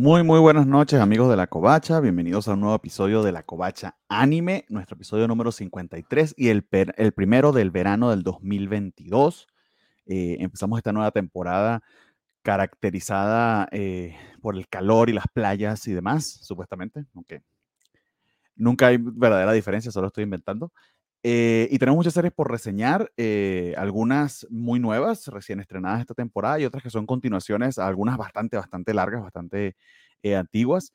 Muy, muy buenas noches, amigos de la Covacha. Bienvenidos a un nuevo episodio de la Covacha Anime, nuestro episodio número 53 y el, el primero del verano del 2022. Eh, empezamos esta nueva temporada caracterizada eh, por el calor y las playas y demás, supuestamente, aunque nunca hay verdadera diferencia, solo estoy inventando. Eh, y tenemos muchas series por reseñar, eh, algunas muy nuevas, recién estrenadas esta temporada, y otras que son continuaciones, algunas bastante, bastante largas, bastante eh, antiguas.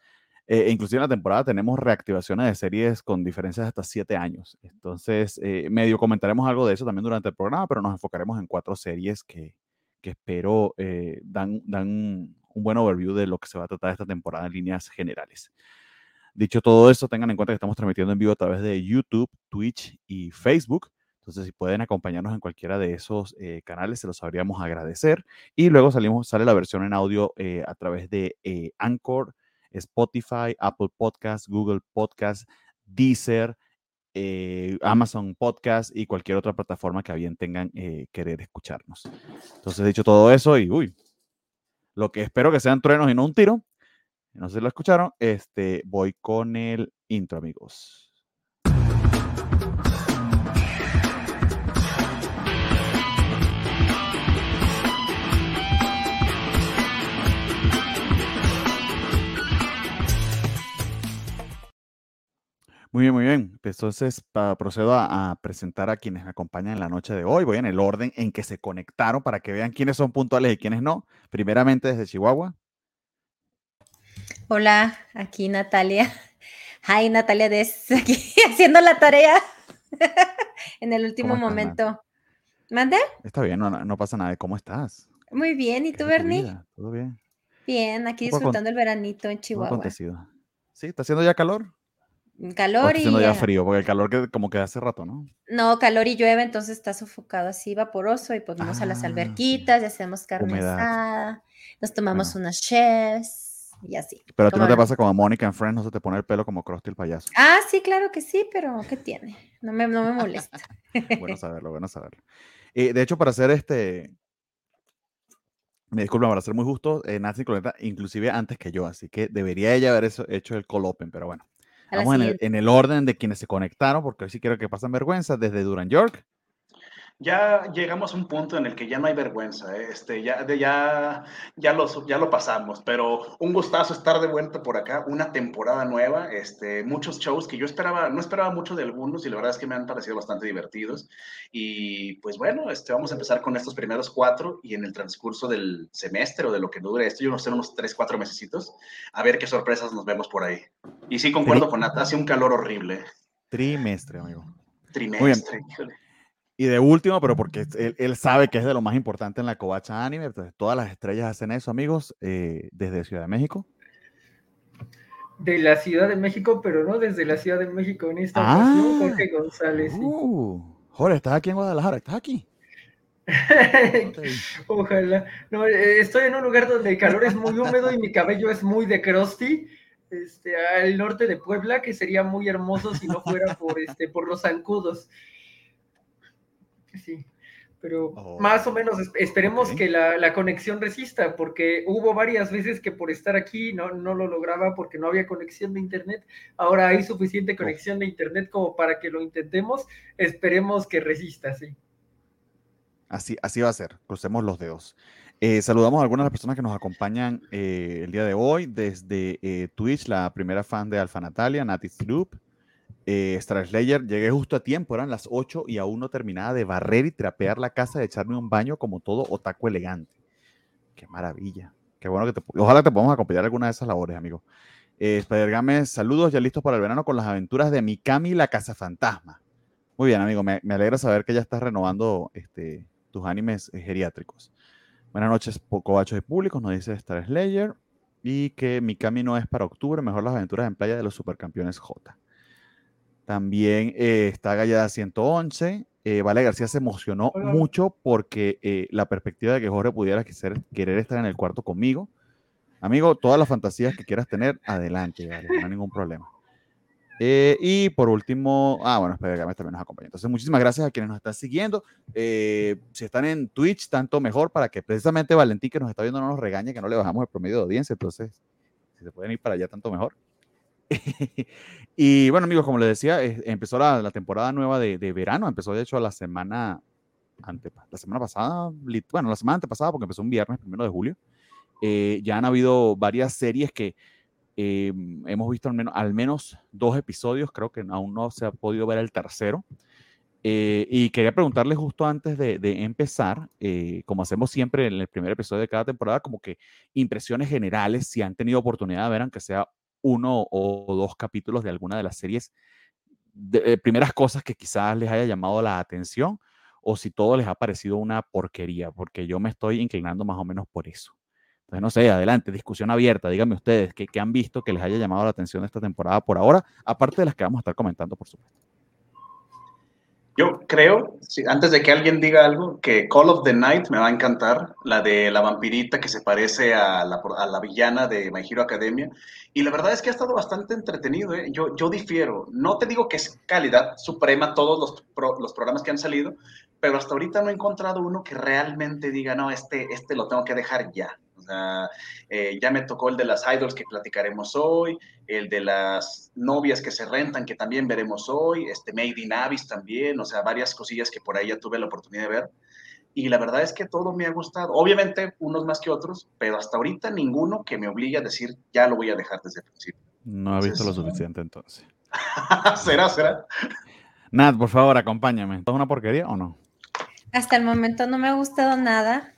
E inclusive en la temporada tenemos reactivaciones de series con diferencias de hasta siete años. Entonces, medio comentaremos algo de eso también durante el programa, pero nos enfocaremos en cuatro series que, que espero dan, dan un buen overview de lo que se va a tratar esta temporada en líneas generales. Dicho todo eso, tengan en cuenta que estamos transmitiendo en vivo a través de YouTube, Twitch y Facebook. Entonces, si pueden acompañarnos en cualquiera de esos eh, canales, se los sabríamos agradecer. Y luego salimos, sale la versión en audio eh, a través de eh, Anchor, Spotify, Apple Podcast, Google Podcast, Deezer, Amazon Podcast y cualquier otra plataforma que bien tengan querer escucharnos. Entonces, dicho todo eso, y uy, lo que espero que sean truenos y no un tiro, no sé si lo escucharon, este, voy con el intro, amigos. Muy bien, muy bien. Entonces, procedo a, presentar a quienes me acompañan en la noche de hoy. Voy en el orden en que se conectaron para que vean quiénes son puntuales y quiénes no. Primeramente desde Chihuahua. Hola, aquí Natalia. Hi, Natalia Des, aquí haciendo la tarea en el último momento. ¿Mande? Está bien, no, pasa nada. ¿Cómo estás? Muy bien, ¿y tú, Bernie? ¿Todo bien? Bien, aquí disfrutando el veranito en Chihuahua. ¿Sí? ¿Está haciendo ya calor? Calor está haciendo ya frío, porque el calor que como que hace rato, ¿no? No, calor y llueve, entonces está sofocado así, vaporoso, y vamos a las ah, alberquitas, y hacemos carne asada, nos tomamos unas chefs y así. Pero a ti no te pasa como a Mónica en Friends, no se te pone el pelo como Krusty el payaso. Ah, sí, claro que sí, pero ¿qué tiene? No me, no me molesta. bueno saberlo, bueno saberlo. Eh, de hecho, para hacer este, me disculpa, para ser muy justo, eh, Nancy Cloneta, inclusive antes que yo, así que debería ella haber hecho el call open, pero bueno. Vamos en el, en el, orden de quienes se conectaron, porque hoy sí quiero que pasen vergüenza, desde Duran York ya llegamos a un punto en el que ya no hay vergüenza, ¿eh? este, ya, ya, ya, lo, ya lo pasamos, pero un gustazo estar de vuelta por acá, una temporada nueva, este, muchos shows que yo esperaba, no esperaba mucho de algunos y la verdad es que me han parecido bastante divertidos. Y pues bueno, este, vamos a empezar con estos primeros cuatro y en el transcurso del semestre o de lo que dure esto, yo no sé, unos tres, cuatro mesecitos, a ver qué sorpresas nos vemos por ahí. Y sí, concuerdo con Nata, hace un calor horrible. Trimestre, amigo. Trimestre, y de último, pero porque él, sabe que es de lo más importante en la covacha anime, entonces todas las estrellas hacen eso, amigos, eh, desde Ciudad de México. De la Ciudad de México, pero no desde la Ciudad de México en esta ocasión, ah. Jorge González. Uh, Jorge, ¿estás aquí en Guadalajara? ¿Estás aquí? Ojalá. No, estoy en un lugar donde el calor es muy húmedo y mi cabello es muy de crusty. Este, al norte de Puebla, que sería muy hermoso si no fuera por, este, por los zancudos sí. Pero oh, más o menos esperemos que la, conexión resista, porque hubo varias veces que por estar aquí no, no lo lograba porque no había conexión de internet. Ahora hay suficiente conexión de internet como para que lo intentemos. Esperemos que resista, sí. Así, así va a ser, crucemos los dedos. Eh, saludamos a algunas de las personas que nos acompañan eh, el día de hoy desde eh, Twitch, la primera fan de Alfa Natalia, Nati Loop, eh, Star llegué justo a tiempo, eran las 8 y aún no terminaba de barrer y trapear la casa, de echarme un baño como todo otaku elegante. Qué maravilla. Qué bueno que te, ojalá te podamos acompañar alguna de esas labores, amigo. Eh, Spider saludos, ya listos para el verano con las aventuras de Mikami la Casa Fantasma. Muy bien, amigo, me, alegra saber que ya estás renovando este, tus animes eh, geriátricos. Buenas noches, cobachos y públicos, nos dice Star Slayer. Y que Mikami no es para octubre, mejor las aventuras en playa de los supercampeones J. También eh, está Gallada 111. Eh, vale García se emocionó mucho porque eh, la perspectiva de que Jorge pudiera querer estar en el cuarto conmigo. Amigo, todas las fantasías que quieras tener, adelante, no hay ningún problema. y por último, ah, bueno, espera que también nos acompaña. Entonces, muchísimas gracias a quienes nos están siguiendo. si están en Twitch, tanto mejor para que precisamente Valentín, que nos está viendo, no nos regañe que no le bajamos el promedio de audiencia. Entonces, si se pueden ir para allá, tanto mejor. y bueno, amigos, como les decía, empezó la, temporada nueva de, verano, empezó de hecho la semana, ante, la semana pasada, bueno, la semana antepasada, porque empezó un viernes, primero de julio. Eh, ya han habido varias series que eh, hemos visto al menos, al menos dos episodios, creo que aún no se ha podido ver el tercero. Eh, y quería preguntarles justo antes de, empezar, como hacemos siempre en el primer episodio de cada temporada, como que impresiones generales, si han tenido oportunidad de ver, aunque sea uno o dos capítulos de alguna de las series, de, primeras cosas que quizás les haya llamado la atención, o si todo les ha parecido una porquería, porque yo me estoy inclinando más o menos por eso. Entonces, no sé, adelante, discusión abierta. Díganme ustedes qué, han visto que les haya llamado la atención esta temporada por ahora, aparte de las que vamos a estar comentando, por supuesto. Yo creo, antes de que alguien diga algo, que Call of the Night me va a encantar, la de la vampirita que se parece a la, a la villana de My Hero Academia. Y la verdad es que ha estado bastante entretenido. ¿eh? Yo, yo difiero. No te digo que es calidad suprema todos los, los programas que han salido, pero hasta ahorita no he encontrado uno que realmente diga, no, este, este lo tengo que dejar ya. Eh, ya me tocó el de las idols que platicaremos hoy, el de las novias que se rentan que también veremos hoy, este Made in Abyss también, o sea, varias cosillas que por ahí ya tuve la oportunidad de ver. Y la verdad es que todo me ha gustado. Obviamente, unos más que otros, pero hasta ahorita ninguno que me obligue a decir, ya lo voy a dejar desde el principio. No ha visto lo suficiente entonces. será, será. Nat, por favor, acompáñame. ¿Es una porquería o no? Hasta el momento no me ha gustado nada.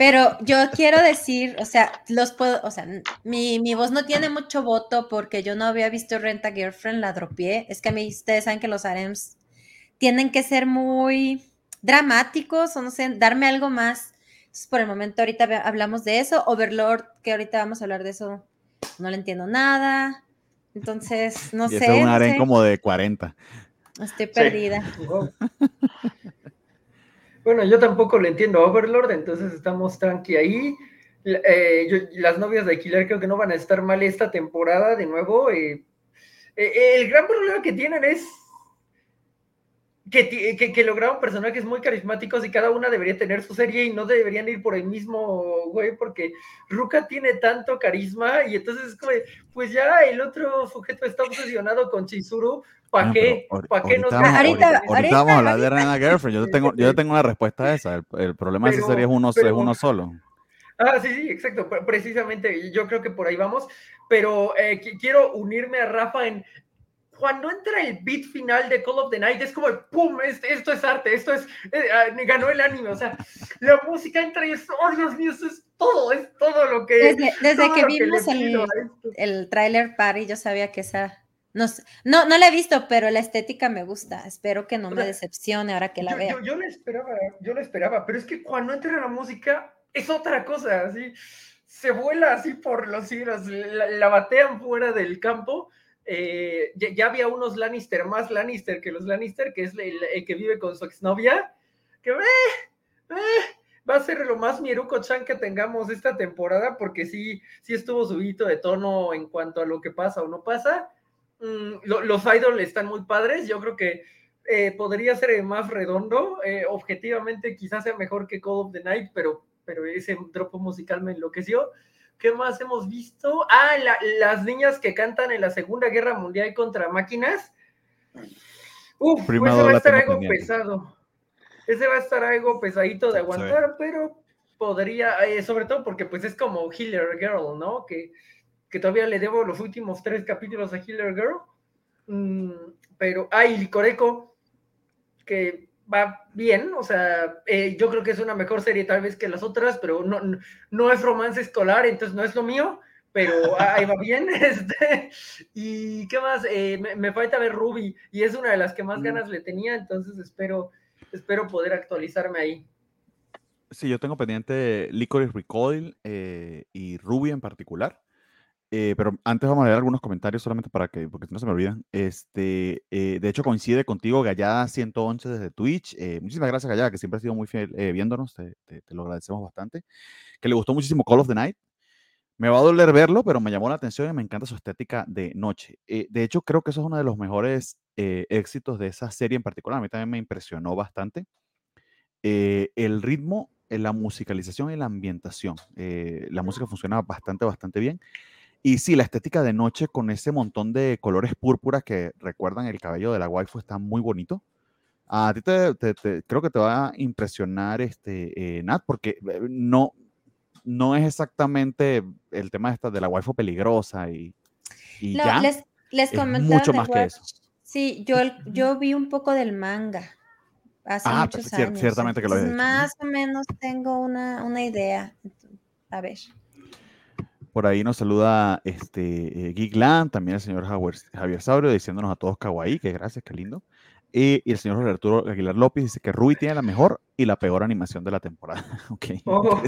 Pero yo quiero decir, o sea, los puedo, o sea, mi, voz no tiene mucho voto porque yo no había visto Renta Girlfriend, la dropié. Es que a mí ustedes saben que los harems tienen que ser muy dramáticos o no sé, darme algo más. por el momento ahorita hablamos de eso. Overlord, que ahorita vamos a hablar de eso, no le entiendo nada. Entonces, no sé. Es un harem como de 40. Estoy perdida. Bueno, yo tampoco le entiendo Overlord, entonces estamos tranqui ahí. Eh, las novias de Killer creo que no van a estar mal esta temporada de nuevo. Eh, eh, el gran problema que tienen es que, que, que, lograron personajes muy carismáticos y cada una debería tener su serie y no deberían ir por el mismo güey, porque Ruka tiene tanto carisma y entonces es pues ya el otro sujeto está obsesionado con Chizuru, ¿para qué? ¿Para qué no ahorita, ahorita, vamos a hablar de Reina Girlfriend, yo tengo, yo tengo una respuesta a esa, el, problema de esa serie es uno, es uno solo. Ah, sí, sí, exacto, precisamente, yo creo que por ahí vamos, pero eh, quiero unirme a Rafa en cuando entra el beat final de Call of the Night, es como, ¡pum! Esto, es arte, esto es, eh, ah, ganó el anime, o sea, la música entra y es, ¡oh, Dios mío! Eso es todo, es todo lo que... Desde, que vimos el, el trailer party, yo sabía que esa... No, no, no la he visto, pero la estética me gusta. Espero que no me decepcione ahora que la vea. Yo, yo, esperaba, yo la esperaba, pero es que cuando entra la música es otra cosa, así se vuela así por los cielos, la batean fuera del campo eh, ya, había unos Lannister, más Lannister que los Lannister, que es el, que vive con su exnovia, que eh, eh, va a ser lo más Mieruko-chan que tengamos esta temporada, porque sí, sí estuvo subido de tono en cuanto a lo que pasa o no pasa. Mm, los idols están muy padres, yo creo que podría ser más redondo, objetivamente quizás sea mejor que Call of the Night, pero, pero ese dropo musical me enloqueció. ¿Qué más hemos visto? Ah, las niñas que cantan en la Segunda Guerra Mundial contra máquinas. Uf, ese va a estar algo pesado. Ese va a estar algo pesadito de aguantar, pero podría, eh, sobre todo porque pues es como Healer Girl, ¿no? Que, que todavía le debo los últimos tres capítulos a Healer Girl. Mm, pero, ah, y Licoreco, que va bien, o sea, eh, yo creo que es una mejor serie tal vez que las otras, pero no, no, es romance escolar, entonces no es lo mío, pero ahí va bien. Este, y qué más, eh, me, falta ver Ruby, y es una de las que más mm. ganas le tenía, entonces espero, espero poder actualizarme ahí. Sí, yo tengo pendiente Licorice Recoil eh, y Ruby en particular. Eh, pero antes vamos a leer algunos comentarios solamente para que, porque no se me olvidan. Este, eh, de hecho, coincide contigo Gallada 111 desde Twitch. Eh, muchísimas gracias, Gallada, que siempre ha sido muy fiel viéndonos. Te, lo agradecemos bastante. Que le gustó muchísimo Call of the Night. Me va a doler verlo, pero me llamó la atención y me encanta su estética de noche. de hecho, creo que eso es uno de los mejores éxitos de esa serie en particular. A mí también me impresionó bastante. el ritmo, la musicalización y la ambientación. la música funciona bastante, bastante bien Y sí, la estética de noche con ese montón de colores púrpuras que recuerdan el cabello de la waifu está muy bonito. A ti te, creo que te va a impresionar este eh, Nat, porque eh, no, no es exactamente el tema esta de la waifu peligrosa y, ya. Les, les mucho más que eso. Sí, yo, yo vi un poco del manga hace ah, muchos pues, años. Ciertamente que lo Más o menos tengo una, una idea. A ver. Por ahí nos saluda este eh, también el señor Javier, Saurio, diciéndonos a todos kawaii, que gracias, qué lindo. Y, el señor Arturo Aguilar López dice que Ruby tiene la mejor y la peor animación de la temporada. ok, oh.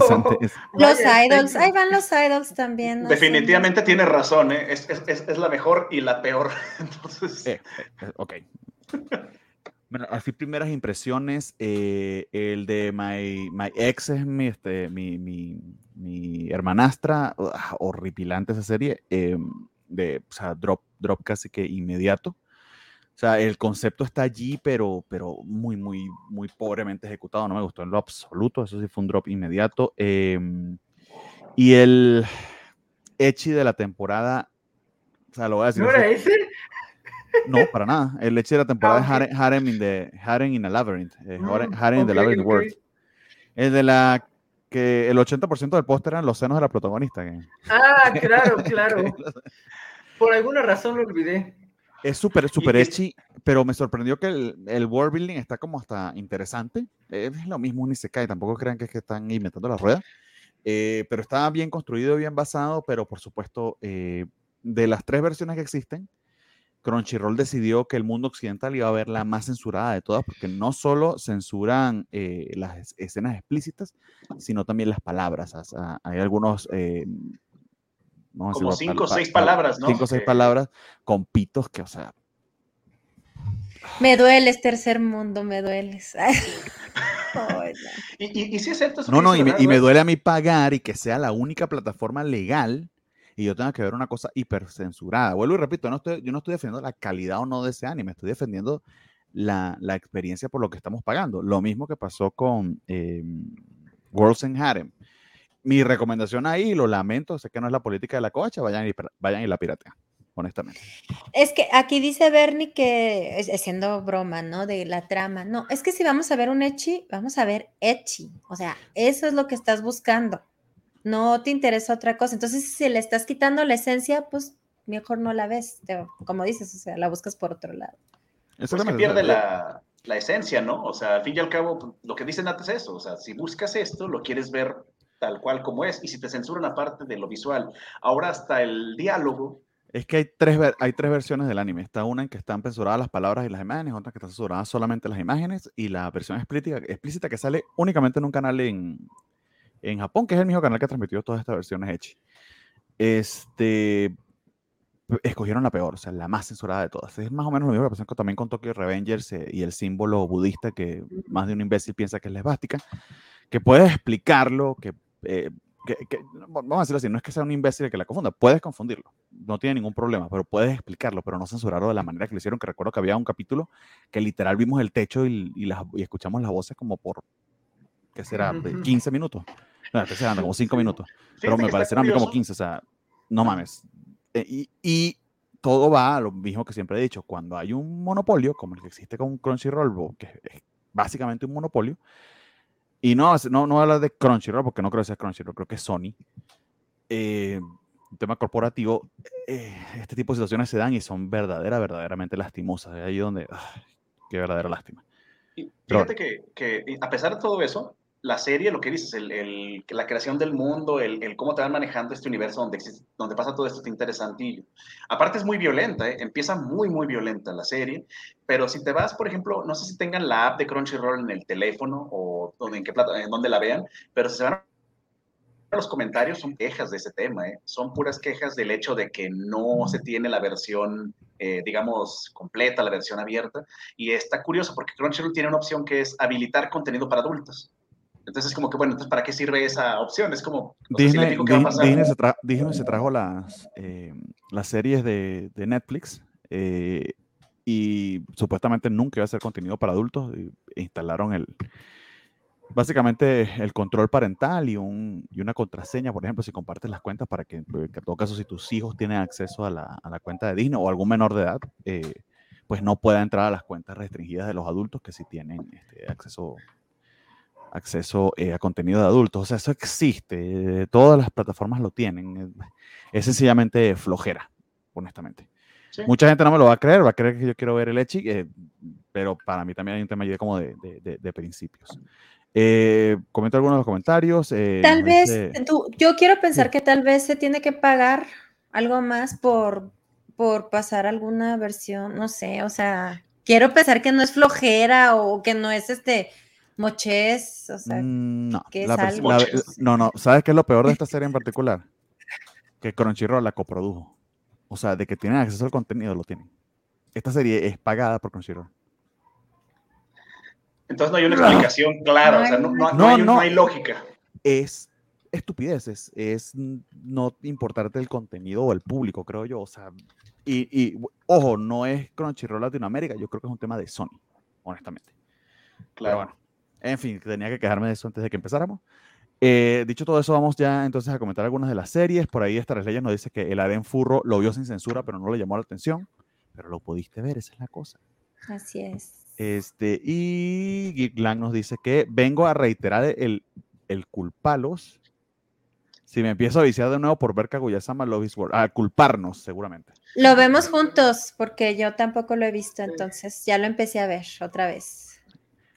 Los idols, ahí van los idols también. Definitivamente tiene razón, ¿eh? es, es, es, la mejor y la peor. Entonces... Eh, eh, ok. Bueno, así primeras impresiones, eh, el de My, My Ex es mi, este, mi, mi, mi hermanastra, horripilante esa serie, em, de, o sea, drop, drop casi que inmediato. O sea, el concepto está allí, pero, pero muy, muy, muy pobremente ejecutado. No me gustó en lo absoluto. Eso sí fue un drop inmediato. Em, y el Echi de la temporada, o sea, lo voy a decir. ¿No era ese? No, para nada. El Echi de la temporada es ah, Harem, in the, Harem in a Labyrinth. Eh, mm, Harem, in the Labyrinth World. El de la que el 80% del póster eran los senos de la protagonista. Ah, claro, claro. Por alguna razón lo olvidé. Es súper, súper edgy, pero me sorprendió que el, el, world building está como hasta interesante. Es lo mismo ni se cae, tampoco crean que, es que están inventando la rueda. Eh, pero está bien construido, bien basado, pero por supuesto, eh, de las tres versiones que existen, Crunchyroll decidió que el mundo occidental iba a ver la más censurada de todas, porque no solo censuran eh, las escenas explícitas, sino también las palabras. hay algunos... Eh, Como cinco o seis palabras, ¿no? Cinco o seis palabras con pitos que, o sea... Me dueles, tercer mundo, me dueles. y, si es cierto. No, no, y me, y me duele a mí pagar y que sea la única plataforma legal y yo tengo que ver una cosa hipercensurada. Vuelvo y repito, no estoy, yo no estoy defendiendo la calidad o no de ese anime, estoy defendiendo la, la experiencia por lo que estamos pagando. Lo mismo que pasó con eh, Worlds in Harem. Mi recomendación ahí, lo lamento, sé que no es la política de la cocha, vayan y, vayan y la piratean honestamente. Es que aquí dice Bernie que, siendo broma, ¿no? De la trama. No, es que si vamos a ver un Echi, vamos a ver Echi. O sea, eso es lo que estás buscando no te interesa otra cosa. Entonces, si le estás quitando la esencia, pues mejor no la ves, como dices, o sea, la buscas por otro lado. Eso pues que pierde la, la, esencia, ¿no? O sea, al fin y al cabo, pues, lo que dicen antes es eso, o sea, si buscas esto, lo quieres ver tal cual como es, y si te censuran aparte de lo visual, ahora hasta el diálogo. Es que hay tres, hay tres versiones del anime. Está una en que están censuradas las palabras y las imágenes, otra que están censuradas solamente las imágenes, y la versión explícita, explícita que sale únicamente en un canal en, en Japón, que es el mismo canal que ha transmitido todas estas versiones hechas. Este, escogieron la peor, o sea, la más censurada de todas. Es más o menos lo mismo que pasó también con Tokyo Revengers eh, y el símbolo budista que más de un imbécil piensa que es la esvástica, que puedes explicarlo, que, eh, vamos a decirlo así, no es que sea un imbécil el que la confunda, puedes confundirlo, no tiene ningún problema, pero puedes explicarlo, pero no censurarlo de la manera que lo hicieron, que recuerdo que había un capítulo que literal vimos el techo y, y escuchamos las voces como por, ¿qué será? 15 minutos. No, estoy cerrando como cinco minutos. pero me parecieron a mí como 15, o sea, no mames. Eh, y, todo va a lo mismo que siempre he dicho. Cuando hay un monopolio, como el que existe con Crunchyroll, que es básicamente un monopolio, y no, no, no hablar de Crunchyroll, porque no creo que sea Crunchyroll, creo que es Sony. Eh, un tema corporativo, eh, este tipo de situaciones se dan y son verdadera, verdaderamente lastimosas. Es ahí donde, qué verdadera lástima. fíjate que, que, a pesar de todo eso, la serie, lo que dices, el, la creación del mundo, el, cómo te van manejando este universo donde, donde pasa todo esto es interesantillo. Aparte es muy violenta, ¿eh? empieza muy, muy violenta la serie, pero si te vas, por ejemplo, no sé si tengan la app de Crunchyroll en el teléfono o en qué plata, en dónde la vean, pero si se van a los comentarios son quejas de ese tema, ¿eh? son puras quejas del hecho de que no se tiene la versión, eh, digamos, completa, la versión abierta, y está curioso porque Crunchyroll tiene una opción que es habilitar contenido para adultos. Entonces, como que, bueno, entonces, ¿para qué sirve esa opción? Es como... Disney, se, trajo las, eh, las series de, de Netflix eh, y supuestamente nunca iba a ser contenido para adultos. E instalaron el, básicamente el control parental y, un, y, una contraseña, por ejemplo, si compartes las cuentas para que, en todo caso, si tus hijos tienen acceso a la, a la cuenta de Disney o algún menor de edad, eh, pues no pueda entrar a las cuentas restringidas de los adultos que sí tienen este, acceso, acceso eh, a contenido de adultos. O sea, eso existe, todas las plataformas lo tienen. Es sencillamente flojera, honestamente. Mucha gente no me lo va a creer, va a creer que yo quiero ver el Echi, eh, pero para mí también hay un tema como de, de, de principios. Eh, comento algunos de los comentarios. Eh, tal vez, yo quiero pensar que tal vez se tiene que pagar algo más por, por pasar alguna versión, no sé, o sea, quiero pensar que no es flojera o que no es este moches, o sea, mm, no, que es algo. no, no, ¿sabes qué es lo peor de esta serie en particular? Que Crunchyroll la coprodujo. O sea, de que tienen acceso al contenido, lo tienen. Esta serie es pagada por Crunchyroll. Entonces no hay una explicación clara, o sea, no, hay, lógica. Es estupideces, es no importarte el contenido o el público, creo yo. O sea, y, ojo, no es Crunchyroll Latinoamérica, yo creo que es un tema de Sony, honestamente. Claro. bueno, en fin, tenía que quejarme de eso antes de que empezáramos. Eh, dicho todo eso, vamos ya entonces a comentar algunas de las series. Por ahí Estares Leyes nos dice que el Aren Furro lo vio sin censura, pero no le llamó la atención. Pero lo pudiste ver, esa es la cosa. Así es. Este, y Geeklang nos dice que vengo a reiterar el, el culpalos. Si me empiezo a viciar de nuevo por ver Kaguya-sama Love is War, a culparnos seguramente. Lo vemos juntos, porque yo tampoco lo he visto, entonces ya lo empecé a ver otra vez.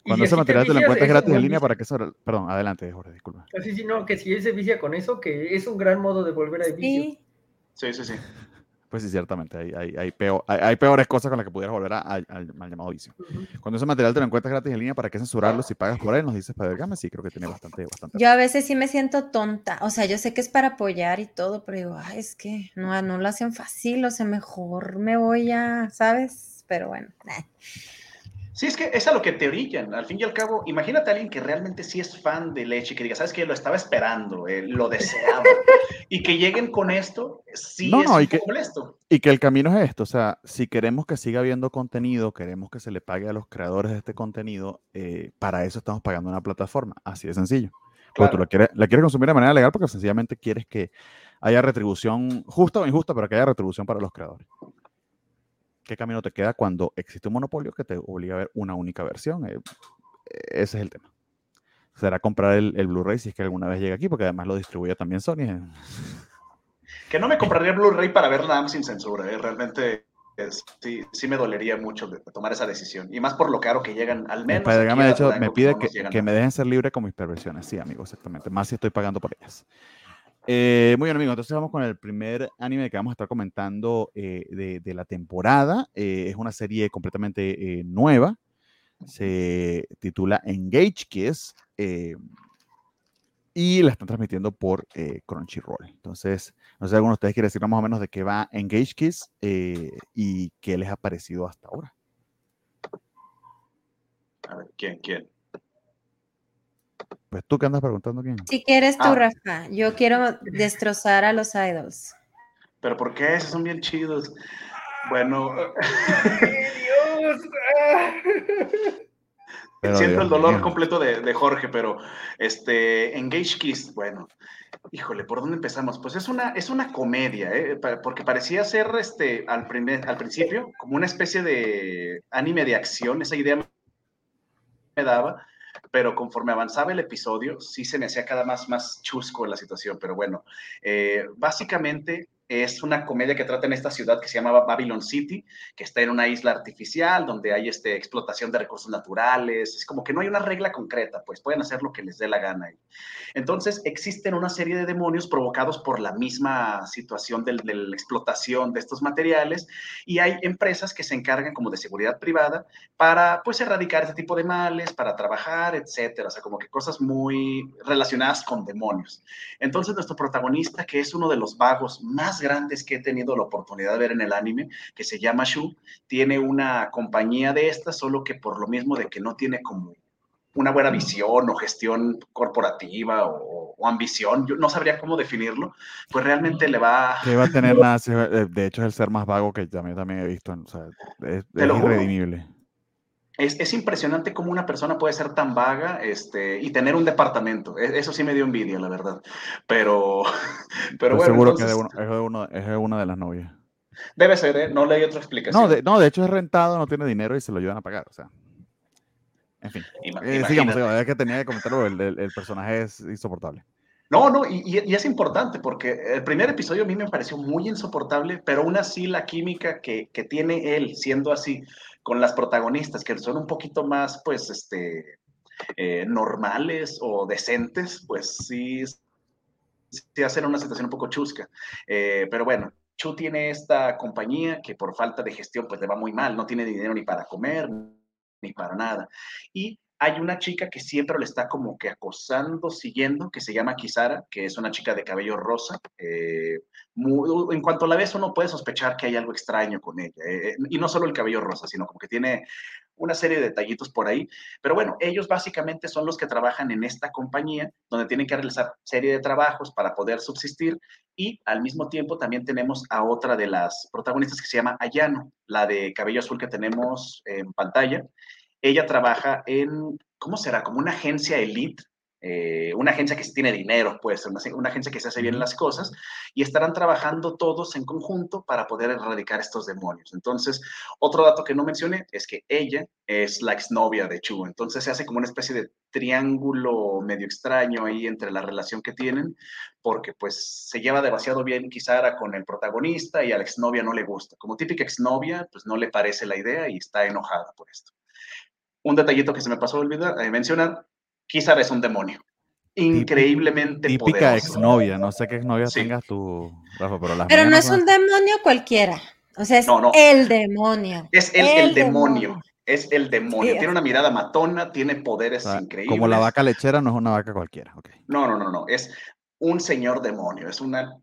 Cuando ese material te, lo encuentres gratis en línea para que eso... Perdón, adelante, Jorge, disculpa. Sí, sí, no, que si él se vicia con eso, que es un gran modo de volver a vicio. Sí, sí, sí. Pues sí, ciertamente, hay, hay, hay, peor, hay, peores cosas con las que pudieras volver al mal llamado vicio. Cuando ese material te lo encuentras gratis en línea, ¿para qué censurarlo si pagas por él? Nos dices para Gama, sí, creo que tiene bastante, bastante. Yo a veces sí me siento tonta, o sea, yo sé que es para apoyar y todo, pero digo, ay, es que no, no lo hacen fácil, o sea, mejor me voy a, ¿sabes? Pero bueno. Sí, es que es a lo que te orillan. Al fin y al cabo, imagínate a alguien que realmente sí es fan de leche y que diga, ¿sabes qué? Lo estaba esperando, eh, lo deseaba. y que lleguen con esto, sí es un y que, molesto. Y que el camino es esto, o sea, si queremos que siga habiendo contenido, queremos que se le pague a los creadores de este contenido, eh, para eso estamos pagando una plataforma, así de sencillo. Porque tú la quieres, la quieres consumir de manera legal porque sencillamente quieres que haya retribución justa o injusta, pero que haya retribución para los creadores. ¿Qué camino te queda cuando existe un monopolio que te obliga a ver una única versión? Eh, ese es el tema. Será comprar el, Blu-ray si es que alguna vez llega aquí, porque además lo distribuye también Sony. Eh. Que no me compraría el Blu-ray para ver nada sin censura. Eh. Realmente sí, sí me dolería mucho tomar esa decisión. Y más por lo caro que llegan, al menos. de hecho, me pide que, que me dejen ser libre con mis perversiones. Sí, amigo, exactamente. Más si estoy pagando por ellas. Eh, muy bien, amigos. Entonces vamos con el primer anime que vamos a estar comentando eh, de, la temporada. Eh, es una serie completamente nueva. Se titula Engage Kiss y la están transmitiendo por Crunchyroll. Entonces, no sé si alguno de ustedes quiere decir más o menos de qué va Engage Kiss y qué les ha parecido hasta ahora. A ver, ¿quién? ¿Quién? Pues tú que andas preguntando quién. Si quieres tú, ah. Rafa. Yo quiero destrozar a los idols. ¿Pero por qué? Esos son bien chidos. Bueno. Dios! Siento el dolor completo de, Jorge, pero este, Engage Kiss, bueno, híjole, ¿por dónde empezamos? Pues es una, es una comedia, ¿eh? porque parecía ser este, al, primer, al principio como una especie de anime de acción, esa idea me daba, pero conforme avanzaba el episodio, sí se me hacía cada más, más chusco la situación, pero bueno, eh, básicamente es una comedia que trata en esta ciudad que se llama Babylon City, que está en una isla artificial donde hay este, explotación de recursos naturales. Es como que no hay una regla concreta, pues pueden hacer lo que les dé la gana. Entonces existen una serie de demonios provocados por la misma situación de, la explotación de estos materiales y hay empresas que se encargan como de seguridad privada para pues erradicar ese tipo de males, para trabajar, etcétera. O sea, como que cosas muy relacionadas con demonios. Entonces nuestro protagonista, que es uno de los vagos más grandes que he tenido la oportunidad de ver en el anime, que se llama Shu, tiene una compañía de estas, solo que por lo mismo de que no tiene como una buena visión o gestión corporativa o, ambición, yo no sabría cómo definirlo, pues realmente le va... Que va a tener más, de hecho es el ser más vago que también, también he visto, o sea, es, es irredimible. Es, impresionante cómo una persona puede ser tan vaga este, y tener un departamento. E, eso sí me dio envidia, la verdad. Pero, pero bueno. Seguro que es, de una de las novias. Debe ser, ¿eh? No leí otra explicación. No de, no, de hecho es rentado, no tiene dinero y se lo ayudan a pagar. O sea. En fin. Eh, sigamos, es que tenía que comentarlo, el, el, personaje es insoportable. No, no, y, y, es importante porque el primer episodio a mí me pareció muy insoportable, pero aún así la química que, que tiene él siendo así con las protagonistas, que son un poquito más, pues, este, eh, normales o decentes, pues sí, sí hacen una situación un poco chusca. Eh, pero bueno, Chu tiene esta compañía que por falta de gestión, pues le va muy mal, no tiene dinero ni para comer, ni para nada. Y hay una chica que siempre le está como que acosando, siguiendo, que se llama Kisara, que es una chica de cabello rosa. Eh, en cuanto la ves, uno puede sospechar que hay algo extraño con ella. Eh, eh, y no solo el cabello rosa, sino como que tiene una serie de detallitos por ahí. Pero bueno, ellos básicamente son los que trabajan en esta compañía, donde tienen que realizar serie de trabajos para poder subsistir. Y al mismo tiempo también tenemos a otra de las protagonistas que se llama Ayano, la de cabello azul que tenemos en pantalla ella trabaja en, ¿cómo será? Como una agencia elite, eh, una agencia que tiene dinero, pues, una, una, agencia que se hace bien las cosas, y estarán trabajando todos en conjunto para poder erradicar estos demonios. Entonces, otro dato que no mencioné es que ella es la exnovia de Chu, entonces se hace como una especie de triángulo medio extraño ahí entre la relación que tienen, porque pues se lleva demasiado bien quizá con el protagonista y a la exnovia no le gusta. Como típica exnovia, pues no le parece la idea y está enojada por esto. Un detallito que se me pasó a olvidar, eh, mencionar, Kizar es un demonio. Increíblemente Típica exnovia, no sé qué exnovia tengas tú, Rafa, pero Pero no es un demonio cualquiera. O sea, es el demonio. Es el, demonio. Es el demonio. tiene una mirada matona, tiene poderes increíbles. Como la vaca lechera no es una vaca cualquiera. No, no, no, no. Es un señor demonio. Es una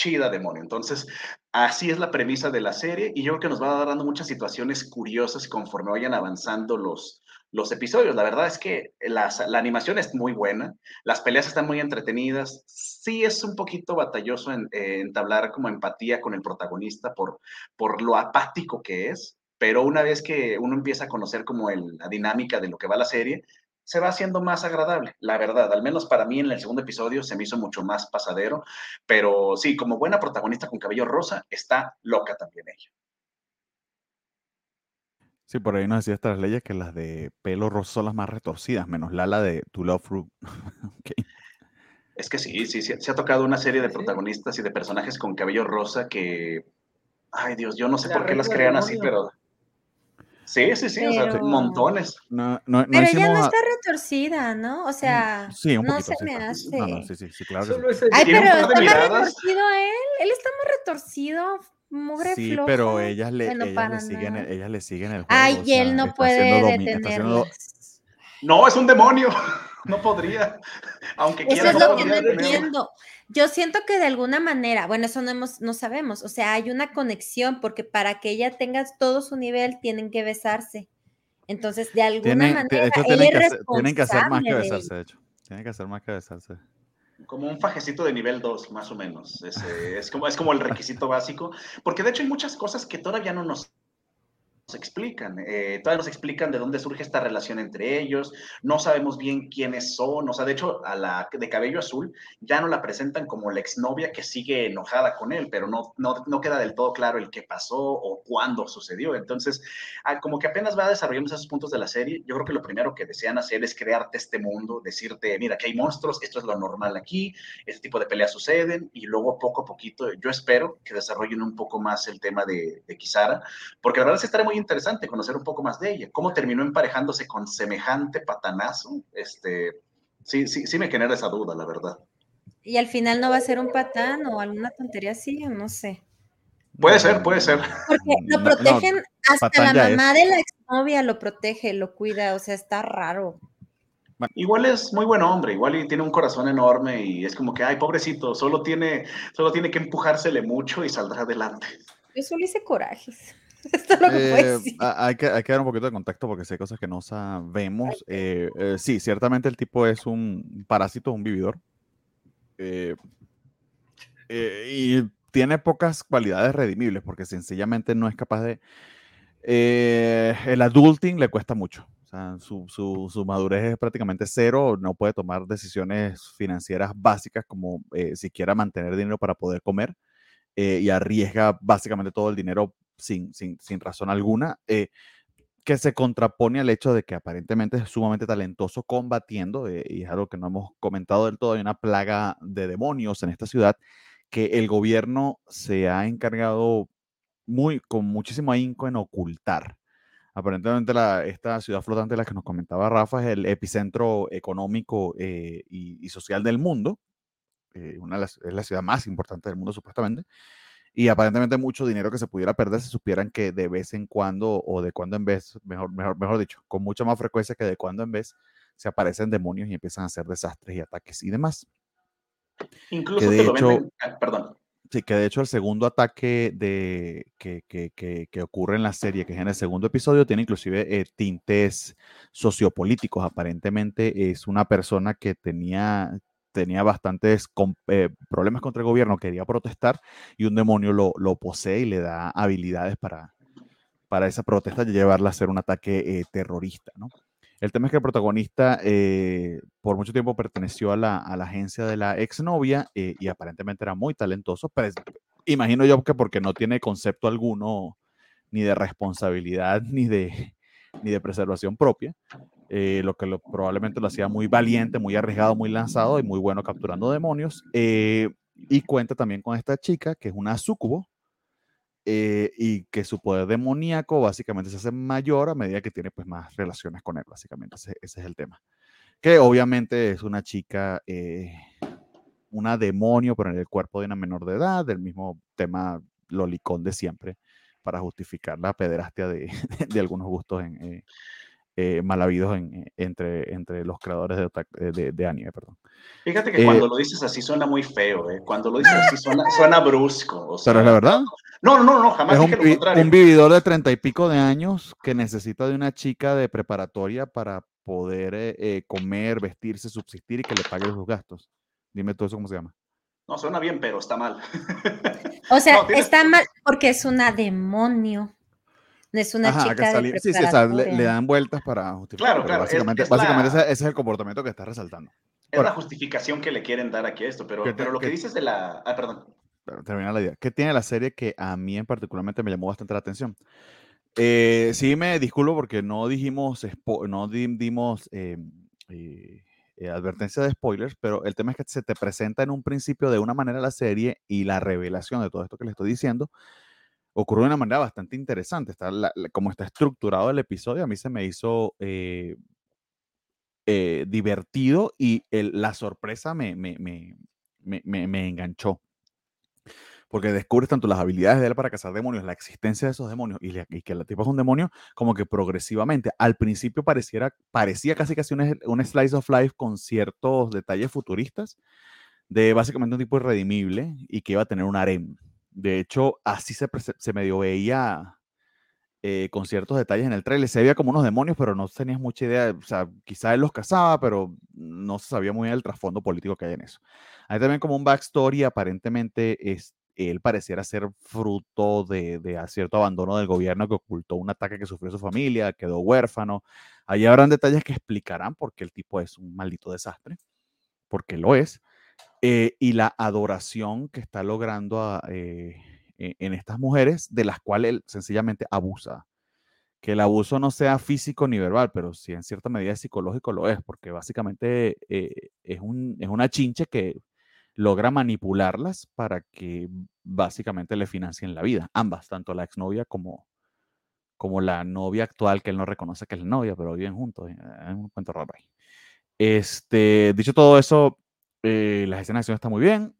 chida demonio. Entonces, así es la premisa de la serie y yo creo que nos va dando muchas situaciones curiosas conforme vayan avanzando los, los episodios. La verdad es que la animación es muy buena, las peleas están muy entretenidas, sí es un poquito batalloso en, entablar como empatía con el protagonista por, por lo apático que es, pero una vez que uno empieza a conocer como la dinámica de lo que va la serie, se va haciendo más agradable, la verdad. Al menos para mí en el segundo episodio se me hizo mucho más pasadero, pero sí, como buena protagonista con cabello rosa, está loca también ella. Sí, por ahí nos decía estas leyes que las de pelo rosa son las más retorcidas, menos la, la de To Love Fruit. Es que sí, sí, sí, se ha tocado una serie de protagonistas y de personajes con cabello rosa que, ay Dios, yo no sé por qué las crean así, pero... Sí, sí, sí, o sea, montones. No, no, pero ella no está retorcida, ¿no? O sea, sí, un no se me hace. No, no, sí, sí, sí, claro. Ay, pero está más retorcido él. Él está más retorcido sí, pero ellas le, ellas, le siguen, ellas le siguen el juego. Ay, y él no puede detenerlas. No, es un demonio. No podría. Aunque Eso es lo que no entiendo. Yo siento que de alguna manera, bueno, eso no, hemos, no sabemos, o sea, hay una conexión porque para que ella tenga todo su nivel tienen que besarse. Entonces, de alguna manera, tienen, que tienen que hacer más que besarse, de hecho. Tienen que hacer más que besarse como un fajecito de nivel 2, más o menos. Es, es, como, es como el requisito básico, porque de hecho hay muchas cosas que todavía no nos explican. Eh, todavía nos explican de dónde surge esta relación entre ellos. No sabemos bien quiénes son. O sea, de hecho, a la de cabello azul ya no la presentan como la exnovia que sigue enojada con él, pero no, no, no queda del todo claro el qué pasó o cuándo sucedió. Entonces, ah, como que apenas va desarrollando esos puntos de la serie, yo creo que lo primero que desean hacer es crearte este mundo, decirte, mira, que hay monstruos, esto es lo normal aquí, este tipo de peleas suceden, y luego poco a poquito, yo espero que desarrollen un poco más el tema de, de Kisara, porque la verdad es que estaré muy interesante conocer un poco más de ella. ¿Cómo terminó emparejándose con semejante patanazo? Este, sí, sí, sí me genera esa duda, la verdad. Y al final no va a ser un patán o alguna tontería así, no sé. Puede ser, puede ser. Porque lo protegen, hasta la mamá de la exnovia lo protege, lo cuida, o sea, está raro. Igual es muy buen hombre, igual y tiene un corazón enorme y es como que, ay, pobrecito, solo tiene, solo tiene que empujársele mucho y saldrá adelante. Yo solo hice corajes. Esto es lo que eh, hay, que, hay que dar un poquito de contexto porque hay cosas que no sabemos. Eh, eh, sí, ciertamente el tipo es un parásito, un vividor. y tiene pocas cualidades redimibles porque sencillamente no es capaz de Eh, el adulting le cuesta mucho. O sea, su, su, su, madurez es prácticamente cero, no puede tomar decisiones financieras básicas como eh, siquiera mantener dinero para poder comer eh, y arriesga básicamente todo el dinero sin, sin, sin razón alguna, eh, que se contrapone al hecho de que aparentemente es sumamente talentoso combatiendo, eh, y es algo que no hemos comentado del todo, hay una plaga de demonios en esta ciudad que el gobierno se ha encargado muy, con muchísimo ahínco en ocultar. Aparentemente la, esta ciudad flotante, la que nos comentaba Rafa, es el epicentro económico eh, y, social del mundo. Una las, es la ciudad más importante del mundo, supuestamente. Y aparentemente mucho dinero que se pudiera perder si supieran que de vez en cuando, o de cuando en vez, mejor, mejor, mejor dicho, con mucha más frecuencia que de cuando en vez, se aparecen demonios y empiezan a hacer desastres y ataques y demás. Incluso que de hecho, venden, perdón. Sí, que de hecho el segundo ataque de, que, que, que, que, ocurre en la serie, que es en el segundo episodio, tiene inclusive eh, tintes sociopolíticos. Aparentemente es una persona que tenía, tenía bastantes eh, problemas contra el gobierno, quería protestar y un demonio lo, posee y le da habilidades para, para esa protesta y llevarla a hacer un ataque eh, terrorista. El tema es que el protagonista eh, por mucho tiempo perteneció a la, a la agencia de la exnovia y aparentemente era muy talentoso, pero imagino yo que porque no tiene concepto alguno ni de responsabilidad ni de, ni de preservación propia, eh, lo que lo, probablemente lo hacía muy valiente, muy arriesgado, muy lanzado y muy bueno capturando demonios. Eh, y cuenta también con esta chica que es una sucubo, eh, y que su poder demoníaco básicamente se hace mayor a medida que tiene pues más relaciones con él, básicamente ese, es el tema. Que obviamente es una chica, eh, una demonio, pero en el cuerpo de una menor de edad, del mismo tema lolicón de siempre, para justificar la pederastia de, de algunos gustos en, eh, eh, mal habidos en, entre, entre los creadores de, de, de, anime. Perdón. Fíjate que eh, cuando lo dices así suena muy feo, ¿eh? cuando lo dices así suena, suena brusco. O sea, pero es la verdad. No, no, no, jamás es un, dije lo contrario. un vividor de treinta y pico de años que necesita de una chica de preparatoria para poder eh, comer, vestirse, subsistir y que le pague sus gastos. Dime tú eso cómo se llama. No, suena bien, pero está mal. O sea, no, ¿tienes... está mal porque es una demonio. No es una Ajá, chica sali- de sí, sí, o sea, le, le, dan vueltas para justificar. Claro, claro. Básicamente, es, es básicamente la, ese, ese, es el comportamiento que está resaltando. Es Ahora, la justificación que le quieren dar aquí a esto, pero, ¿qué, pero lo que dices de la... Ah, perdón. Termina la idea. ¿Qué tiene la serie que a mí en particularmente me llamó bastante la atención? Eh, sí, me disculpo porque no dijimos, no dimos eh, eh, advertencia de spoilers, pero el tema es que se te presenta en un principio de una manera la serie y la revelación de todo esto que le estoy diciendo ocurrió de una manera bastante interesante. Está como está estructurado el episodio, a mí se me hizo eh, eh, divertido y la sorpresa me, me, me, me, enganchó. Porque descubres tanto las habilidades de él para cazar demonios, la existencia de esos demonios y, le, y que la tipa es un demonio, como que progresivamente. Al principio pareciera, parecía casi casi un, un slice of life con ciertos detalles futuristas, de básicamente un tipo irredimible y que iba a tener un harem de hecho, así se, se medio veía eh, con ciertos detalles en el trailer. Se veía como unos demonios, pero no tenías mucha idea. O sea, quizá él los cazaba, pero no se sabía muy bien el trasfondo político que hay en eso. Hay también como un backstory, aparentemente es, él pareciera ser fruto de, de cierto abandono del gobierno que ocultó un ataque que sufrió su familia, quedó huérfano. Allí habrán detalles que explicarán por qué el tipo es un maldito desastre, porque lo es. Eh, y la adoración que está logrando eh, en estas mujeres, de las cuales él sencillamente abusa. Que el abuso no sea físico ni verbal, pero sí en cierta medida psicológico lo es, porque básicamente eh, es una chinche que logra manipularlas para que básicamente le financien la vida. Ambas, tanto la exnovia como, como la novia actual, que él no reconoce que es la novia, pero viven juntos. Es un cuento raro ahí. Este, dicho todo eso, eh, las escenas de acción están muy bien.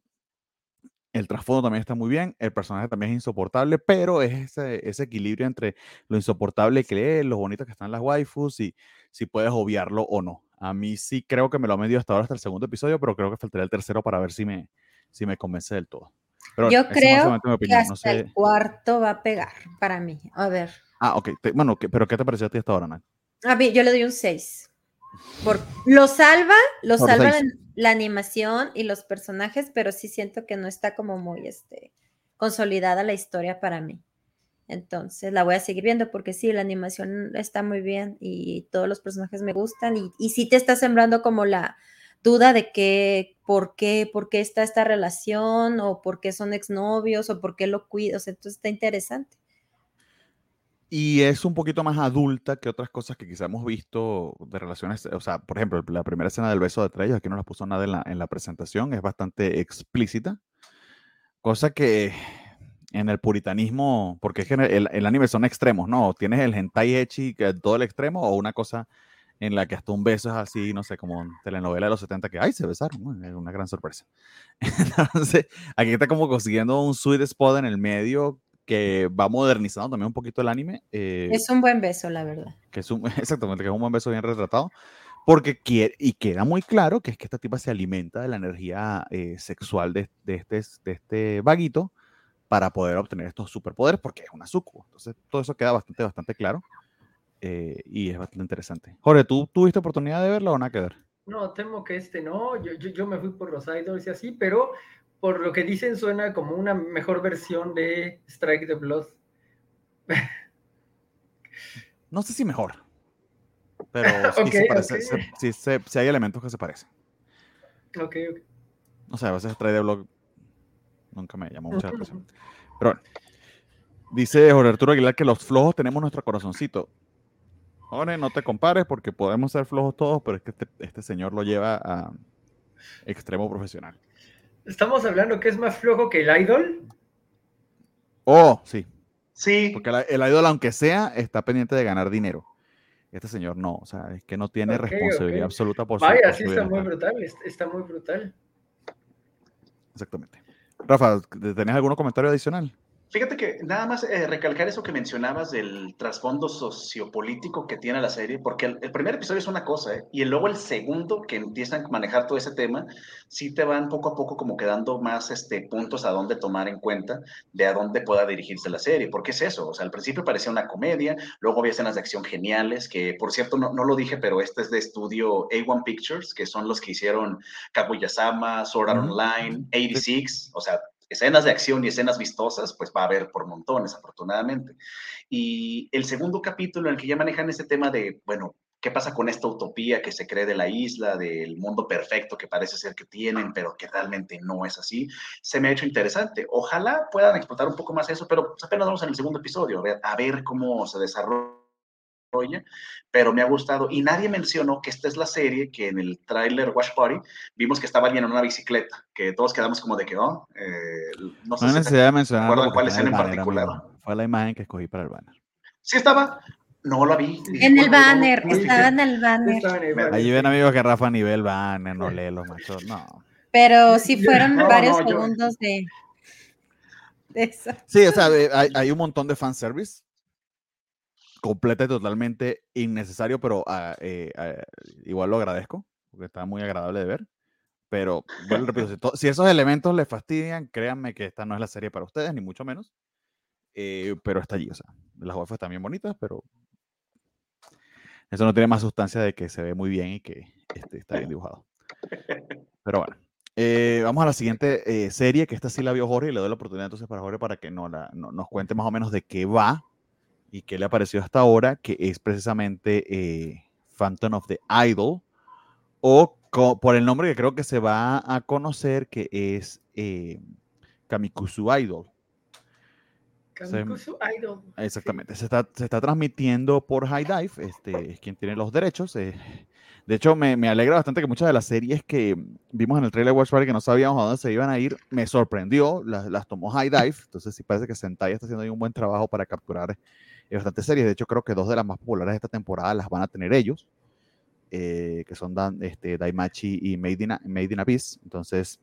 El trasfondo también está muy bien. El personaje también es insoportable, pero es ese, ese equilibrio entre lo insoportable que es, lo bonito que están las waifus y si puedes obviarlo o no. A mí sí creo que me lo ha medido hasta ahora, hasta el segundo episodio, pero creo que faltaría el tercero para ver si me, si me convence del todo. Pero Yo creo que hasta no sé... el cuarto va a pegar para mí. A ver. Ah, ok. Te, bueno, pero ¿qué te pareció a ti hasta ahora, Ana? A mí, yo le doy un 6. Por, lo salva, lo Por salva la, la, animación y los personajes, pero sí siento que no está como muy este, consolidada la historia para mí. Entonces la voy a seguir viendo porque sí, la animación está muy bien y todos los personajes me gustan y, y sí te está sembrando como la duda de que, por qué, por qué está esta relación o por qué son exnovios o por qué lo cuidas. Entonces está interesante. Y es un poquito más adulta que otras cosas que quizá hemos visto de relaciones. O sea, por ejemplo, la primera escena del beso de ellos, aquí no la puso nada en la, en la presentación, es bastante explícita. Cosa que en el puritanismo, porque es que el, el, anime son extremos, ¿no? Tienes el hentai echi, que todo el extremo, o una cosa en la que hasta un beso es así, no sé, como telenovela de los 70, que, ay, se besaron, es una gran sorpresa. Entonces, aquí está como consiguiendo un sweet spot en el medio que va modernizando también un poquito el anime. Eh, es un buen beso, la verdad. Que es un, exactamente, que es un buen beso bien retratado. Porque quiere, y queda muy claro que es que esta tipa se alimenta de la energía eh, sexual de, de, este, de este vaguito para poder obtener estos superpoderes, porque es una sucubo. Entonces, todo eso queda bastante, bastante claro. Eh, y es bastante interesante. Jorge, ¿tú tuviste oportunidad de verlo o nada que ver? No, temo que este no. Yo, yo, yo me fui por los idols y así, pero por lo que dicen, suena como una mejor versión de Strike the Blood. No sé si mejor. Pero sí, okay, se parece, okay. sí, se, sí, hay elementos que se parecen. Ok, ok. No sé, a veces Strike the Blood nunca me llamó mucha atención. Pero bueno. Dice Jorge Arturo Aguilar que los flojos tenemos nuestro corazoncito. Jorge, no te compares porque podemos ser flojos todos, pero es que este, este señor lo lleva a extremo profesional. ¿Estamos hablando que es más flojo que el idol? Oh, sí. Sí. Porque el idol, aunque sea, está pendiente de ganar dinero. Este señor no, o sea, es que no tiene okay, responsabilidad okay. absoluta por Vaya, su Vaya, sí está muy brutal, está muy brutal. Exactamente. Rafa, ¿tenés algún comentario adicional? Fíjate que nada más eh, recalcar eso que mencionabas del trasfondo sociopolítico que tiene la serie, porque el, el primer episodio es una cosa, ¿eh? y luego el segundo que empiezan a manejar todo ese tema, sí te van poco a poco como quedando más este, puntos a dónde tomar en cuenta de a dónde pueda dirigirse la serie, porque es eso, o sea, al principio parecía una comedia, luego había escenas de acción geniales, que por cierto no, no lo dije, pero este es de estudio A1 Pictures, que son los que hicieron Kaguya-sama, Sword Art Online, 86, o sea, escenas de acción y escenas vistosas, pues va a haber por montones, afortunadamente. Y el segundo capítulo en el que ya manejan ese tema de, bueno, ¿qué pasa con esta utopía que se cree de la isla, del mundo perfecto que parece ser que tienen, pero que realmente no es así? Se me ha hecho interesante. Ojalá puedan explotar un poco más eso, pero apenas vamos en el segundo episodio, a ver, ver cómo se desarrolla pero me ha gustado. Y nadie mencionó que esta es la serie que en el tráiler Watch Party vimos que estaba alguien en una bicicleta, que todos quedamos como de que, oh, eh, no sé no si necesidad de mencionar cuál escena en particular. Fue la imagen que escogí para el banner. Sí estaba. No la vi. En el banner, estaba en el banner. Allí ven amigos que Rafa ni ve el banner, no lee los machos, no. Pero sí fueron no, varios no, segundos yo... de, de, eso. Sí, o sea, hay, hay un montón de fanservice completa y totalmente innecesario, pero uh, eh, uh, igual lo agradezco, porque está muy agradable de ver. Pero, bueno, repito, si, si, esos elementos les fastidian, créanme que esta no es la serie para ustedes, ni mucho menos. Eh, pero está allí, o sea, las wafas están bien bonitas, pero eso no tiene más sustancia de que se ve muy bien y que este, está bien dibujado. Pero bueno. Eh, vamos a la siguiente eh, serie, que esta sí la vio Jorge, y le doy la oportunidad entonces para Jorge para que no la, no, nos cuente más o menos de qué va, y qué le ha parecido hasta ahora, que es precisamente eh, Phantom of the Idol, o por el nombre que creo que se va a conocer, que es eh, Kamikusu Idol. Kamikusu se, Idol. Exactamente. Sí. Se, está, se está transmitiendo por High Dive, este, es quien tiene los derechos. Eh, de hecho, me, me, alegra bastante que muchas de las series que vimos en el trailer Watch Party que no sabíamos a dónde se iban a ir, me sorprendió, las, las tomó High Dive. Entonces, sí parece que Sentai está haciendo ahí un buen trabajo para capturar bastantes series. De hecho, creo que dos de las más populares de esta temporada las van a tener ellos, eh, que son Dan, este, Daimachi y Made in, Made in Abyss. Entonces,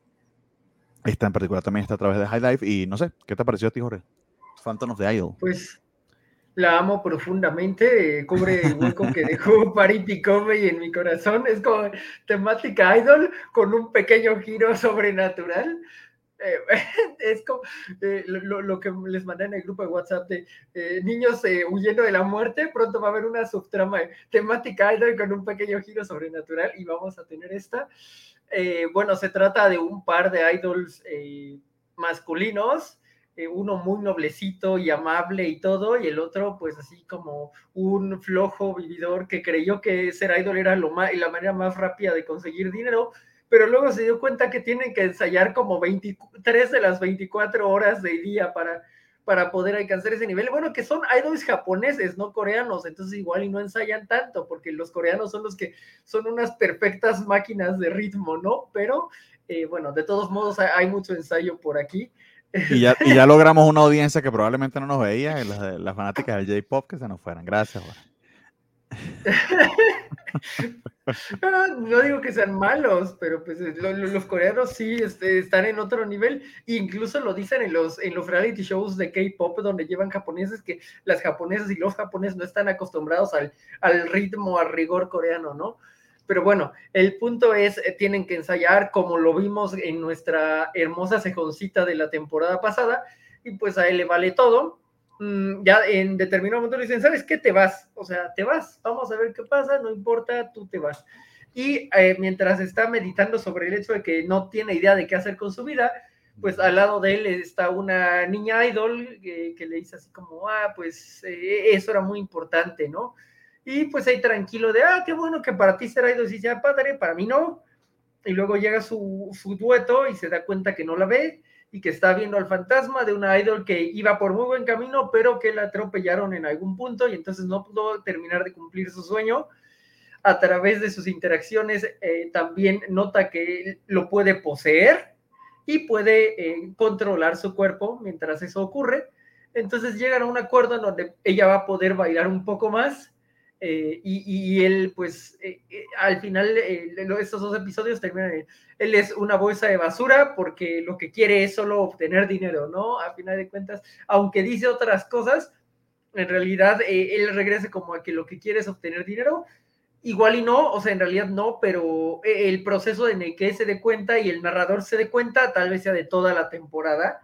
esta en particular también está a través de High Life. Y no sé, ¿qué te pareció a ti, Jorge? Phantom of the Idol. Pues la amo profundamente, eh, cubre el hueco que dejó Parity Comey en mi corazón. Es como temática idol con un pequeño giro sobrenatural. Eh, es como eh, lo, lo, que les mandé en el grupo de WhatsApp de eh, niños eh, huyendo de la muerte. Pronto va a haber una subtrama temática idol con un pequeño giro sobrenatural y vamos a tener esta. Eh, bueno, se trata de un par de idols masculinos eh, uno muy noblecito y amable y todo, y el otro pues así como un flojo vividor que creyó que ser idol era lo más, la manera más rápida de conseguir dinero, pero luego se dio cuenta que tienen que ensayar como 23 de las 24 horas del día para, para poder alcanzar ese nivel. Bueno, que son idols japoneses, no coreanos, entonces igual y no ensayan tanto, porque los coreanos son los que son unas perfectas máquinas de ritmo, ¿no? Pero eh, bueno, de todos modos hay mucho ensayo por aquí. Y ya, y ya logramos una audiencia que probablemente no nos veía, las, las fanáticas del J-Pop que se nos fueran. Gracias, no, digo que sean malos, pero pues eh, los coreanos sí este, están en otro nivel. incluso lo dicen en los, en los reality shows de K-pop donde llevan japoneses que las japonesas y los japoneses no están acostumbrados al, al ritmo, al rigor coreano, ¿no? Pero bueno, el punto es, eh, tienen que ensayar como lo vimos en nuestra hermosa cejoncita de la temporada pasada, y pues a él le vale todo. Mm, ya en determinado momento le dicen, ¿sabes qué? Te vas, o sea, te vas, vamos a ver qué pasa, no importa, tú te vas. Y eh, mientras está meditando sobre el hecho de que no tiene idea de qué hacer con su vida, pues al lado de él está una niña idol que, le dice así como, ah, pues eh, eso era muy importante, ¿no? Y pues ahí tranquilo de, ah, qué bueno que para ti será idol, y ya padre, para mí no. Y luego llega su, su dueto y se da cuenta que no la ve y que está viendo al fantasma de una idol que iba por muy buen camino, pero que la atropellaron en algún punto y entonces no pudo terminar de cumplir su sueño. A través de sus interacciones eh, también nota que lo puede poseer y puede eh, controlar su cuerpo mientras eso ocurre. Entonces llegan a un acuerdo en donde ella va a poder bailar un poco más eh, y, él, pues, eh, eh, al final, estos dos episodios terminan, él es una bolsa de basura porque lo que quiere es solo obtener dinero, ¿no? A final de cuentas, aunque dice otras cosas, en realidad él regresa como a que lo que quiere es obtener dinero. Igual y no, o sea, en realidad no, pero el proceso en el que se dé cuenta y el narrador se dé cuenta, tal vez sea de toda la temporada.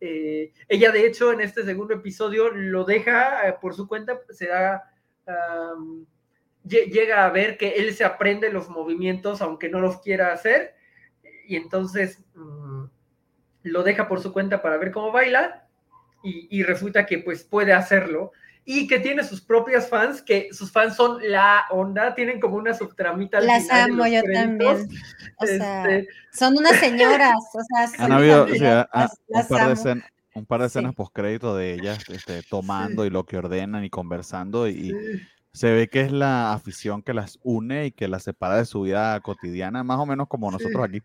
ella, de hecho, en este segundo episodio lo deja por su cuenta, se da llega a ver que él se aprende los movimientos aunque no los quiera hacer y entonces mm, lo deja por su cuenta para ver cómo baila y, resulta que pues puede hacerlo y que tiene sus propias fans, que sus fans son la onda, tienen como una subtramita. Las amo yo también. O sea, este, son unas señoras. O sea, Han habido un, par de escenas, un par de escenas post crédito de ellas este, tomando y lo que ordenan y conversando y se ve que es la afición que las une y que las separa de su vida cotidiana, más o menos como nosotros aquí.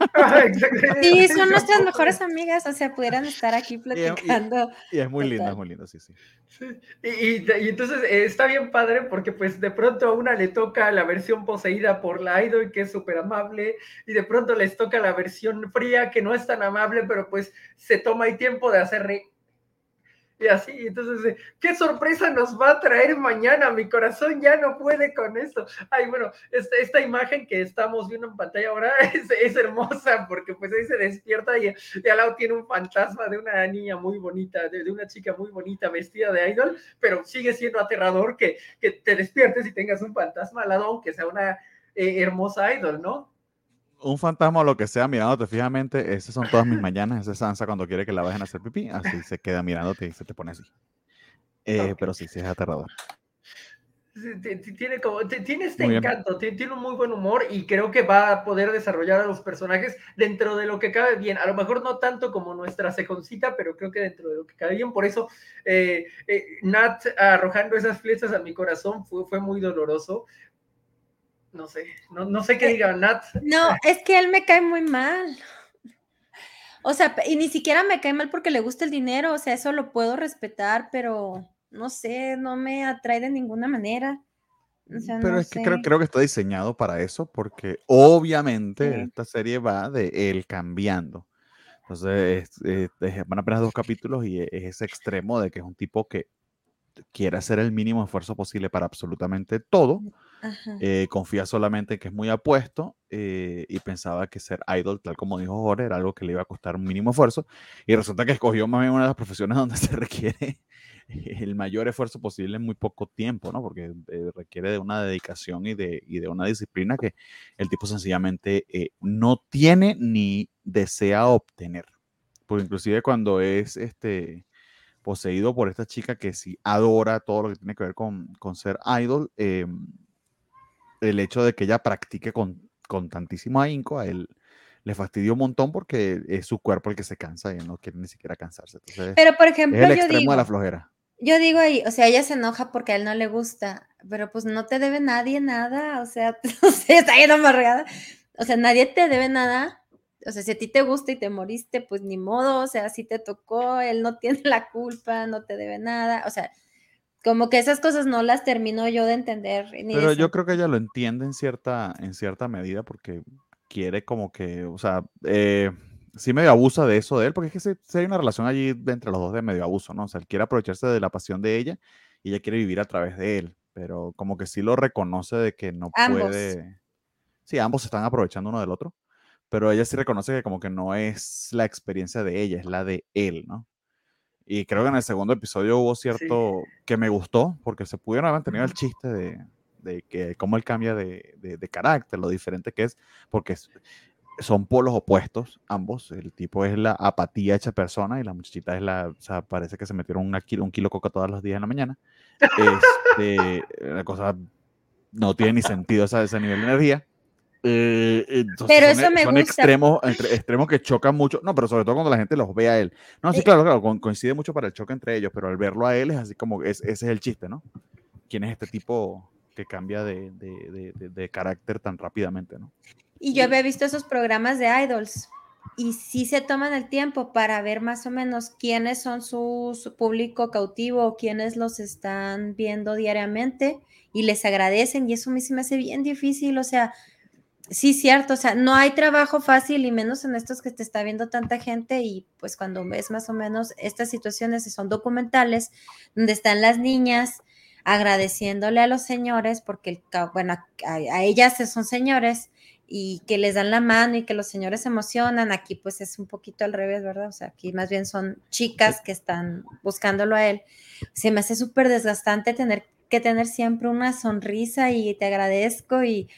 sí, son nuestras mejores amigas, o sea, pudieran estar aquí platicando. Y, es muy lindo, es muy lindo, sí, sí. Y, entonces eh, está bien padre porque pues de pronto a una le toca la versión poseída por la idol que es súper amable y de pronto les toca la versión fría que no es tan amable, pero pues se toma el tiempo de hacer y así, entonces, ¿qué sorpresa nos va a traer mañana? Mi corazón ya no puede con esto. Ay, bueno, esta, esta imagen que estamos viendo en pantalla ahora es, hermosa porque pues ahí se despierta y, al lado tiene un fantasma de una niña muy bonita, de, una chica muy bonita vestida de idol, pero sigue siendo aterrador que, que te despiertes y tengas un fantasma al lado, aunque sea una eh, hermosa idol, ¿no? Un fantasma o lo que sea mirándote fijamente, esas son todas mis mañanas. Esa es Sansa cuando quiere que la vayan a hacer pipí, así se queda mirándote y se te pone así. Eh, pero sí, sí es aterrador. Tiene, como, tiene este encanto, tiene, un muy buen humor y creo que va a poder desarrollar a los personajes dentro de lo que cabe bien. A lo mejor no tanto como nuestra seconcita, pero creo que dentro de lo que cabe bien. Por eso, eh, eh, Nat arrojando esas flechas a mi corazón fue, fue muy doloroso no sé, no, sé qué eh, diga Nat. No, es que él me cae muy mal. O sea, y ni siquiera me cae mal porque le gusta el dinero, o sea, eso lo puedo respetar, pero no sé, no me atrae de ninguna manera. pero es que creo, que está diseñado para eso, porque obviamente esta serie va de él cambiando. Entonces, van apenas dos capítulos y es ese extremo de que es un tipo que quiere hacer el mínimo esfuerzo posible para absolutamente todo eh, confía solamente en que es muy apuesto eh, y pensaba que ser idol, tal como dijo Jorge, era algo que le iba a costar un mínimo esfuerzo. Y resulta que escogió más bien una de las profesiones donde se requiere el mayor esfuerzo posible en muy poco tiempo, ¿no? Porque eh, requiere de una dedicación y de, y de, una disciplina que el tipo sencillamente no tiene ni desea obtener. Porque inclusive cuando es este poseído por esta chica que sí adora todo lo que tiene que ver con, con ser idol, em, el hecho de que ella practique con, con tantísimo ahínco, a él le fastidió un montón porque es su cuerpo el que se cansa y no quiere ni siquiera cansarse. pero por ejemplo, es el extremo de la flojera. Yo digo ahí, o sea, ella se enoja porque a él no le gusta, pero pues no te debe nadie nada, o sea, o sea está bien amargada. O sea, nadie te debe nada. O sea, si a ti te gusta y te moriste, pues ni modo, o sea, si te tocó, él no tiene la culpa, no te debe nada. O sea, como que esas cosas no las termino yo de entender. Pero yo creo que ella lo entiende en cierta, en cierta medida porque quiere como que, o sea, eh, sí medio abusa de eso de él, porque es que si, hay una relación allí entre los dos de medio abuso, ¿no? O sea, él quiere aprovecharse de la pasión de ella y ella quiere vivir a través de él, pero como que sí lo reconoce de que no puede. Sí, ambos se están aprovechando uno del otro, pero ella sí reconoce que como que no es la experiencia de ella, es la de él, ¿no? Y creo que en el segundo episodio hubo cierto que me gustó, porque se pudieron haber tenido el chiste de, de que cómo él cambia de, de, carácter, lo diferente que es, porque son polos opuestos ambos. El tipo es la apatía hecha persona y la muchachita es la, o sea, parece que se metieron una kilo, un kilo coca todos los días en la mañana. Este, la cosa no tiene ni sentido ese, ese nivel de energía. Eh, pero eso me son extremos, entre, extremos que chocan mucho. No, pero sobre todo cuando la gente los ve a él. No, sí, claro, claro, coincide mucho para el choque entre ellos, pero al verlo a él es así como, ese es el chiste, ¿no? ¿Quién es este tipo que cambia de, de, de, de carácter tan rápidamente, ¿no? Y yo había visto esos programas de idols y sí se toman el tiempo para ver más o menos quiénes son su, su público cautivo, quiénes los están viendo diariamente y les agradecen y eso a mí se me hace bien difícil, o sea, Sí, cierto, o sea, no hay trabajo fácil y menos en estos que te está viendo tanta gente y pues cuando ves más o menos estas situaciones son documentales donde están las niñas agradeciéndole a los señores porque, bueno, a, ellas son señores y que les dan la mano y que los señores se emocionan, aquí pues es un poquito al revés, ¿verdad? O sea, aquí más bien son chicas que están buscándolo a él. Se me hace súper desgastante tener que tener siempre una sonrisa y te agradezco y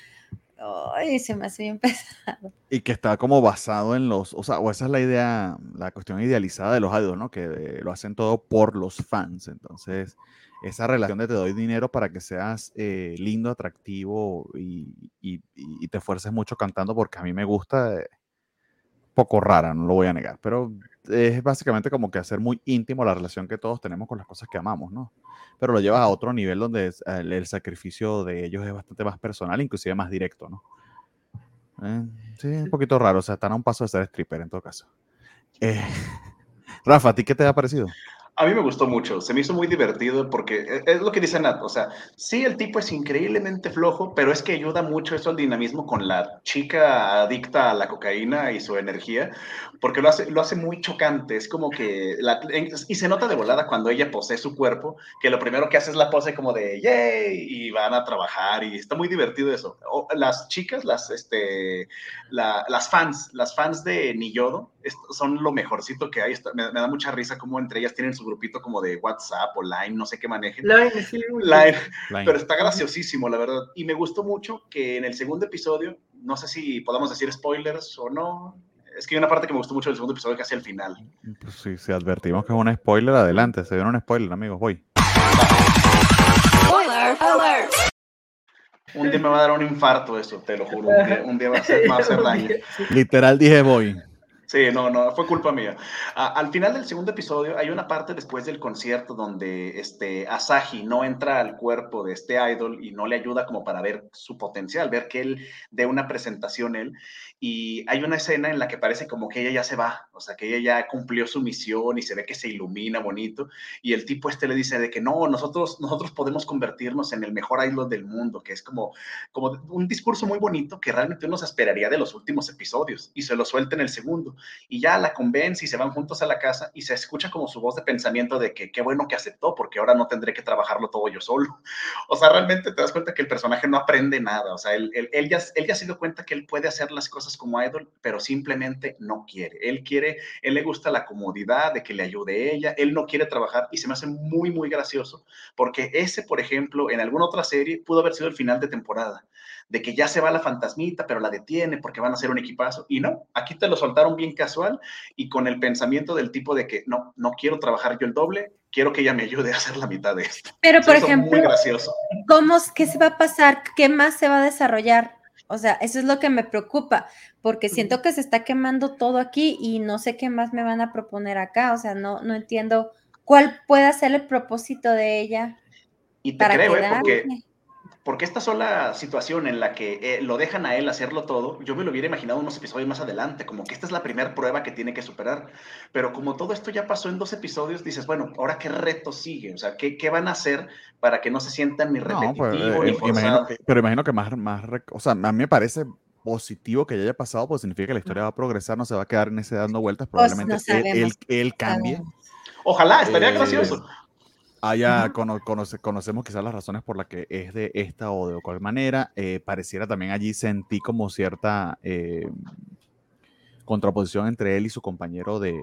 Ay, se me hace bien pesado. Y que está como basado en los, o sea, o esa es la idea, la cuestión idealizada de los idols, ¿no? Que lo hacen todo por los fans. Entonces, esa relación de te doy dinero para que seas eh, lindo, atractivo y, te esfuerces mucho cantando porque a mí me gusta, eh, poco rara, no lo voy a negar, pero es básicamente como que hacer muy íntimo la relación que todos tenemos con las cosas que amamos, ¿no? Pero lo llevas a otro nivel donde el, sacrificio de ellos es bastante más personal, inclusive más directo, ¿no? Eh, sí, un poquito raro, o sea, están a un paso de ser stripper en todo caso. Eh, Rafa, ¿a ti qué te ha parecido? A mí me gustó mucho, se me hizo muy divertido porque e, es lo que dice Nat, o sea, sí, el tipo es increíblemente flojo, pero es que ayuda mucho eso al dinamismo con la chica adicta a la cocaína y su energía, porque lo hace, lo hace muy chocante, es como que, y se nota de volada cuando ella posee su cuerpo, que lo primero que hace es la pose como de, yay, y van a trabajar, y está muy divertido eso. las chicas, las, este, las fans, las fans de Niyodo, son lo mejorcito que hay, me, me da mucha risa como entre ellas tienen su grupito como de WhatsApp o Line, no sé qué manejen. Line, sí, Line, Pero está graciosísimo, la verdad. Y me gustó mucho que en el segundo episodio, no sé si podamos decir spoilers o no, es que hay una parte que me gustó mucho del segundo episodio que hace el final. Pues sí, si advertimos que es un spoiler, adelante, se dieron un spoiler, amigos, voy. Spoiler Un día me va a dar un infarto eso, te lo juro. Un día, va, a hacer, a hacer daño. Literal dije voy. Sí, no, no, fue culpa mía. al final del segundo episodio hay una parte después del concierto donde este Asahi no entra al cuerpo de este idol y no le ayuda como para ver su potencial, ver que él dé una presentación él. Y hay una escena en la que parece como que ella ya se va, o sea, que ella ya cumplió su misión y se ve que se ilumina bonito. Y el tipo este le dice de que no, nosotros, nosotros podemos convertirnos en el mejor idol del mundo, que es como, como un discurso muy bonito que realmente uno se esperaría de los últimos episodios y se lo suelta en el segundo y ya la convence y se van juntos a la casa y se escucha como su voz de pensamiento de que qué bueno que aceptó porque ahora no tendré que trabajarlo todo yo solo. O sea, realmente te das cuenta que el personaje no aprende nada, o sea, él, él, ya, él ya se dio cuenta que él puede hacer las cosas como idol, pero simplemente no quiere. Él quiere, él le gusta la comodidad de que le ayude ella, él no quiere trabajar y se me hace muy, muy gracioso porque ese, por ejemplo, en alguna otra serie pudo haber sido el final de temporada de que ya se va la fantasmita, pero la detiene porque van a ser un equipazo. Y no, aquí te lo soltaron bien casual y con el pensamiento del tipo de que no, no quiero trabajar yo el doble, quiero que ella me ayude a hacer la mitad de esto. Pero, por ejemplo, muy gracioso. ¿cómo, ¿qué se va a pasar? ¿Qué más se va a desarrollar? O sea, eso es lo que me preocupa, porque siento que se está quemando todo aquí y no sé qué más me van a proponer acá. O sea, no, no entiendo cuál puede ser el propósito de ella. Y te creo, ¿eh? porque porque esta sola situación en la que eh, lo dejan a él hacerlo todo, yo me lo hubiera imaginado unos episodios más adelante, como que esta es la primera prueba que tiene que superar. Pero como todo esto ya pasó en dos episodios, dices, bueno, ahora qué reto sigue, o sea, ¿qué, qué van a hacer para que no se sientan ni pues, repetitivo ni eh, imagino, Pero imagino que más, más, o sea, a mí me parece positivo que ya haya pasado, pues significa que la historia va a progresar, no se va a quedar en ese dando vueltas, pues, probablemente él, él, cambie. Ojalá, estaría eh, gracioso haya, conocemos quizás las razones por las que es de esta o de cual manera. Eh, pareciera también allí sentí como cierta eh, contraposición entre él y su compañero de,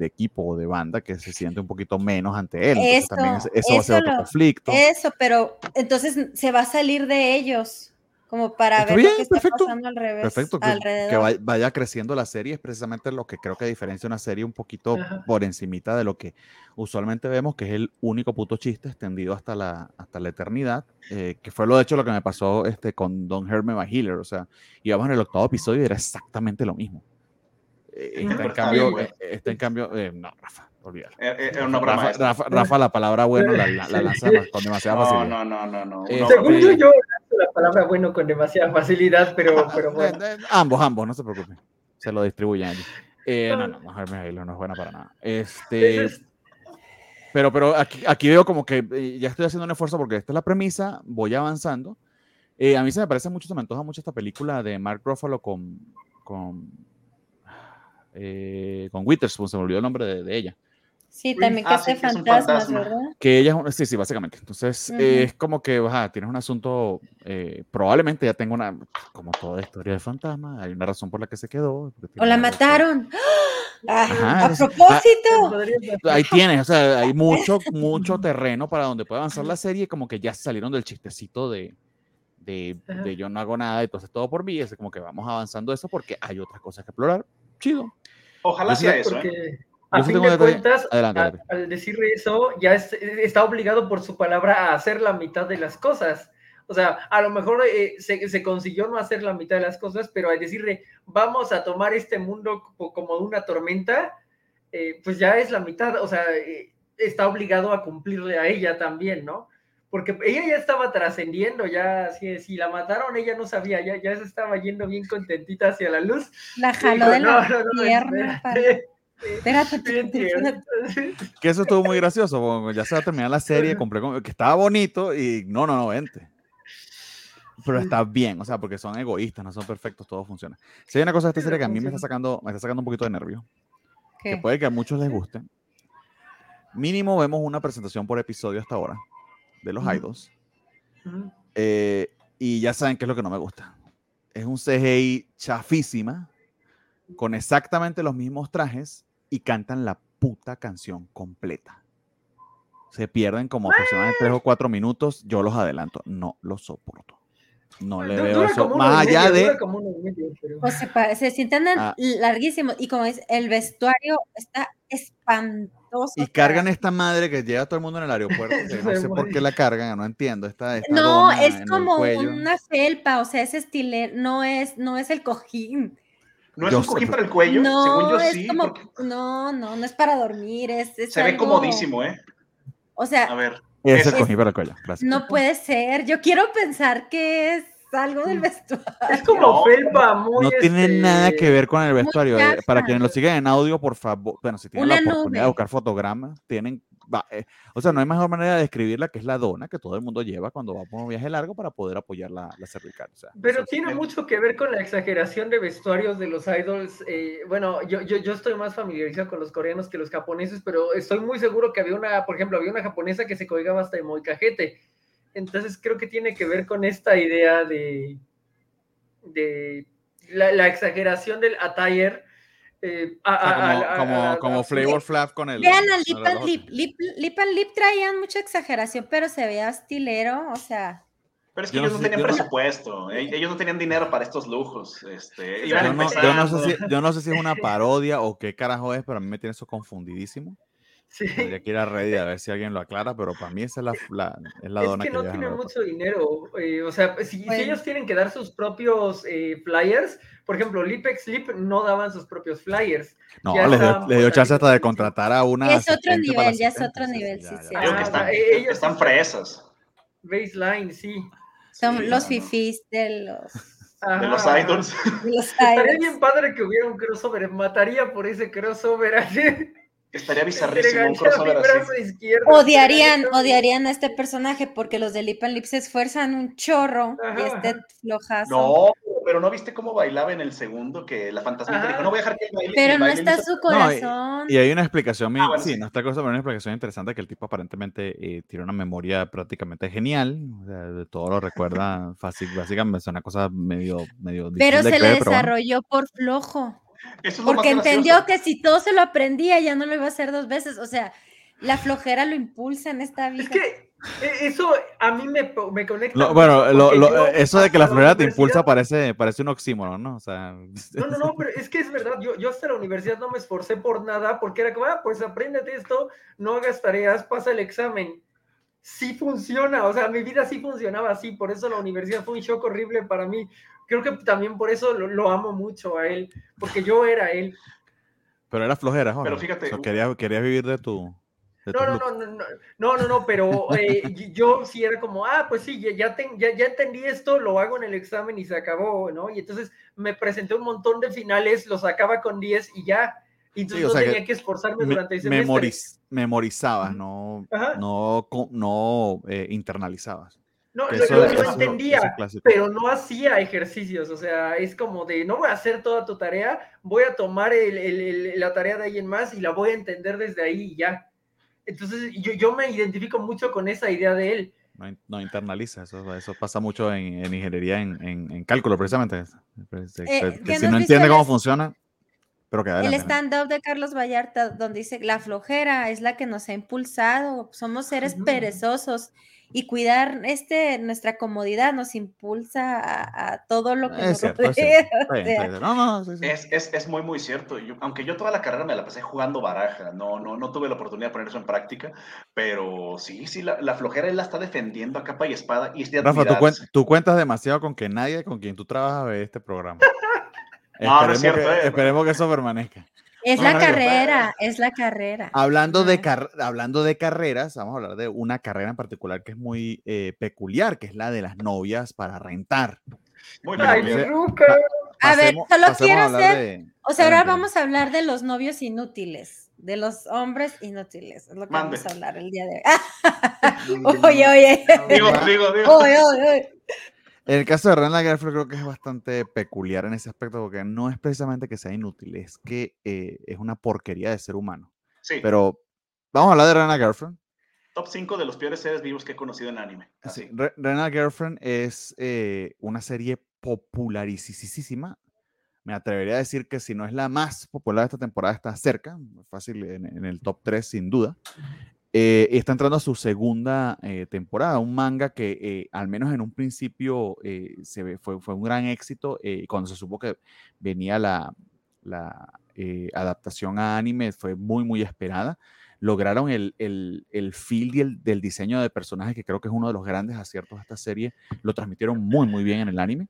equipo o de banda que se siente un poquito menos ante él. eso, también eso, va a ser otro conflicto. Eso, pero entonces se va a salir de ellos como para ver lo que está pasando al revés. Perfecto, que, vaya creciendo la serie es precisamente lo que creo que diferencia una serie un poquito por encimita de lo que usualmente vemos, que es el único puto chiste extendido hasta la, hasta la eternidad, eh, que fue lo de hecho lo que me pasó este, con Don Herman Healer, o sea, íbamos en el octavo episodio y era exactamente lo mismo. Eh, está, en cambio, eh, está en cambio, no, Rafa, olvídalo. Rafa, Rafa, la palabra bueno la, la, lanza con demasiada facilidad. No, no, no, no. Según yo, yo la palabra bueno con demasiada facilidad, pero, pero bueno. ambos, ambos, no se preocupen. Se lo distribuyen allí. Eh, no, no, no, no es buena para nada. Este, pero, pero aquí, aquí veo como que eh, ya estoy haciendo un esfuerzo porque esta es la premisa, voy avanzando. Eh, a mí se me parece mucho, se me antoja mucho esta película de Mark Ruffalo con, con, eh, con Witherspoon, se me olvidó el nombre de, de ella. Sí, también que ah, hace fantasmas, ¿verdad? Que ella es sí, sí, básicamente. Entonces, es como que, ajá, tienes un asunto, eh, probablemente ya tengo una, como toda historia de fantasma, hay una razón por la que se quedó. O la mataron. ¡Ah! a propósito. ahí tienes, o sea, hay mucho, mucho terreno para donde puede avanzar la serie, como que ya salieron del chistecito de, de, de yo no hago nada, entonces todo por mí, es como que vamos avanzando eso porque hay otras cosas que explorar. Chido. Ojalá sea eso, ¿eh? A fin de cuentas, al decirle eso, ya está obligado por su palabra a hacer la mitad de las cosas. O sea, a lo mejor eh, se, consiguió no hacer la mitad de las cosas, pero al decirle, vamos a tomar este mundo como una tormenta, eh, pues ya es la mitad, o sea, eh, está obligado a cumplirle a ella también, ¿no? Porque ella ya estaba trascendiendo, ya, si, si la mataron, ella no sabía, ya, ya se estaba yendo bien contentita hacia la luz. La jaló de la Que eso estuvo muy gracioso, ya se va a terminar la serie, que estaba bonito y no, no, no, vente. Pero está bien, o sea, porque son egoístas, no son perfectos, todo funciona. Si hay una cosa de esta serie que a mí me está sacando, me está sacando un poquito de nervio, que puede que a muchos les guste. Mínimo vemos una presentación por episodio hasta ahora de los idols. Eh, y ya saben qué es lo que no me gusta. Es un CGI chafísima, con exactamente los mismos trajes, y cantan la puta canción completa. Se pierden como aproximadamente tres o cuatro minutos. Yo los adelanto. No los soporto. No le veo eso. Más allá de. Pues se, se, sienten ah. larguísimos. Y como es, el vestuario está espantoso. Y cargan esta madre que lleva a todo el mundo en el aeropuerto. no sé por qué la cargan, no entiendo. Esta, no, es como una felpa, o sea, ese estilo no es, no es el cojín. ¿No es un cojín para el cuello? No, Según yo es Como, No, no, no es para dormir. Es, Se ve comodísimo, ¿eh? O sea. A ver. Es el cojín para el cuello. Gracias. No puede ser. Yo quiero pensar que es algo del vestuario. Es como felpa, muy. No tiene este, nada que ver con el vestuario. Eh, para quienes lo siguen en audio, por favor. Bueno, si tienen la oportunidad de buscar fotogramas, tienen eh, o sea, no hay mejor manera de describirla que es la dona que todo el mundo lleva cuando va por un viaje largo para poder apoyar la, cervical. Pero tiene mucho que ver con la exageración de vestuarios de los idols. Eh, bueno, yo, yo, yo, estoy más familiarizado con los coreanos que los japoneses, pero estoy muy seguro que había una, por ejemplo, había una japonesa que se colgaba hasta de moicajete. Entonces creo que tiene que ver con esta idea de, de la, la exageración del attire eh, como, como, Flavor Flav con el. Vean a Lip and Lip. Lip, Lip and Lip traían mucha exageración, pero se veía estilero, o sea. Pero es que ellos no, tenían presupuesto, e-, ellos no tenían dinero para estos lujos. Este, yo, no, yo, no, sé si, yo no sé si es una parodia o qué carajo es, pero a mí me tiene eso confundidísimo. Sí. Tendría que ir a Reddit a ver si alguien lo aclara, pero para mí esa es la, la es la dona que, que no tienen mucho dinero. Eh, o sea, si, ellos tienen que dar sus propios eh, flyers, por ejemplo, Lipex Lip no daban sus propios flyers. No, les dio, dio, chance hasta de contratar a una. Es otro nivel, ya es otro nivel, sí, sí. que están, ellos están fresas. Baseline, sí. Son los fifís de los. De los idols. Estaría bien padre que hubiera un crossover. Mataría por ese crossover así. Estaría bizarrísimo un crossover así. Odiarían, odiarían a este personaje porque los de Lip and Lip se esfuerzan un chorro y este flojazo. No, pero no viste cómo bailaba en el segundo, que la fantasma dijo, no voy a dejar que baile. Pero no está su corazón. y, hay una explicación, ah, sí, no está cosa, pero una explicación interesante que el tipo aparentemente eh, tiene una memoria prácticamente genial, o sea, de todo lo recuerda fácil, básicamente es una cosa medio, medio Pero se le desarrolló por flojo. Porque entendió que si todo se lo aprendía, ya no lo iba a hacer dos veces. O sea, la flojera lo impulsa en esta vida. Es que e, eso a mí me, me conecta. bueno, eso de que la flojera te impulsa parece, parece un oxímoron, ¿no? O sea... No, no, no, pero es que es verdad. Yo, yo hasta la universidad no me esforcé por nada porque era como, ah, pues apréndete esto, no hagas tareas, pasa el examen. Sí funciona, o sea, mi vida sí funcionaba así, por eso la universidad fue un shock horrible para mí creo que también por eso lo, amo mucho a él, porque yo era él. Pero era flojera, Pero fíjate. quería, quería vivir de tu. no, no, no, no, no, no, no, no, pero eh, yo sí era como, ah, pues sí, ya, ya, ya, entendí esto, lo hago en el examen y se acabó, ¿no? Y entonces me presenté un montón de finales, los sacaba con 10 y ya. Y entonces no tenía que, esforzarme durante ese memoriz, Memorizabas, no, no, no eh, internalizabas. No, lo, entendía, pero no hacía ejercicios, o sea, es como de, no voy a hacer toda tu tarea, voy a tomar la tarea de alguien más y la voy a entender desde ahí y ya. Entonces, yo, yo me identifico mucho con esa idea de él. No, internaliza, eso, eso pasa mucho en, ingeniería, en, en, cálculo, precisamente. Eh, si no entiende cómo funciona, pero que El stand-up de Carlos Vallarta, donde dice, la flojera es la que nos ha impulsado, somos seres perezosos y cuidar este, nuestra comodidad nos impulsa a, todo lo que nos Es, muy, muy cierto. aunque yo toda la carrera me la pasé jugando baraja, no, no, no tuve la oportunidad de poner eso en práctica, pero sí, sí, la, flojera él la está defendiendo a capa y espada. Y Rafa, tú, cuentas demasiado con que nadie con quien tú trabajas ve este programa. Eh, esperemos que eso permanezca. Es la carrera, es la carrera. Hablando de, hablando de carreras, vamos a hablar de una carrera en particular que es muy eh, peculiar, que es la de las novias para rentar. Muy Ay, a ver, solo quiero hacer, o sea, ahora vamos a hablar de los novios inútiles, de los hombres inútiles, es lo que vamos a hablar el día de hoy. oye, oye. Digo, digo, digo. Oye, oye. El caso de Rena Gerfeld creo que es bastante peculiar en ese aspecto porque no es precisamente que sea inútil, es que eh, es una porquería de ser humano. Sí. Pero vamos a hablar de Rena Girlfriend. Top 5 de los peores seres vivos que he conocido en anime. Sí, Rena Girlfriend es eh, una serie popularísima. Me atrevería a decir que si no es la más popular de esta temporada, está cerca, fácil en, en el top 3 sin duda. Eh, está entrando a su segunda eh, temporada, un manga que eh, al menos en un principio se fue, fue, un gran éxito cuando se supo que venía la, la adaptación a anime fue muy muy esperada. Lograron el, el, el feel del diseño de personajes que creo que es uno de los grandes aciertos de esta serie. Lo transmitieron muy muy bien en el anime.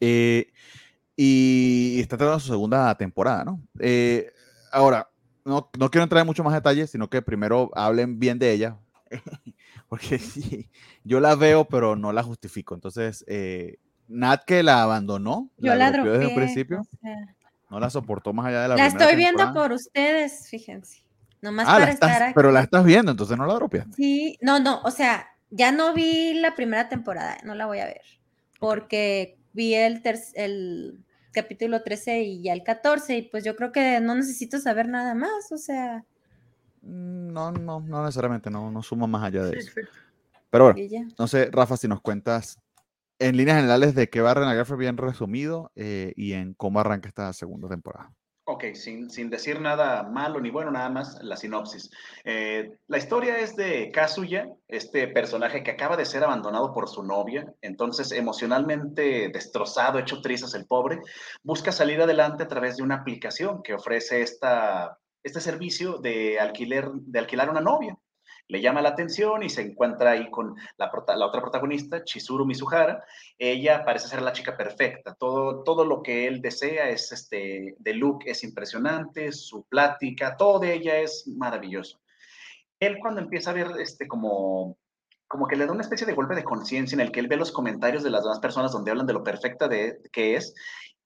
y está entrando a su segunda temporada, ¿no? ahora, no, no quiero entrar en mucho más detalles, sino que primero hablen bien de ella, porque sí, yo la veo, pero no la justifico. Entonces, eh, Nat que la abandonó, yo la, la desde el principio, no la soportó más allá de la La estoy viendo por ustedes, fíjense. Nomás ah, para estar aquí. Pero la estás viendo, entonces no la dropeaste. Sí, no, no, o sea, ya no vi la primera temporada, no la voy a ver, porque vi el, el capítulo 13 y ya el 14, y pues yo creo que no necesito saber nada más, o sea. Mm, no, no, no necesariamente, no, no suma más allá de eso. Pero bueno, no sé, Rafa, si nos cuentas en líneas generales de qué va Renagar bien resumido eh, y en cómo arranca esta segunda temporada. Ok, sin, sin, decir nada malo ni bueno, nada más la sinopsis. Eh, la historia es de Kazuya, este personaje que acaba de ser abandonado por su novia, entonces emocionalmente destrozado, hecho trizas el pobre, busca salir adelante a través de una aplicación que ofrece esta, este servicio de, alquiler, de alquilar una novia le llama la atención y se encuentra ahí con la, otra protagonista, Chizuru Mizuhara. Ella parece ser la chica perfecta. Todo, todo lo que él desea es este, de look es impresionante, su plática, todo de ella es maravilloso. Él cuando empieza a ver este como como que le da una especie de golpe de conciencia en el que él ve los comentarios de las demás personas donde hablan de lo perfecta de, que es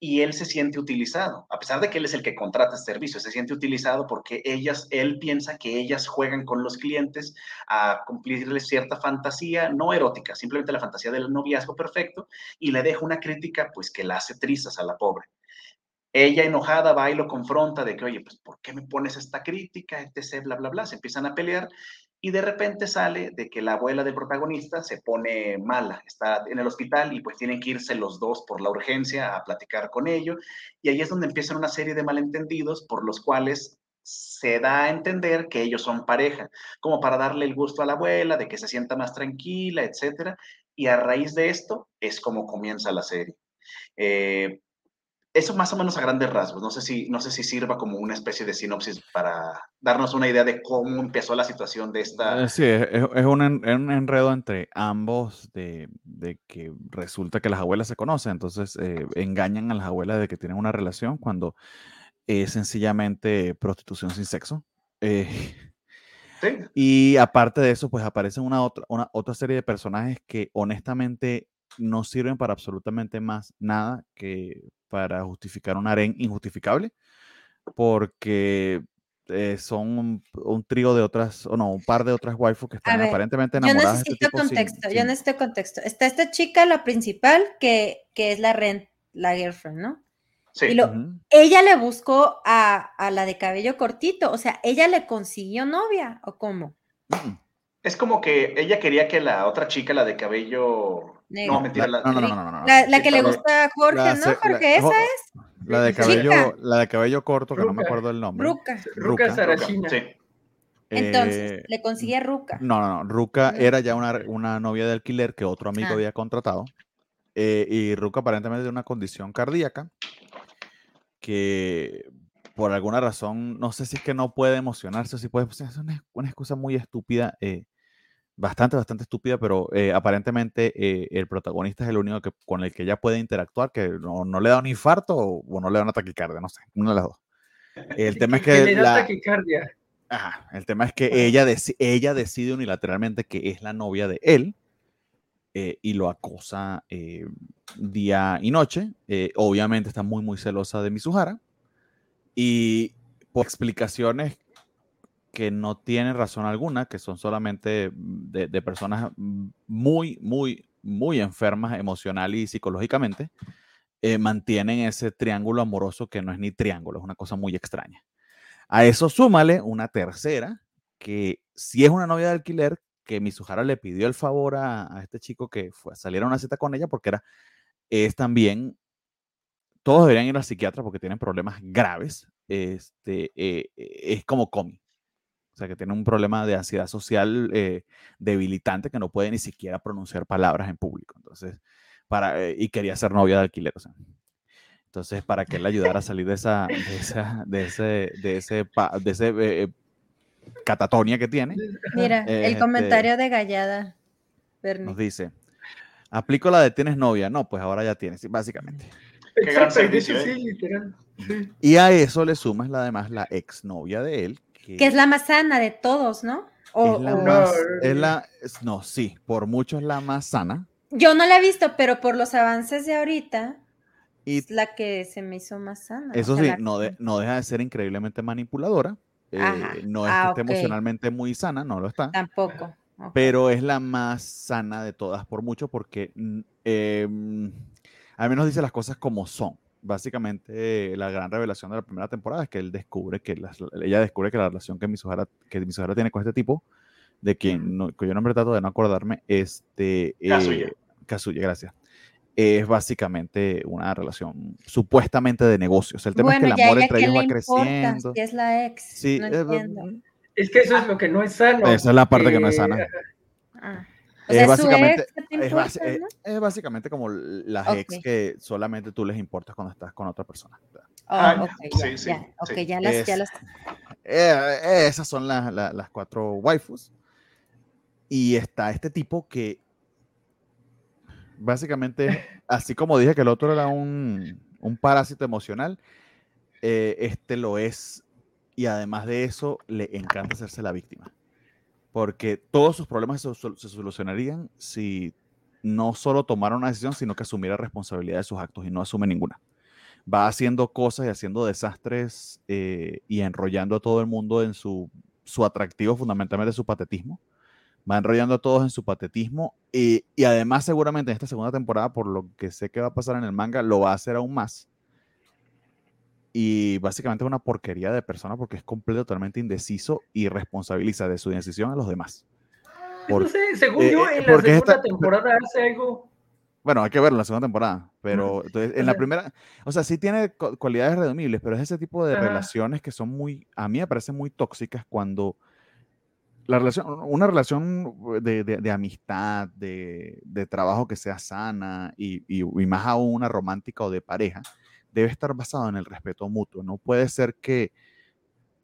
y él se siente utilizado, a pesar de que él es el que contrata este servicio, se siente utilizado porque ellas, él piensa que ellas juegan con los clientes a cumplirles cierta fantasía, no erótica, simplemente la fantasía del noviazgo perfecto, y le deja una crítica pues que la hace trizas a la pobre. Ella enojada va y lo confronta de que, oye, pues, ¿por qué me pones esta crítica? Etc., bla, bla, bla. Se empiezan a pelear y de repente sale de que la abuela del protagonista se pone mala, está en el hospital y pues tienen que irse los dos por la urgencia a platicar con ello. Y ahí es donde empiezan una serie de malentendidos por los cuales se da a entender que ellos son pareja, como para darle el gusto a la abuela, de que se sienta más tranquila, etc. Y a raíz de esto es como comienza la serie. Eh, eso más o menos a grandes rasgos. No sé si, no sé si sirva como una especie de sinopsis para darnos una idea de cómo empezó la situación de esta. Eh, sí, es, un, enredo entre ambos de, que resulta que las abuelas se conocen, entonces eh, engañan a las abuelas de que tienen una relación cuando es sencillamente prostitución sin sexo. Eh, sí. Y aparte de eso, pues aparecen una otra, una otra serie de personajes que honestamente no sirven para absolutamente más nada que para justificar un harén injustificable, porque eh, son un, trío de otras, o no, un par de otras waifus que están aparentemente enamoradas. Yo necesito contexto, yo necesito contexto. Está esta chica, la principal, que, que es la rent, la girlfriend, ¿no? Sí. Y lo, ella le buscó a, a, la de cabello cortito, o sea, ella le consiguió novia, ¿o cómo? Mm. Es como que ella quería que la otra chica, la de cabello no, mentira. La, no, no, no, no, La, que le gusta a Jorge, ¿no? Jorge, esa es. La de cabello, la de cabello corto, que no me acuerdo el nombre. Ruca. Ruca, Sarachina. Sí. Entonces, eh, le conseguía Ruca. No, no, no. Ruca era ya una, una, novia de alquiler que otro amigo ah. había contratado. Eh, y Ruca aparentemente de una condición cardíaca que por alguna razón, no sé si es que no puede emocionarse o si puede, es una, una excusa muy estúpida. Eh, bastante, bastante estúpida, pero eh, aparentemente eh, el protagonista es el único que, con el que ella puede interactuar, que no, no le da un infarto o, no le da una taquicardia, no sé, una de las dos. El tema es que... le da taquicardia. Ajá, el tema es que ella, ella decide unilateralmente que es la novia de él eh, y lo acosa día y noche. obviamente está muy, muy celosa de Mizuhara y por explicaciones que no tienen razón alguna, que son solamente de, personas muy, muy, muy enfermas emocional y psicológicamente, eh, mantienen ese triángulo amoroso que no es ni triángulo, es una cosa muy extraña. A eso súmale una tercera, que si es una novia de alquiler, que Mizuhara le pidió el favor a, este chico que fue, saliera a una cita con ella porque era, es también, todos deberían ir al psiquiatra porque tienen problemas graves, este, eh, es como cómic o sea, que tiene un problema de ansiedad social eh, debilitante que no puede ni siquiera pronunciar palabras en público. Entonces, para, eh, y quería ser novia de alquiler. O sea. Entonces, para que él le ayudara a salir de esa, de, esa, de ese, de ese, de ese eh, catatonia que tiene. Mira, el este comentario de Gallada, Bernie. Nos dice, aplico la de tienes novia. No, pues ahora ya tienes, básicamente. Qué gran servicio, Y a eso le sumas la además la exnovia de él, que, es la más sana de todos, ¿no? O, es la más, es la, no, sí, por mucho es la más sana. Yo no la he visto, pero por los avances de ahorita, es la que se me hizo más sana. Eso sí, no, no deja de ser increíblemente manipuladora. Eh, no es que ah, esté emocionalmente muy sana, no lo está. Tampoco. Pero es la más sana de todas por mucho porque eh, al menos dice las cosas como son básicamente la gran revelación de la primera temporada es que él descubre que ella descubre que la relación que Mizuhara, que Mizuhara tiene con este tipo, de quien no, cuyo nombre trato de no acordarme, este... Eh, Kazuya. gracias. es básicamente una relación supuestamente de negocios. El tema es que el amor entre ellos va creciendo. Si es la ex. Sí, no es, entiendo. Es que eso es lo que no es sano. esa es la parte que no es sana. Eh, Ah. Es O sea, es básicamente, ex es, importa, basi- eh, ¿no? es básicamente como las ex Ok. que solamente tú les importas cuando estás con otra persona. Oh, Ah, ok, sí, ya, sí, ya, ok, sí. ya las, ya Es- las. Eh, esas son las, la- las cuatro waifus. Y está este tipo que básicamente, así como dije que el otro era un, un parásito emocional, eh, este lo es. Y además de eso, le encanta hacerse la víctima. Porque todos sus problemas se, sol- se solucionarían si no solo tomara una decisión, sino que asumiera responsabilidad de sus actos y no asume ninguna va haciendo cosas y haciendo desastres eh, y enrollando a todo el mundo en su, su atractivo, fundamentalmente su patetismo. Va enrollando a todos en su patetismo y, y además seguramente en esta segunda temporada, por lo que sé que va a pasar en el manga, lo va a hacer aún más. Y básicamente es una porquería de persona porque es completo, totalmente indeciso y responsabiliza de su decisión a los demás. Por- sé, según eh, yo, eh, en la segunda esta- temporada hace algo. Bueno, hay que verlo en la segunda temporada, pero entonces, en la primera, o sea, sí tiene cu- cualidades redumibles, pero es ese tipo de relaciones que son muy, a mí me parecen muy tóxicas cuando la relación, una relación de, de- de amistad, de, de trabajo que sea sana y, y- y más aún una romántica o de pareja, debe estar basado en el respeto mutuo. No puede ser que,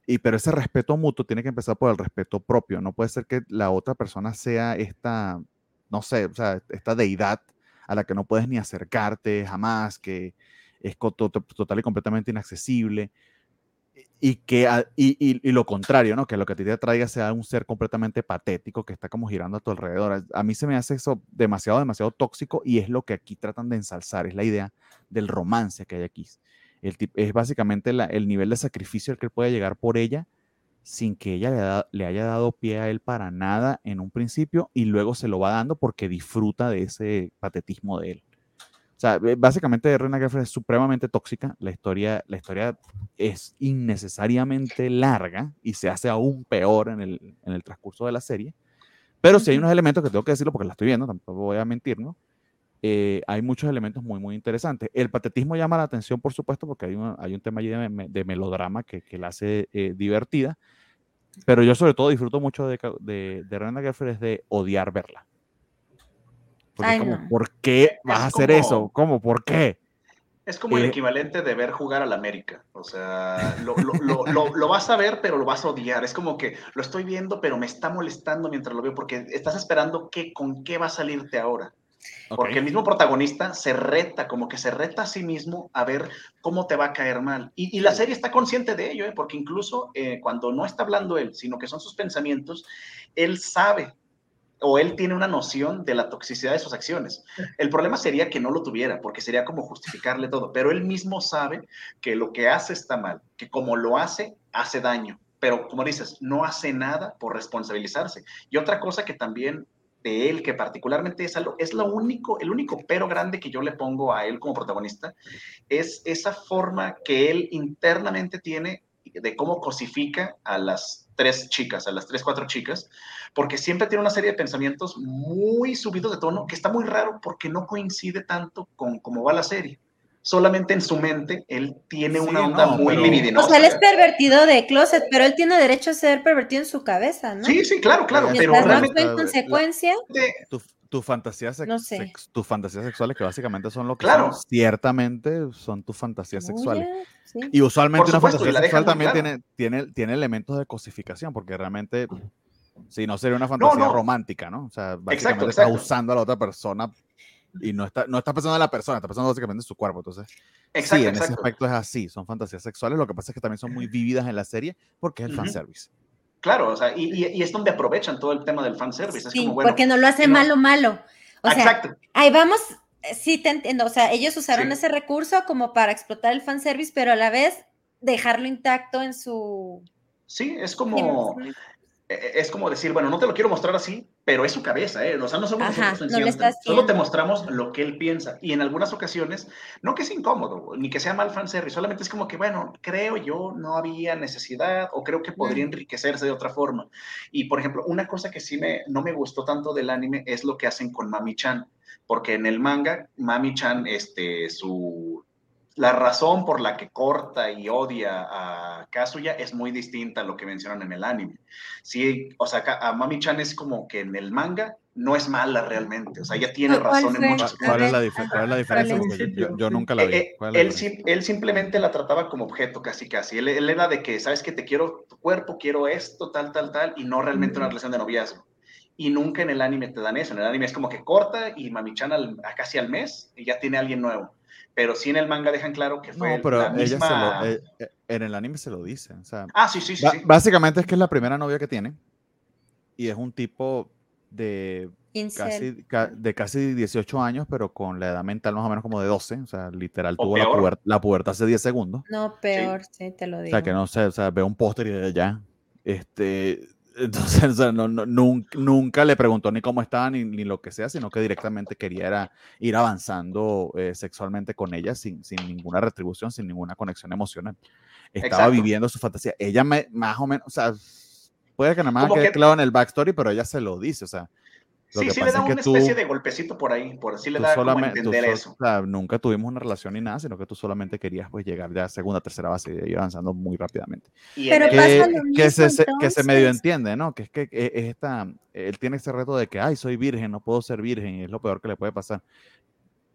y pero ese respeto mutuo tiene que empezar por el respeto propio. No puede ser que la otra persona sea esta, no sé, o sea, esta deidad a la que no puedes ni acercarte jamás, que es total y completamente inaccesible. Y que y, y- lo contrario, ¿no? Que lo que te atraiga sea un ser completamente patético que está como girando a tu alrededor. A- mí se me hace eso demasiado, demasiado tóxico y es lo que aquí tratan de ensalzar, es la idea del romance que hay aquí. Es básicamente el nivel de sacrificio al que él puede llegar por ella sin que ella le, le haya dado pie a él para nada en un principio y luego se lo va dando porque disfruta de ese patetismo de él. O sea, b- básicamente Rena Girlfriend es supremamente tóxica. La historia, la historia es innecesariamente larga y se hace aún peor en el, en el transcurso de la serie. Pero sí hay unos elementos que tengo que decirlo porque la estoy viendo, tampoco voy a mentir, ¿no? Eh, hay muchos elementos muy, muy interesantes. El patetismo llama la atención, por supuesto, porque hay un, hay un tema allí de, me- de melodrama que, que la hace eh, divertida. Pero yo sobre todo disfruto mucho de, de, de Rena Girlfriend es de odiar verla. Porque Ay, es como, no. ¿por qué vas Es a hacer como- eso? ¿Cómo? ¿Por qué? Es como el Eh, equivalente de ver jugar al América. O sea, lo, lo- lo- lo- lo vas a ver, pero lo vas a odiar. Es como que lo estoy viendo, pero me está molestando mientras lo veo, porque estás esperando qué, con qué va a salirte ahora. Porque el mismo protagonista se reta, como que se reta a sí mismo a ver cómo te va a caer mal. Y, y la serie está consciente de ello, ¿eh? porque incluso eh, cuando no está hablando él, sino que son sus pensamientos, él sabe o él tiene una noción de la toxicidad de sus acciones. El problema sería que no lo tuviera, porque sería como justificarle todo, pero él mismo sabe que lo que hace está mal, que como lo hace, hace daño. Pero como dices, no hace nada por responsabilizarse. Y otra cosa que también de él, que particularmente es, algo, es lo único, el único pero grande que yo le pongo a él como protagonista, es esa forma que él internamente tiene de cómo cosifica a las tres chicas, a las tres, cuatro chicas, porque siempre tiene una serie de pensamientos muy subidos de tono, que está muy raro porque no coincide tanto con cómo va la serie. Solamente en su mente él tiene Sí, una onda no, muy pero- libidinosa. O sea, él es pervertido de closet, pero él tiene derecho a ser pervertido en su cabeza, ¿no? Sí, sí, claro, claro, Y pero no realmente en consecuencia, tu fantasía sex- No sé. sex- tus fantasías sexuales, que básicamente son lo que Claro. son, ciertamente son tus fantasías sexuales. sí. Y usualmente una supuesto, y fantasía sexual también claro. tiene, tiene, tiene elementos de cosificación, porque realmente, si no sería una fantasía no. romántica, ¿no? O sea, básicamente Exacto, está usando a la otra persona y no está, no está pensando en la persona, está pensando básicamente en su cuerpo. Entonces, Exacto, sí, en ese aspecto es así, son fantasías sexuales. Lo que pasa es que también son muy vividas en la serie porque es el Ujú. fanservice. Claro, o sea, y, y- y es donde aprovechan todo el tema del fanservice. Es Sí, como, bueno, porque no lo hace no- malo, malo. O sea, exacto. ahí vamos, eh, sí te entiendo, o sea, ellos usaron Sí. ese recurso como para explotar el fanservice, pero a la vez dejarlo intacto en su... Sí, es como, es como decir, bueno, no te lo quiero mostrar así, pero es su cabeza, ¿eh? O sea, no somos nosotros solo te mostramos lo que él piensa. Y en algunas ocasiones, no que sea incómodo, ni que sea mal fanservice, solamente es como que, bueno, creo yo no había necesidad o creo que podría enriquecerse de otra forma. Y, por ejemplo, una cosa que sí me, no me gustó tanto del anime es lo que hacen con Mami-chan, porque en el manga, Mami-chan, este, su, la razón por la que corta y odia a Kazuya es muy distinta a lo que mencionan en el anime. Sí, o sea, a Mami-chan es como que en el manga no es mala realmente, o sea, ella tiene razón en muchas cosas. ¿Cuál es la, diferencia? Yo, nunca la vi. Eh, él, él, simplemente la trataba como objeto, casi casi. Él, él, era de que, sabes que te quiero tu cuerpo, quiero esto, tal, tal, tal, y no realmente una relación de noviazgo. Y nunca en el anime te dan eso. En el anime es como que corta y Mami-chan casi al mes y ya tiene a alguien nuevo pero sí en el manga dejan claro que fue no, pero la misma... Eh, eh, en el anime se lo dice. O sea, ah, sí, sí, sí, Básicamente es que es la primera novia que tiene y es un tipo de casi, de casi 18 años, pero con la edad mental más o menos como de 12. O sea, literal tuvo la, pubertad hace 10 segundos. No, peor, sí. te lo digo. O sea, que no sé, o sea, veo un póster y de ya. Este, entonces, no, nunca, le preguntó ni cómo estaba ni, ni, lo que sea, sino que directamente quería ir avanzando eh, sexualmente con ella sin, sin, ninguna retribución, sin ninguna conexión emocional. Estaba viviendo su fantasía. Ella me, más o menos, o sea, puede que nada más quede claro en el backstory, pero ella se lo dice, o sea, sí, sí le da una especie de golpecito por ahí, por así le da como entender eso. O sea, nunca tuvimos una relación ni nada, sino que tú solamente querías pues llegar ya a segunda, tercera base y ir avanzando muy rápidamente. Pero que, pasa lo mismo, que, se, que se medio entiende, ¿no? Que es que es esta, él tiene ese reto de que, ay, soy virgen, no puedo ser virgen, y es lo peor que le puede pasar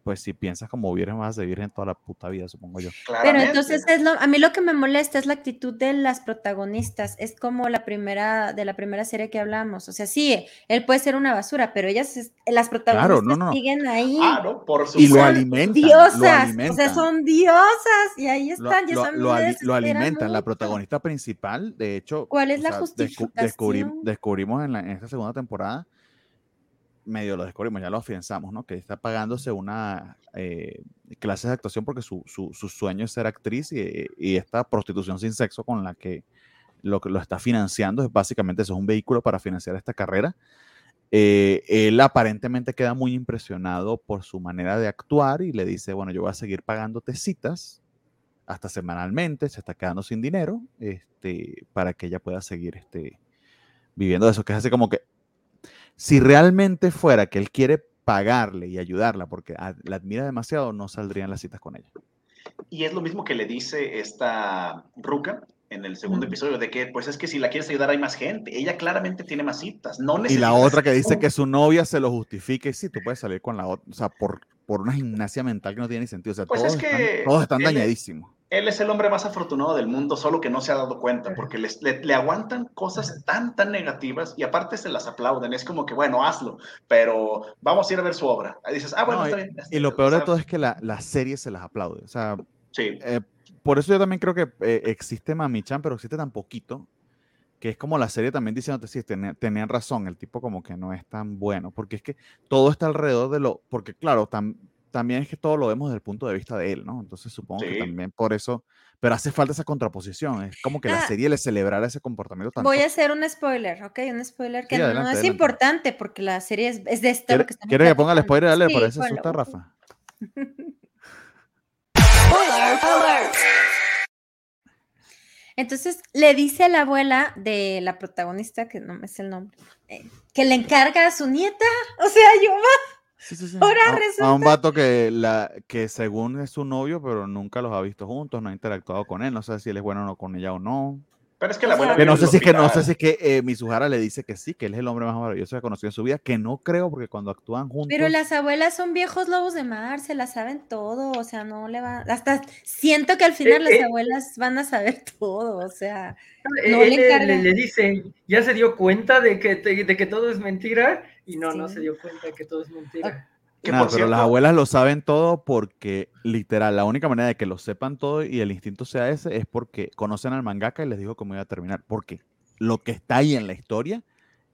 pues si piensas como virgen vas a ser virgen toda la puta vida, supongo yo. Pero entonces es lo, a mí lo que me molesta es la actitud de las protagonistas. Es como la primera, de la primera serie que hablamos. O sea, sí, él puede ser una basura, pero ellas, las protagonistas siguen ahí. Claro, por Y lo alimentan. Diosas, o sea, son diosas y ahí están. Lo, lo, alimentan. La protagonista principal, de hecho. ¿Cuál es la justificación? descubrimos en, la, en esta segunda temporada medio lo descubrimos, ya lo afianzamos, ¿no? Que está pagándose una eh, clase de actuación porque su, sueño es ser actriz y, esta prostitución sin sexo con la que lo, lo está financiando es básicamente eso, es un vehículo para financiar esta carrera. Eh, él aparentemente queda muy impresionado por su manera de actuar y le dice, bueno, yo voy a seguir pagándote citas hasta semanalmente, se está quedando sin dinero, este, para que ella pueda seguir este, viviendo de eso, que es así como que si realmente fuera que él quiere pagarle y ayudarla porque la admira demasiado, no saldrían las citas con ella. Y es lo mismo que le dice esta Ruka en el segundo episodio, de que pues es que si la quieres ayudar hay más gente. Ella claramente tiene más citas. No y la otra que dice que su novia se lo justifique y sí, tú puedes salir con la otra, o sea, por, por una gimnasia mental que no tiene ni sentido. O sea, pues todos, están, todos están dañadísimos él es el hombre más afortunado del mundo, solo que no se ha dado cuenta, porque le, aguantan cosas tan, tan negativas y aparte se las aplauden. Es como que, bueno, hazlo, pero vamos a ir a ver su obra. Ahí dices, ah, bueno, está bien. Y lo peor de todo es que la, la, serie se las aplaude. O sea, sí. Eh, por eso yo también creo que eh, existe Mami-chan, pero existe tan poquito que es como la serie también diciéndote, sí, tenían razón, el tipo como que no es tan bueno, porque es que todo está alrededor de lo, porque claro, tan, también es que todo lo vemos desde el punto de vista de él, ¿no? Entonces supongo que también por eso, pero hace falta esa contraposición, es como que la ah. serie le celebrara ese comportamiento tanto. Voy a hacer un spoiler, ¿ok? Un spoiler que no es importante porque la serie es, de esto lo que estamos ¿Quiere que ponga el spoiler? Dale, por eso asusta Rafa. Entonces le dice a la abuela de la protagonista, que no me sé el nombre, eh, que le encarga a su nieta, o sea, yo Ahora a, resulta... a, un vato que, la, que según es su novio, pero nunca los ha visto juntos, no ha interactuado con él, no sé si él es bueno o no con ella o no. Pero es que la abuela. Que no sé si es que no sé si es que eh, Mizuhara le dice que sí, que él es el hombre más maravilloso que ha conocido en su vida, que no creo, porque cuando actúan juntos. Pero las abuelas son viejos lobos de mar, se la saben todo, o sea, no le va. Hasta siento que al final eh, las eh. abuelas van a saber todo, o sea. No le, le, dice, ya se dio cuenta de que, de, que todo es mentira, y no, no se dio cuenta de que todo es mentira. No, pero las abuelas lo saben todo porque, literal, la única manera de que lo sepan todo y el instinto sea ese es porque conocen al mangaka y les dijo cómo iba a terminar. Porque lo que está ahí en la historia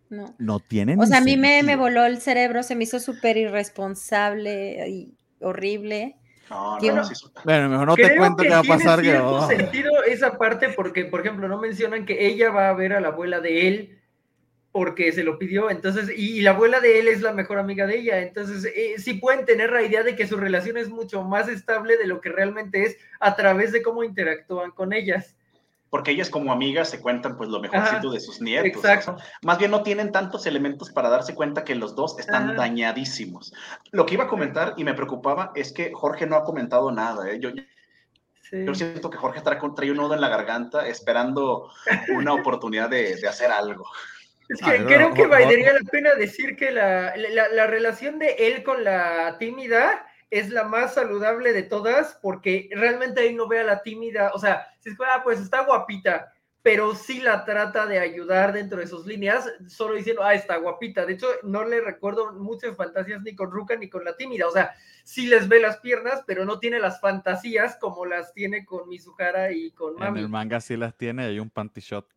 no, no tiene O sea, a mí me, me, voló el cerebro, se me hizo súper irresponsable y horrible. No, no, bueno, mejor no te cuento qué va a pasar. Tiene que, sentido esa parte porque, por ejemplo, no mencionan que ella va a ver a la abuela de él porque se lo pidió, entonces, y, la abuela de él es la mejor amiga de ella, entonces eh, sí pueden tener la idea de que su relación es mucho más estable de lo que realmente es a través de cómo interactúan con ellas. Porque ellas como amigas se cuentan pues lo mejorcito de sus nietos. Exacto. Más bien no tienen tantos elementos para darse cuenta que los dos están dañadísimos. Lo que iba a comentar y me preocupaba es que Jorge no ha comentado nada. ¿eh? Yo, yo siento que Jorge trae un nudo en la garganta esperando una oportunidad de, de hacer algo. Es que creo que valdría la pena decir que la, la, relación de él con la tímida es la más saludable de todas, porque realmente ahí no ve a la tímida, o sea, si es que, ah, pues está guapita, pero sí la trata de ayudar dentro de sus líneas, solo diciendo, ah, está guapita. De hecho, no le recuerdo muchas fantasías ni con Ruka ni con la tímida, o sea, sí les ve las piernas, pero no tiene las fantasías como las tiene con Mizuhara y con Mami. En el manga sí las tiene, hay un panty shot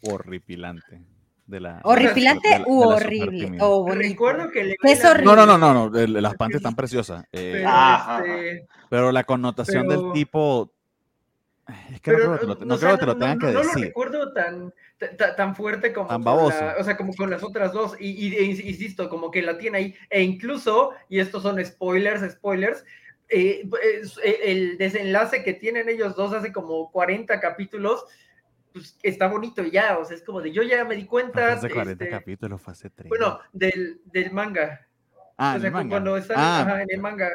horripilante de la. ¿Horripilante u horrible? Recuerdo que le. Es horrible. No, no, no, no, las panties están preciosas. Eh, pero, este, pero, la connotación del tipo. Es que no, creo, que te, no creo que te lo tengan que decir. No lo recuerdo tan, tan, fuerte como, tan baboso. o sea, como con las otras dos. Y, y, insisto, como que la tiene ahí. E incluso, y estos son spoilers, spoilers, eh, el desenlace que tienen ellos dos hace como 40 capítulos pues está bonito ya, o sea, es como de yo ya me di cuenta. Hace 40 este, capítulos, hace 30. Bueno, del, del manga. Ah, o sea, manga. cuando está ah. en el manga,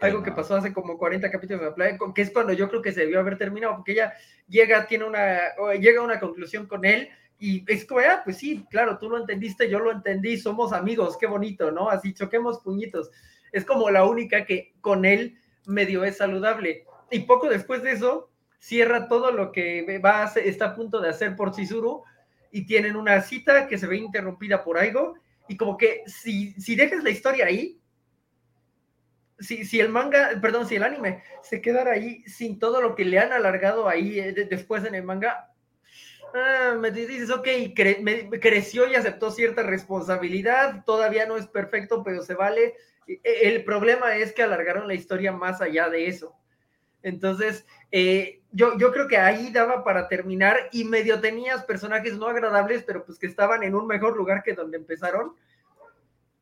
algo que pasó hace como 40 capítulos de playa, que es cuando yo creo que se debió haber terminado, porque ella llega, tiene una, llega a una conclusión con él, y es como, ah, pues sí, claro, tú lo entendiste, yo lo entendí, somos amigos, qué bonito, ¿no? Así choquemos puñitos. Es como la única que con él medio es saludable. Y poco después de eso, cierra todo lo que va a está a punto de hacer por Chizuru y tienen una cita que se ve interrumpida por algo y como que si, si dejas la historia ahí, si, si, el manga, perdón, si el anime se quedara ahí sin todo lo que le han alargado ahí eh, después en el manga, ah, me dices, ok, creció y aceptó cierta responsabilidad, todavía no es perfecto, pero se vale. E, el problema es que alargaron la historia más allá de eso. Entonces, eh, yo, yo creo que ahí daba para terminar y medio tenías personajes no agradables, pero pues que estaban en un mejor lugar que donde empezaron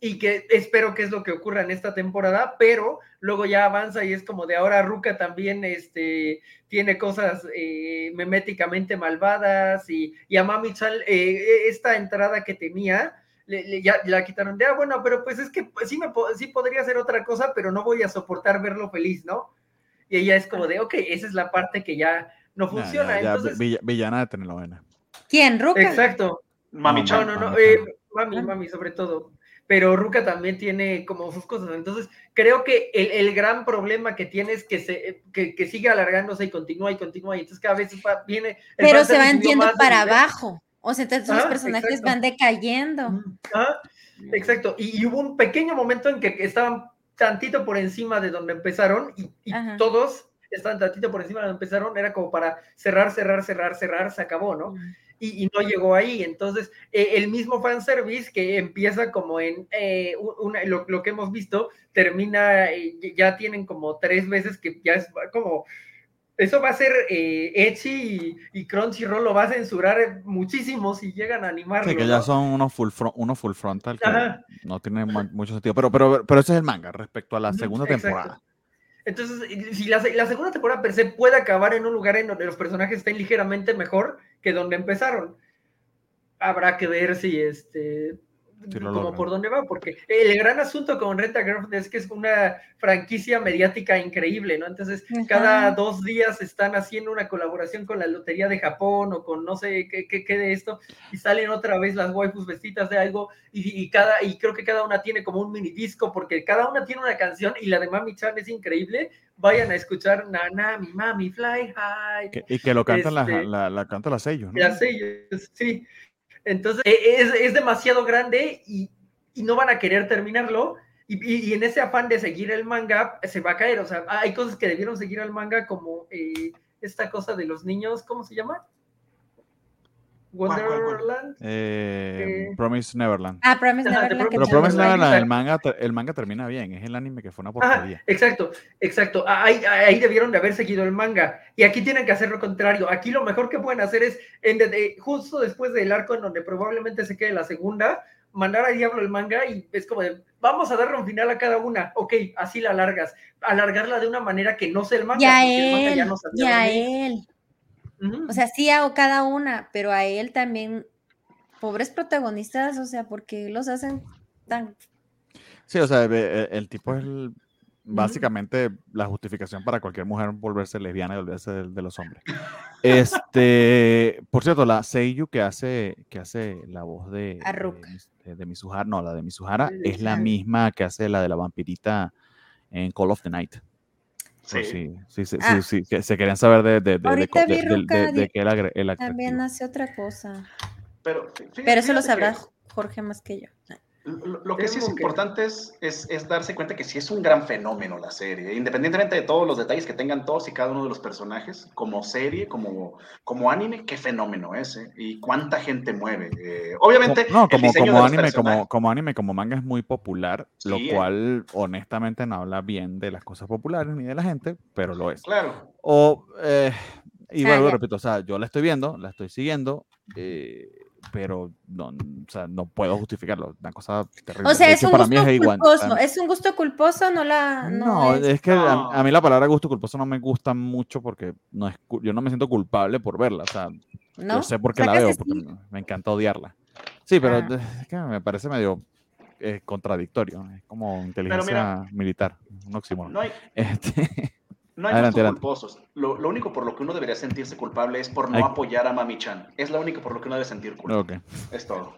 y que espero que es lo que ocurra en esta temporada, pero luego ya avanza y es como de ahora Ruka también este, tiene cosas eh, meméticamente malvadas y, y a Mami Chal, eh, esta entrada que tenía, ya la quitaron de, ah, bueno, pero pues es que sí, me, sí podría hacer otra cosa, pero no voy a soportar verlo feliz, ¿no? Y ella es como de, ok, esa es la parte que ya no funciona. Entonces, villana de telenovela. ¿Quién? ¿Ruka? Exacto. Mami, no, no, no, eh, mami, mami, sobre todo. Pero Ruka también tiene como sus cosas. Entonces, creo que el, el gran problema que tiene es que, se, que, que, sigue alargándose y continúa y continúa. Y entonces cada vez viene. Pero se va yendo para abajo. O sea, entonces los personajes van decayendo. Ah, exacto. Y, y, hubo un pequeño momento en que estaban tantito por encima de donde empezaron y, todos estaban tantito por encima de donde empezaron, era como para cerrar, cerrar, cerrar, cerrar, se acabó, ¿no? Y, no llegó ahí. Entonces, eh, el mismo fanservice que empieza como en eh, lo, que hemos visto, termina, eh, ya tienen como tres veces que ya es como eso va a ser eh, Echi y, Crunchyroll lo va a censurar muchísimo si llegan a animarlo. Sí, que ya son unos full, uno full frontal que no tienen mucho sentido. Pero, pero, pero ese es el manga respecto a la segunda temporada. Entonces, si la, segunda temporada per se puede acabar en un lugar en donde los personajes estén ligeramente mejor que donde empezaron, habrá que ver si este como por dónde va, porque el gran asunto con Renta Girlfriend es que es una franquicia mediática increíble, ¿no? Entonces, cada dos días están haciendo una colaboración con la Lotería de Japón o con no sé qué, qué, de esto, y salen otra vez las waifus vestidas de algo, y, cada, y creo que cada una tiene como un mini disco, porque cada una tiene una canción, y la de Mami Chan es increíble. Vayan a escuchar Nana, mi mami, fly high. y que lo cantan la, este la, la, canta la sello, ¿no? La sello, sí. Entonces, e, es, es demasiado grande y, y, no van a querer terminarlo. Y, y, en ese afán de seguir el manga, se va a caer. O sea, hay cosas que debieron seguir al manga, como eh, esta cosa de los niños, ¿cómo se llama? Wonderland. Eh, Promise Neverland. Ah, Promise Ajá, Neverland. Pero Promise Neverland, el Exacto. manga, el manga termina bien, es el anime que fue una Ajá, porquería. exacto, exacto. Ah, Ahí, ahí debieron de haber seguido el manga. Y aquí tienen que hacer lo contrario. Aquí lo mejor que pueden hacer es, en de- de- justo después del arco en donde probablemente se quede la segunda, mandar a Diablo el manga y es como de, vamos a darle un final a cada una. Ok, así la alargas. Alargarla de una manera que no sea el manga. Y a porque el manga él, ya no sabía y O sea, sí hago cada una, pero a él también, pobres protagonistas, o sea, porque los hacen tan... Sí, o sea, ve- el, el tipo es el- básicamente la justificación para cualquier mujer volverse lesbiana y olvidarse de, de los hombres. Este, por cierto, la Seiyu que hace, que hace la voz de, de, de- Mizuhara, no, la de Mizuhara, es la misma que hace la de la vampirita en Call of the Night. Sí. si- sí, sí, Ah. sí, sí, que se querían saber de, de, de, de, Ahorita de- de- de- que él agre- el actor. También hace otra cosa. Pero, Pero eso lo sabrá que- Jorge más que yo. Lo, lo que sí es que- importante es, es, es darse cuenta que sí es un gran fenómeno la serie, independientemente de todos los detalles que tengan todos y cada uno de los personajes, como serie, como, como anime, qué fenómeno es, ¿eh? Y cuánta gente mueve. Eh, obviamente, no, como, anime, como, como anime, como manga es muy popular, lo eh. cual honestamente no habla bien de las cosas populares ni de la gente, pero lo es. Claro, O, eh, y Ah, repito, o sea, yo la estoy viendo, la estoy siguiendo, eh, pero no, o sea, no puedo justificarlo. Una cosa terrible. O sea, es un para gusto mí es culposo. Es un gusto culposo, no la. No, No, es, es- que a, No. a mí la palabra gusto culposo no me gusta mucho porque no es, yo no me siento culpable por verla. O sea, ¿no? yo sé por O qué sea, la veo, porque sí. me- encanta odiarla. Sí, pero Ah. es que me parece medio eh, contradictorio. Es como inteligencia militar, un oxímoron. no hay, Este, no hay Adelante, adelante. culposos. Lo, lo único por lo que uno debería sentirse culpable es por no Ay. apoyar a Mami Chan. Es lo único por lo que uno debe sentir culpa. ok. Es todo.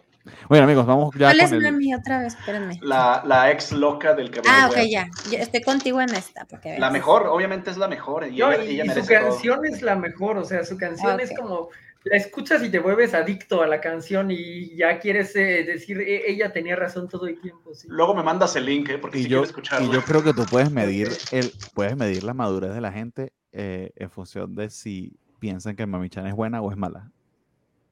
Bueno, amigos, vamos ya ¿Cuál es el... mami otra vez? Espérenme. La, la ex loca del cabello. Ah, ok, ya. Yo estoy contigo en esta. Porque La mejor, obviamente es la mejor. Y No, ella, y, ella y su todo. canción es la mejor, o sea, su canción es como, la escuchas y te vuelves adicto a la canción y ya quieres eh, decir, "E- ella tenía razón todo el tiempo. sí. Luego me mandas el link, ¿eh? porque Y si yo, quiero escucharlo. y yo creo que tú puedes medir el, puedes medir la madurez de la gente eh, en función de si piensan que Mami Chan es buena o es mala.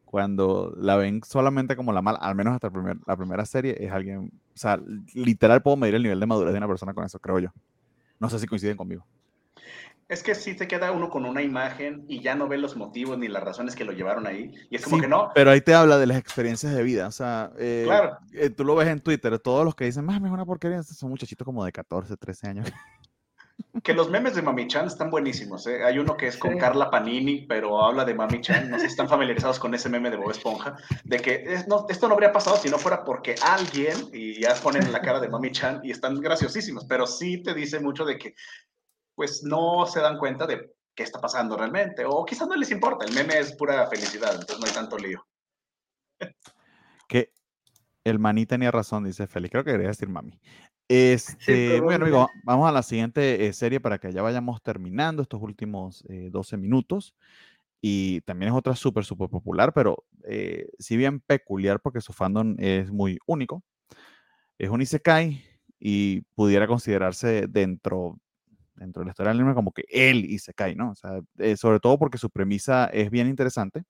Cuando la ven solamente como la mala, al menos hasta el primer- la primera serie, es alguien, o sea, literal puedo medir el nivel de madurez de una persona con eso, creo yo. No sé si coinciden conmigo. Es que sí te queda uno con una imagen y ya no ve los motivos ni las razones que lo llevaron ahí. Y es como Sí, que no. Pero ahí te habla de las experiencias de vida. O sea, eh, Claro. eh, tú lo ves en Twitter, todos los que dicen, más es una porquería, son muchachitos como de 14, 13 años. Que los memes de Mami Chan están buenísimos. ¿eh? Hay uno que es con Sí. Carla Panini, pero habla de Mami Chan. No sé si están familiarizados con ese meme de Bob Esponja. De que es- no, esto no habría pasado si no fuera porque alguien, y ya ponen la cara de Mami Chan y están graciosísimos, pero sí te dice mucho de que, pues no se dan cuenta de qué está pasando realmente. O quizás no les importa. El meme es pura felicidad, entonces no hay tanto lío. que el maní tenía razón, dice Félix. Creo que quería decir mami. Este, bueno, amigo, vamos a la siguiente eh, serie para que ya vayamos terminando estos últimos eh, 12 minutos. Y también es otra súper, súper popular, pero eh, si bien peculiar porque su fandom es muy único. Es un Isekai y pudiera considerarse dentro, dentro de la historia del anime como que el Isekai, ¿no? O sea, eh, sobre todo porque su premisa es bien interesante.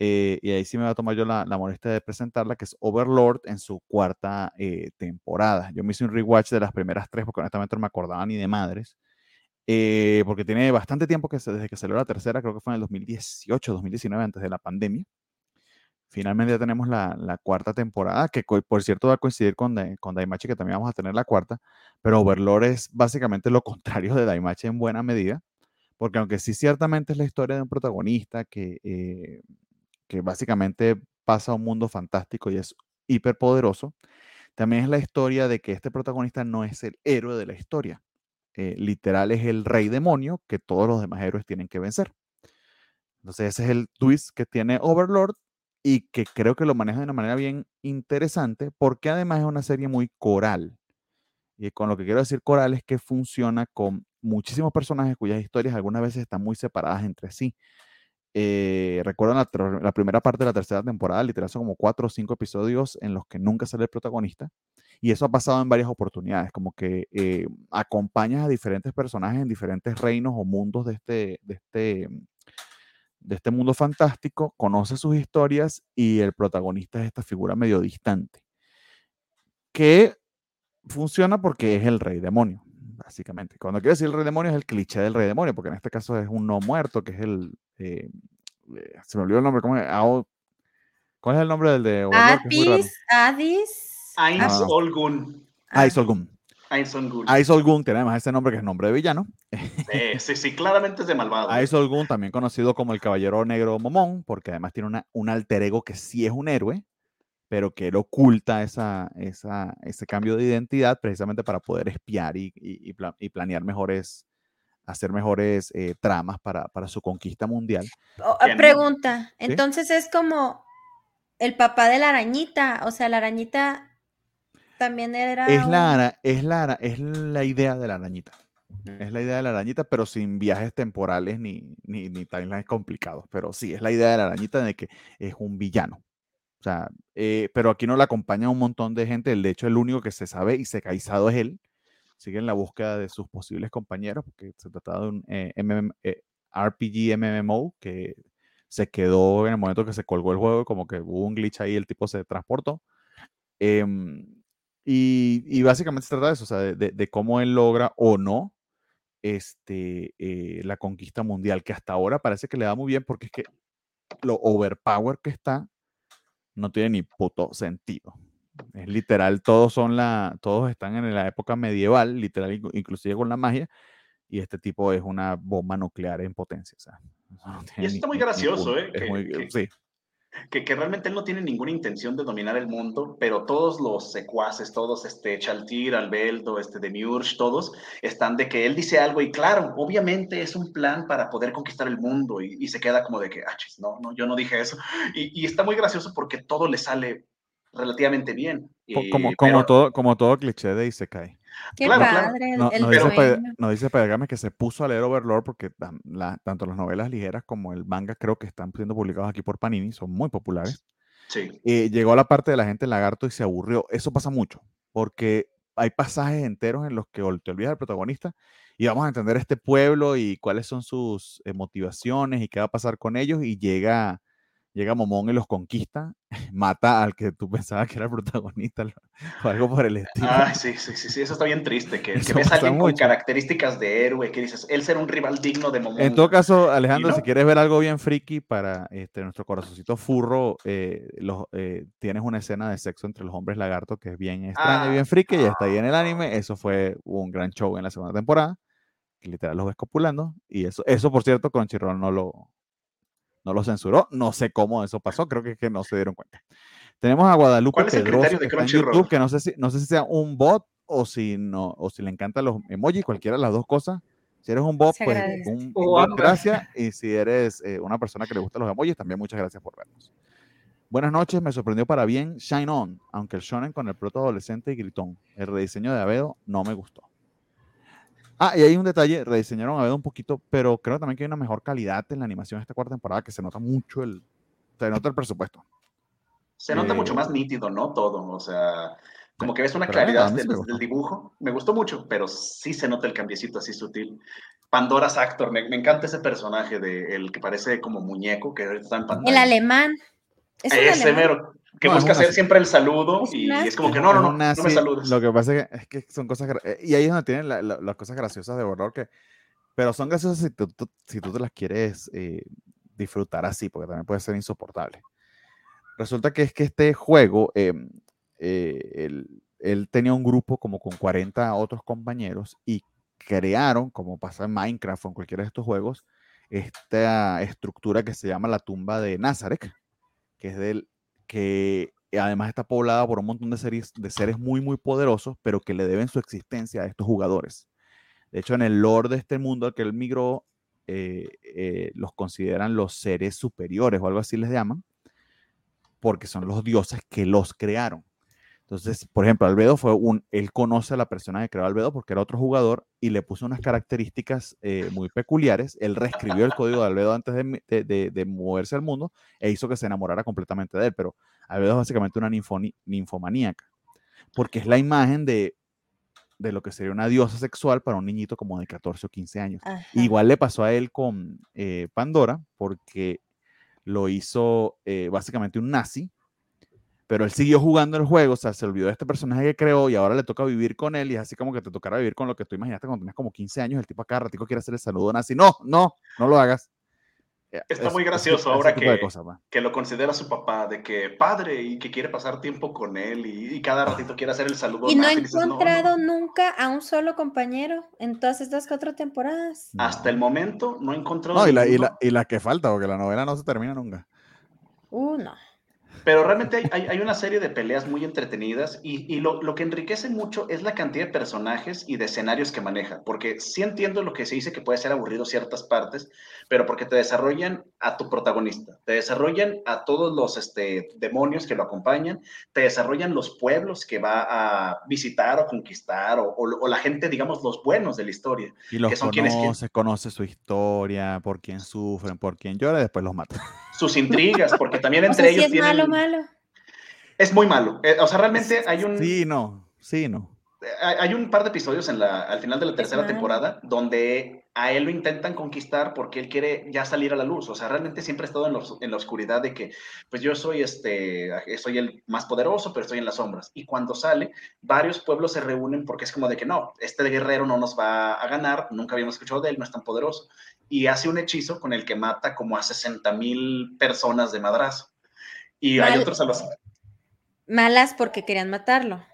eh, y ahí sí me va a tomar yo la, la molestia de presentarla, que es Overlord en su cuarta eh, temporada. Yo me hice un rewatch de las primeras tres porque honestamente no me acordaba ni de madres. eh, porque tiene bastante tiempo que se- desde que salió la tercera, creo que fue en el 2018, 2019, antes de la pandemia. Finalmente ya tenemos la, la cuarta temporada, que por cierto va a coincidir con, con Daimachi, que también vamos a tener la cuarta, pero Overlord es básicamente lo contrario de Daimachi en buena medida, porque aunque sí ciertamente es la historia de un protagonista que, eh, que básicamente pasa a un mundo fantástico y es hiperpoderoso, también es la historia de que este protagonista no es el héroe de la historia. Eh, literal es el rey demonio que todos los demás héroes tienen que vencer. Entonces ese es el twist que tiene Overlord y que creo que lo maneja de una manera bien interesante porque además es una serie muy coral. Y con lo que quiero decir coral es que funciona con muchísimos personajes cuyas historias algunas veces están muy separadas entre sí. Eh, recuerdo la, la primera parte de la tercera temporada, literal son como cuatro o cinco episodios en los que nunca sale el protagonista. Y eso ha pasado en varias oportunidades, como que eh, acompañas a diferentes personajes en diferentes reinos o mundos de este, de este, de este mundo fantástico, conoce sus historias y el protagonista es esta figura medio distante, que funciona porque es el rey demonio, básicamente. Cuando quiero decir el rey demonio es el cliché del rey demonio, porque en este caso es un no muerto, que es el... Eh, eh, se me olvidó el nombre, ¿cómo es? ¿Cuál es el nombre del de... Adis, Adis. Ains Olgun. Ais Olgun. Ais Olgun tiene además ese nombre que es nombre de villano. Sí, sí, sí, claramente es de malvado. Ais Olgun, también conocido como el Caballero Negro Momón, porque además tiene una, un alter ego que sí es un héroe, pero que él oculta esa, esa, ese cambio de identidad precisamente para poder espiar y, y, y planear mejores, hacer mejores eh, tramas para, para, su conquista mundial. Oh, pregunta, ¿Sí? entonces es como el papá de la arañita, o sea, la arañita también era... Es la, es la, es la idea de la arañita. Es la idea de la arañita, pero sin viajes temporales ni, ni, ni timelines complicados. Pero sí, es la idea de la arañita de que es un villano. O sea, eh, pero aquí no la acompaña un montón de gente. De hecho, el único que se sabe y se caizado es él. Sigue en la búsqueda de sus posibles compañeros, porque se trataba de un eh, MM, eh, RPG MMO que se quedó en el momento que se colgó el juego, como que hubo un glitch ahí, el tipo se transportó. Em, y, y, básicamente se trata de eso, o sea, de, de, de cómo él logra o no este, eh, la conquista mundial, que hasta ahora parece que le da muy bien porque es que lo overpower que está no tiene ni puto sentido. Es literal, todos son la, todos están en la época medieval, literal, inclusive con la magia, y este tipo es una bomba nuclear en potencia. O sea, no y eso está muy gracioso, ¿eh? Que, muy, que, sí. Que, que, realmente él no tiene ninguna intención de dominar el mundo, pero todos los secuaces, todos, este, Chaltir, Albeldo, este, Demiurge, todos, están de que él dice algo y claro, obviamente es un plan para poder conquistar el mundo y, y se queda como de que, ah, chis, no, no, yo no dije eso. Y, y, está muy gracioso porque todo le sale relativamente bien. Y, como, como, pero... todo, como todo cliché de Isekai. Qué claro, padre. Claro. No, el, el nos, dice, Pedagame que se puso a leer Overlord porque la, tanto las novelas ligeras como el manga creo que están siendo publicados aquí por Panini, son muy populares. Sí. Eh, llegó a la parte de la gente en lagarto y se aburrió. Eso pasa mucho, porque hay pasajes enteros en los que te olvidas del protagonista y vamos a entender este pueblo y cuáles son sus eh, motivaciones y qué va a pasar con ellos y llega llega Momón y los conquista, mata al que tú pensabas que era el protagonista o algo por el estilo. Ah, sí, sí, sí, sí, eso está bien triste, que, que ves a alguien mucho. con características de héroe, que dices, él será un rival digno de Momón. En todo caso, Alejandro, no? si quieres ver algo bien friki para este, nuestro corazoncito furro, eh, los, eh, tienes una escena de sexo entre los hombres lagarto que es bien extraña ah, y bien friki, y está ahí en el anime, eso fue un gran show en la segunda temporada, que literal los ves copulando, y eso, eso por cierto, Crunchyroll no lo, no lo censuró. No sé cómo eso pasó, creo que es que no se dieron cuenta. Tenemos a Guadalupe Pedroso que está en YouTube, que no sé, si, no sé si sea un bot o si no, o si le encantan los emojis, cualquiera de las dos cosas. Si eres un bot, pues un, un gracias. Y si eres eh, una persona que le gustan los emojis, también muchas gracias por vernos. Buenas noches, me sorprendió para bien Shine On, aunque el shonen con el proto adolescente y gritón. El rediseño de Abedo no me gustó. Ah, y hay un detalle, rediseñaron a ver un poquito, pero creo también que hay una mejor calidad en la animación de esta cuarta temporada, que se nota mucho el, se nota el presupuesto. Se nota eh, mucho más nítido, ¿no? Todo, o sea, como que ves una claridad del, del, dibujo. Me gustó mucho, pero sí se nota el cambiecito así sutil. Pandora's Actor, me, me encanta ese personaje de el que parece como muñeco, que está en pantalla. El alemán. ¿Es ese alemán? mero que no, busca hacer siempre el saludo y es como que no, no, no, no me saludes. Lo que pasa es que, es que son cosas, eh, y ahí es donde tienen la, la, las cosas graciosas de horror que, pero son graciosas si tú, tú si tú te las quieres eh, disfrutar así, porque también puede ser insoportable. Resulta que es que este juego, eh, eh, él, él tenía un grupo como con 40 otros compañeros y crearon, como pasa en Minecraft o en cualquiera de estos juegos, esta estructura que se llama la tumba de Nazareth, que es del que además está poblada por un montón de seres, de seres muy, muy poderosos, pero que le deben su existencia a estos jugadores. De hecho, en el lore de este mundo al que él migró, eh, eh, los consideran los seres superiores o algo así les llaman, porque son los dioses que los crearon. Entonces, por ejemplo, Albedo fue un, él conoce a la persona que creó Albedo porque era otro jugador y le puso unas características eh, muy peculiares. Él reescribió el código de Albedo antes de, de, de, de, moverse al mundo e hizo que se enamorara completamente de él. Pero Albedo es básicamente una ninfoni, ninfomaníaca porque es la imagen de de lo que sería una diosa sexual para un niñito como de 14 o 15 años. Ajá. Igual le pasó a él con eh, Pandora, porque lo hizo eh, básicamente un nazi, pero él siguió jugando el juego, o sea, se olvidó de este personaje que creó y ahora le toca vivir con él y es así como que te tocará vivir con lo que tú imaginaste cuando tenías como 15 años, el tipo acá ratico quiere hacer el saludo nazi. No, no, no lo hagas. Eh, Está es- muy gracioso ese ahora que- cosas, que lo considera su papá, de que padre y que quiere pasar tiempo con él y, y cada ratito quiere hacer el saludo. Y no y dices, "No, no". encontrado nunca a un solo compañero en todas estas cuatro temporadas. Hasta el momento no he encontrado. No, y la, y, la, y la que falta, porque la novela no se termina nunca. Uh, no. Pero realmente hay, hay- hay una serie de peleas muy entretenidas y, y lo, lo que enriquece mucho es la cantidad de personajes y de escenarios que maneja. Porque sí entiendo lo que se dice que puede ser aburrido ciertas partes, pero porque te desarrollan a tu protagonista, te desarrollan a todos los este, demonios que lo acompañan, te desarrollan los pueblos que va a visitar o conquistar, o, o- o la gente, digamos, los buenos de la historia. Y los Que son quienes conoce, conoce su historia, por quién sufren, por quién llora, y después los mata. Sus intrigas, porque también O entre sea, ellos es tienen... malo, malo. Es muy malo. Eh, o sea, realmente hay un... Sí, no, sí, no. hay hay un par de episodios en la, al final de la tercera temporada donde a él lo intentan conquistar porque él quiere ya salir a la luz. O sea, realmente siempre ha estado en, los- en la oscuridad de que, pues yo soy, este, soy el más poderoso, pero estoy en las sombras. Y cuando sale, varios pueblos se reúnen porque es como de que no, este guerrero no nos va a ganar, nunca habíamos escuchado de él, no es tan poderoso. Y hace un hechizo con el que mata como a 60 mil personas de madrazo. Y hay otros a los... Malas porque querían matarlo.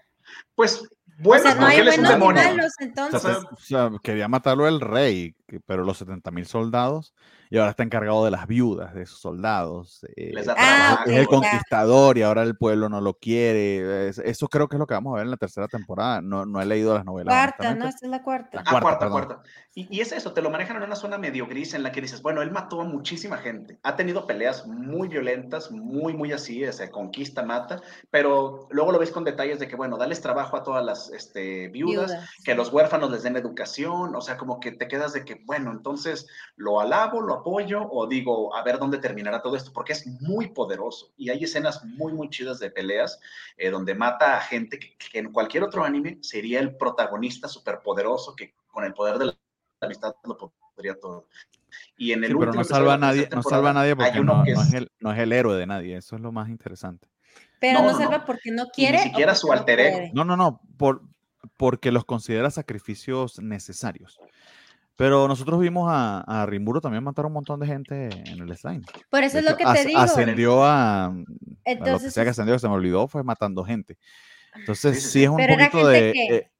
Pues, bueno, o sea, no porque hay él es un buenos ni demonio. malos, O entonces. sea, o sea, quería matarlo el rey, que- pero los 70 mil soldados, y ahora está encargado de las viudas de esos soldados. eh, Ah, es el conquistador y ahora el pueblo no lo quiere. es- eso creo que es lo que vamos a ver en la tercera temporada. No, no he leído las novelas. Cuarta, ¿no? Esta es la cuarta. La Ah, cuarta, cuarta, perdón. cuarta. Y, y es eso, te lo manejan en una zona medio gris en la que dices, bueno, él mató a muchísima gente, ha tenido peleas muy violentas, muy, muy así, se conquista, mata, pero luego lo ves con detalles de que, bueno, dales trabajo a todas las este, viudas, Viudas. que los huérfanos les den educación, o sea, como que te quedas de que, bueno, entonces lo alabo, lo apoyo, o digo, a ver dónde terminará todo esto, porque es muy poderoso y hay escenas muy, muy chidas de peleas eh, donde mata a gente que, que en cualquier otro anime sería el protagonista superpoderoso que con el poder de la amistad lo podría todo. Y en el Sí, pero último no salva a nadie, no salva a nadie porque no, que no es- es el, no es el héroe de nadie. Eso es lo más interesante. Pero No, no, no, salva no. porque no ni quiere. o siquiera porque su alter ego. No, no, no, por, porque los considera sacrificios necesarios. Pero nosotros vimos a, a Rimuro también matar a un montón de gente en el slime. Por eso De es lo que te digo. Ascendió a, a lo que Entonces, sea que ascendió, se me olvidó, fue matando gente. Entonces, Sí, es un Pero era poquito gente de... que- eh,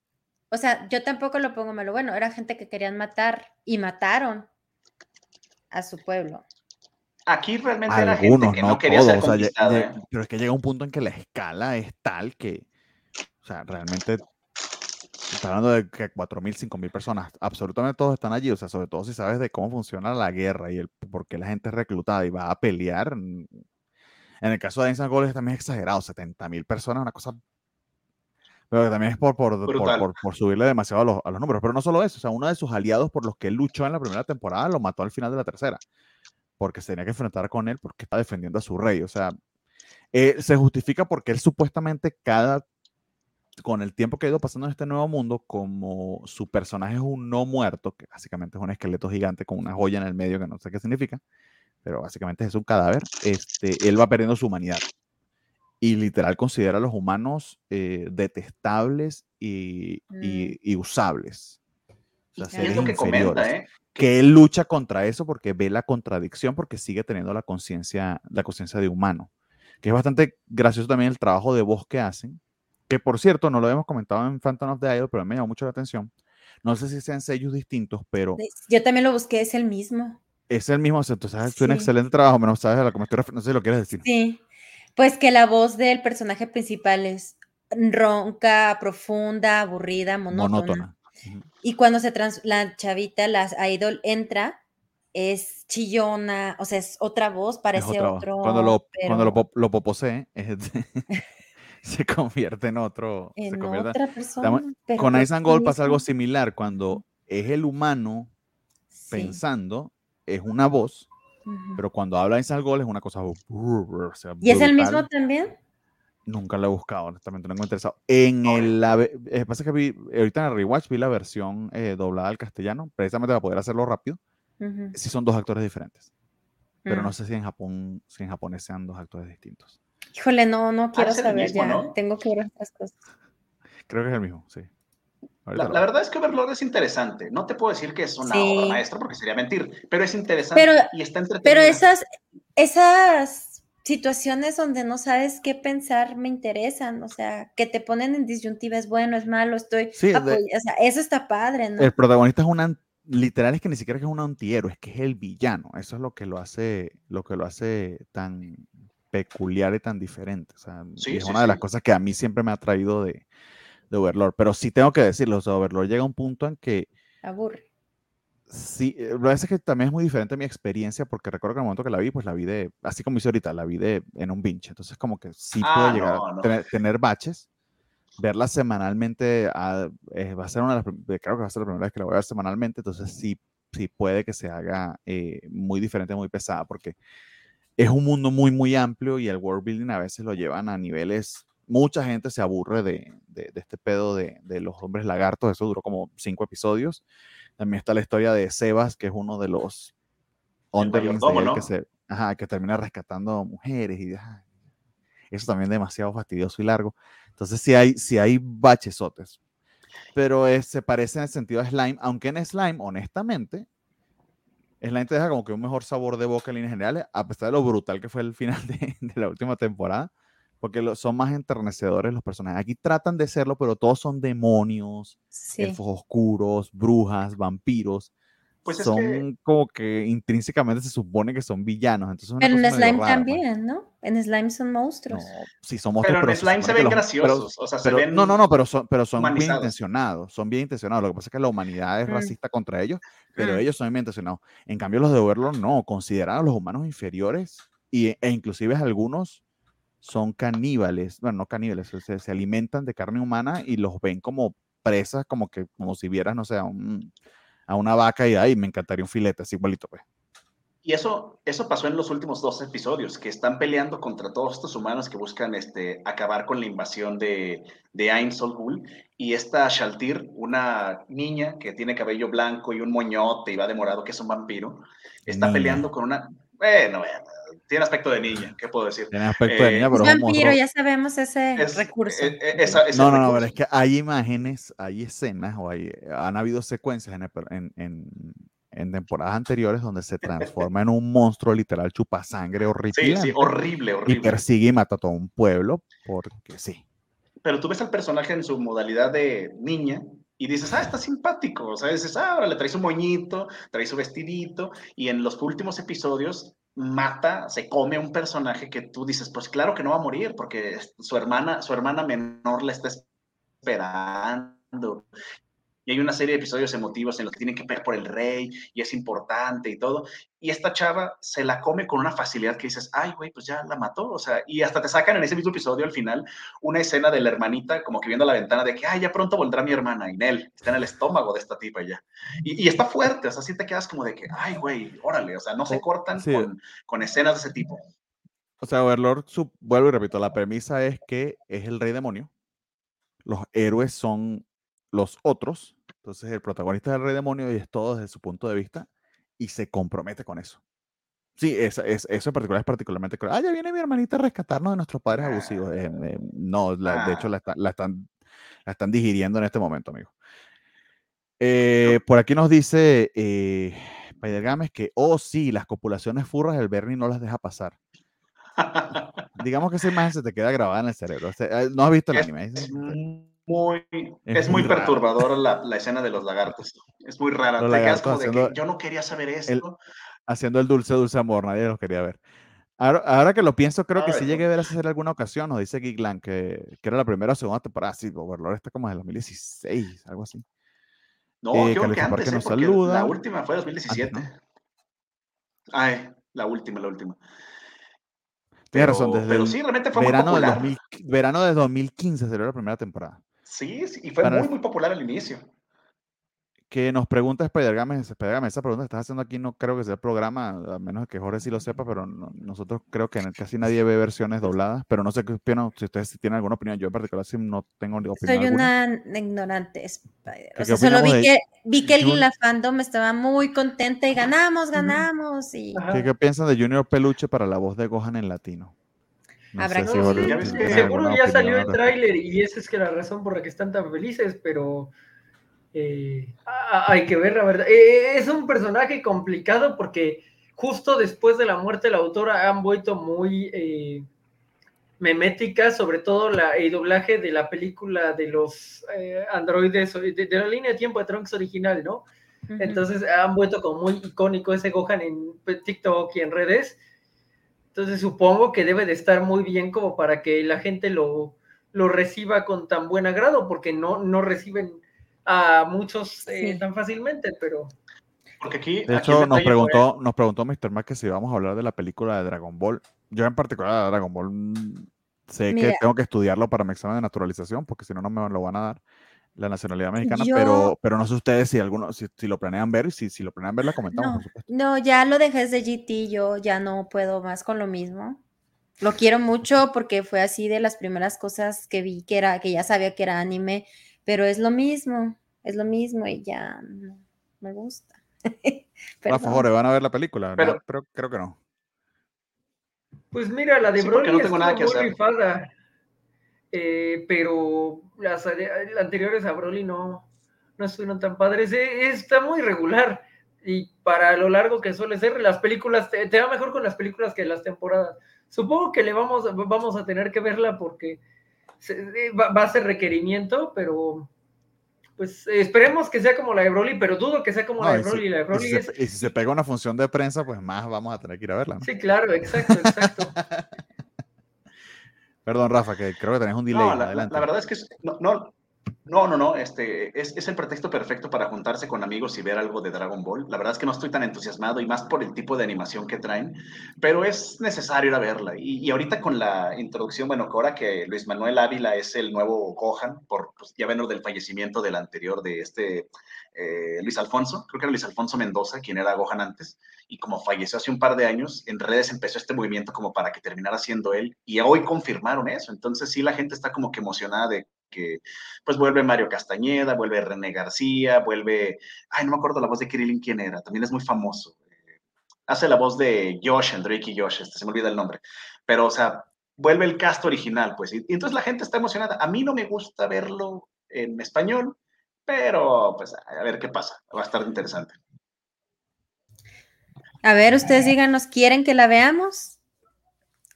o sea, yo tampoco lo pongo malo. Bueno, era gente que querían matar y mataron a su pueblo. Aquí realmente era algunos, gente que no, no, quería todos. ser o sea, ¿eh? pero es que llega un punto en que la escala es tal que, o sea, realmente está hablando de que 4.000, 5.000 personas, absolutamente todos están allí, o sea, sobre todo si sabes de cómo funciona la guerra y el por qué la gente es reclutada y va a pelear. mm, En el caso de Dance and Gold es también exagerado, 70.000 personas, una cosa... Pero que también es por, por, por, Brutal. por- por subirle demasiado a los, a los números. Pero no solo eso, o sea, uno de sus aliados por los que él luchó en la primera temporada lo mató al final de la tercera porque se tenía que enfrentar con él porque está defendiendo a su rey. O sea, eh, se justifica porque él supuestamente cada, con el tiempo que ha ido pasando en este nuevo mundo, como su personaje es un no muerto, que básicamente es un esqueleto gigante con una joya en el medio que no sé qué significa, pero básicamente es un cadáver, este, él va perdiendo su humanidad. Y literal considera a los humanos eh, detestables y, y- y usables. O sea, seres lo que comenta, ¿eh? que él lucha contra eso porque ve la contradicción, porque sigue teniendo la conciencia, la conciencia de humano. Que es bastante gracioso también el trabajo de voz que hacen. Que por cierto, no lo habíamos comentado en Phantom of the Idol, pero me llamó mucho la atención. No sé si sean sellos distintos, pero Yo también lo busqué, es el mismo. es el mismo. O sea, tú sabes, tú un Sí. excelente trabajo, menos sabes a lo que. No sé si lo quieres decir. Sí. Pues que la voz del personaje principal es ronca, profunda, aburrida, monótona. Y cuando se trans la chavita, la idol entra, es chillona, o sea, es otra voz, Es parece otra voz. otro. Cuando lo, cuando lo, pero pop- lo poposee, es- se convierte en otro. se en convierte- otra persona. Con and Gold pasa algo similar. Cuando es el humano Sí. pensando, es una voz, pero cuando habla and Gold es una cosa. o sea, ¿Y es el mismo también? Nunca lo he buscado, honestamente, no me ha interesado. En el, la, eh, pasa que vi, ahorita en el rewatch vi la versión eh, doblada al castellano, precisamente para poder hacerlo rápido. Sí son dos actores diferentes. Pero no mm. sé si en Japón, si en japonés sean dos actores distintos. Híjole, no, no quiero saber ya. Tengo que ver estas cosas. Creo que es el mismo, sí. La, verdad es que Overlord es interesante. No te puedo decir que es una obra maestra porque sería mentir, pero es interesante y está entretenido. Pero esas, esas situaciones donde no sabes qué pensar me interesan. O sea, que te ponen en disyuntiva, es bueno, es malo, estoy. Sí, o sea, eso está padre, ¿no? El protagonista es una literal es que ni siquiera es un antihéroe, es que es el villano. Eso es lo que lo hace, lo que lo hace tan peculiar y tan diferente. O sea, es una de las cosas que a mí siempre me ha traído de, de Overlord. Pero sí tengo que decirlo, o sea, Overlord llega a un punto en que... Aburre. Sí, lo que es que también es muy diferente mi experiencia, porque recuerdo que en el momento que la vi, pues la vi de, así como hice ahorita, la vi de, en un binge. Entonces, como que sí puedo ah, llegar a tener, baches. Verla semanalmente eh, va a ser una de las, creo que va a ser la primera vez que la voy a ver semanalmente, entonces sí, sí puede que se haga eh, muy diferente, muy pesada, porque es un mundo muy, muy amplio y el world building a veces lo llevan a niveles mucha gente se aburre de, este pedo de, los hombres lagartos. Eso duró como cinco episodios. También está la historia de Sebas, que es uno de los underlings que, se, que termina rescatando mujeres. y Eso también es demasiado fastidioso y largo. Entonces, sí hay, sí hay bachesotes. Pero se parece en el sentido a Slime, aunque en Slime, honestamente, Slime te deja como que un mejor sabor de boca en líneas generales, a pesar de lo brutal que fue el final de la última temporada porque son más enternecedores los personajes. Aquí tratan de serlo, pero todos son demonios, elfos oscuros, brujas, vampiros. Pues son como que intrínsecamente se supone que son villanos. Entonces pero en Slime también, ¿no? En Slime son monstruos. sí, son monstruos. Pero, en Slime se ven graciosos. o sea, se ven no, no, no, pero son, pero son bien intencionados. Son bien intencionados. Lo que pasa es que la humanidad es mm. racista contra ellos, pero mm. ellos son bien intencionados. En cambio, los de Overlord no, consideran a los humanos inferiores y, e inclusive algunos son caníbales, bueno, no caníbales, se, se, alimentan de carne humana y los ven como presas, como que, como si vieras, no sé, a, a una vaca y ahí me encantaría un filete, así igualito, pues. Y eso, eso pasó en los últimos dos episodios, que están peleando contra todos estos humanos que buscan este, acabar con la invasión de, de Ain Sol Y esta Shaltir, una niña que tiene cabello blanco y un moñote y va demorado, que es un vampiro, está peleando con una... Bueno, tiene aspecto de niña, ¿qué puedo decir? Tiene aspecto de niña, pero es vampiro, ya sabemos ese recurso. E, e, no, no, no, pero es que hay imágenes, hay escenas, o hay, han habido secuencias en, en, en, temporadas anteriores donde se transforma en un monstruo literal chupasangre horrible. Sí, sí, horrible, horrible. Y persigue y mata a todo un pueblo, porque sí. Pero tú ves al personaje en su modalidad de niña, y dices, ah, está simpático, o sea, dices, ah, ahora le trae su moñito, trae su vestidito, y en los últimos episodios mata, se come un personaje que tú dices, pues claro que no va a morir, porque su hermana, su hermana menor le está esperando y hay una serie de episodios emotivos en los que tienen que pelear por el rey y es importante y todo. Y esta chava se la come con una facilidad que dices, ay, güey, pues ya la mató. O sea, y hasta te sacan en ese mismo episodio al final una escena de la hermanita como que viendo la ventana de que, ay, ya pronto volverá mi hermana. Y Nel está en el estómago de esta tipa ya. Y, está fuerte, o sea, sí te quedas como de que, ay, güey, órale. O sea, no se cortan con, con, escenas de ese tipo. O sea, Overlord, vuelvo y repito, la premisa es que es el rey demonio. Los héroes son los otros. Entonces el protagonista es el rey demonio y es todo desde su punto de vista y se compromete con eso. Sí, es, es, eso en particular es particularmente cruel. Ah, ya viene mi hermanita a rescatarnos de nuestros padres abusivos. Eh, eh, no, de hecho la, la, están, la están digiriendo en este momento, amigo. Eh, por aquí nos dice eh, Games que, oh sí, las copulaciones furras el Bernie no las deja pasar. Digamos que esa imagen se te queda grabada en el cerebro. no has visto el anime muy, es, muy, perturbadora la, la, escena de los lagartos. Es muy rara. yo no quería saber esto. haciendo el dulce, dulce amor, nadie lo quería ver. Ahora, que lo pienso, creo que sí llegué a ver hacer alguna ocasión, nos dice Giglan, que, que era la primera o segunda temporada. Sí, Overlord está como en el 2016, algo así. No, eh, creo que antes, ¿eh? saluda. la última fue 2017. Ay, la última, la última. Tienes razón, desde pero sí, realmente fue verano muy popular. verano de 2015 salió la primera temporada. Sí, y fue muy, muy popular al inicio. que nos pregunta Spider-Game, Spider esa pregunta que estás haciendo aquí no creo que sea el programa, a menos que Jorge sí lo sepa, pero nosotros creo que casi nadie ve versiones dobladas, pero no sé qué opinan, si ustedes tienen alguna opinión, yo en particular sí no tengo ni opinión Soy una ignorante Spider, o sea, solo vi que, vi que el, la fandom estaba muy contenta y ganamos, ganamos. Y... ¿Qué, piensan de Junior Peluche para la voz de Gohan en latino? Habrá que seguro ya salió el tráiler y esa es que la razón por la que están tan felices, pero eh, hay que ver, la verdad. Eh, es un personaje complicado porque justo después de la muerte de la autora han vuelto muy eh, memética, sobre todo la, el doblaje de la película de los androides, de, la línea de tiempo de Trunks original, ¿no? Entonces han vuelto como muy icónico ese Gohan en TikTok y en redes. Entonces supongo que debe de estar muy bien como para que la gente lo, lo reciba con tan buen agrado, porque no, no reciben a muchos eh, tan fácilmente, pero... Porque aquí, de hecho, nos preguntó, nos preguntó Mr. Mac que si vamos a hablar de la película de Dragon Ball. Yo en particular de Dragon Ball mm, sé que tengo que estudiarlo para mi examen de naturalización, porque si no, no me lo van a dar la nacionalidad mexicana, pero, pero no sé ustedes si alguno, si, lo planean ver, si, si lo planean ver, la comentamos, no, No, ya lo dejé de GT, yo ya no puedo más con lo mismo. Lo quiero mucho porque fue así de las primeras cosas que vi que era, que ya sabía que era anime pero es lo mismo, es lo mismo y ya no me gusta. Por favor, ¿van a ver la película? Pero, creo que no. Pues mira, la de Broly no tengo nada que hacer. Rifada, eh, pero las, anteriores a Broly no, no estuvieron tan padres. Eh, está muy regular y para lo largo que suele ser, las películas, te, va mejor con las películas que las temporadas. Supongo que le vamos, vamos a tener que verla porque va, a ser requerimiento, pero pues esperemos que sea como la de Broly, pero dudo que sea como la de Broly. la de Broly y, si se, pega una función de prensa, pues más vamos a tener que ir a verla. Sí, claro, exacto, exacto. Perdón, Rafa, que creo que tenés un delay. la, la, verdad es que no, no, no, no, no, este, es, es, el pretexto perfecto para juntarse con amigos y ver algo de Dragon Ball. La verdad es que no estoy tan entusiasmado y más por el tipo de animación que traen, pero es necesario ir a verla. Y, ahorita con la introducción, bueno, ahora que Luis Manuel Ávila es el nuevo Gohan, por, pues, ya ven del fallecimiento del anterior de este eh, Luis Alfonso, creo que era Luis Alfonso Mendoza, quien era Gohan antes, y como falleció hace un par de años, en redes empezó este movimiento como para que terminara siendo él, y hoy confirmaron eso. Entonces sí, la gente está como que emocionada de que pues vuelve Mario Castañeda, vuelve René García, vuelve, ay, no me acuerdo la voz de Kirillin quién era, también es muy famoso. hace la voz de Josh, el Drake Josh, este, se me olvida el nombre, pero o sea, vuelve el cast original, pues, y, entonces la gente está emocionada. A mí no me gusta verlo en español, pero pues a ver qué pasa, va a estar interesante. A ver, ustedes díganos, ¿quieren que la veamos?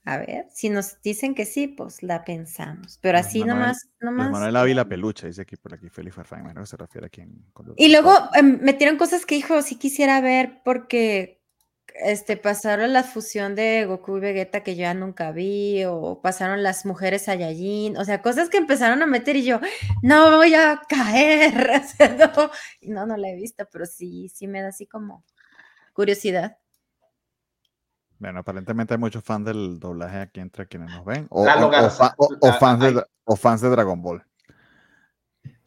A ver, si nos dicen que sí, pues la pensamos. Pero así nomás, nomás. Manuel Ávila Peluche, dice aquí por aquí Felipe Farfán, ¿no? Se refiere a quien. Y luego em, metieron cosas que dijo, sí quisiera ver, porque este, pasaron la fusión de Goku y Vegeta que yo ya nunca vi, o pasaron las mujeres Saiyajin, o sea, cosas que empezaron a meter y yo, no voy a caer. no, no la he visto, pero sí, sí me da así como curiosidad. Bueno, aparentemente hay muchos fans del doblaje aquí entre quienes nos ven. O, fans, de, fans de Dragon Ball.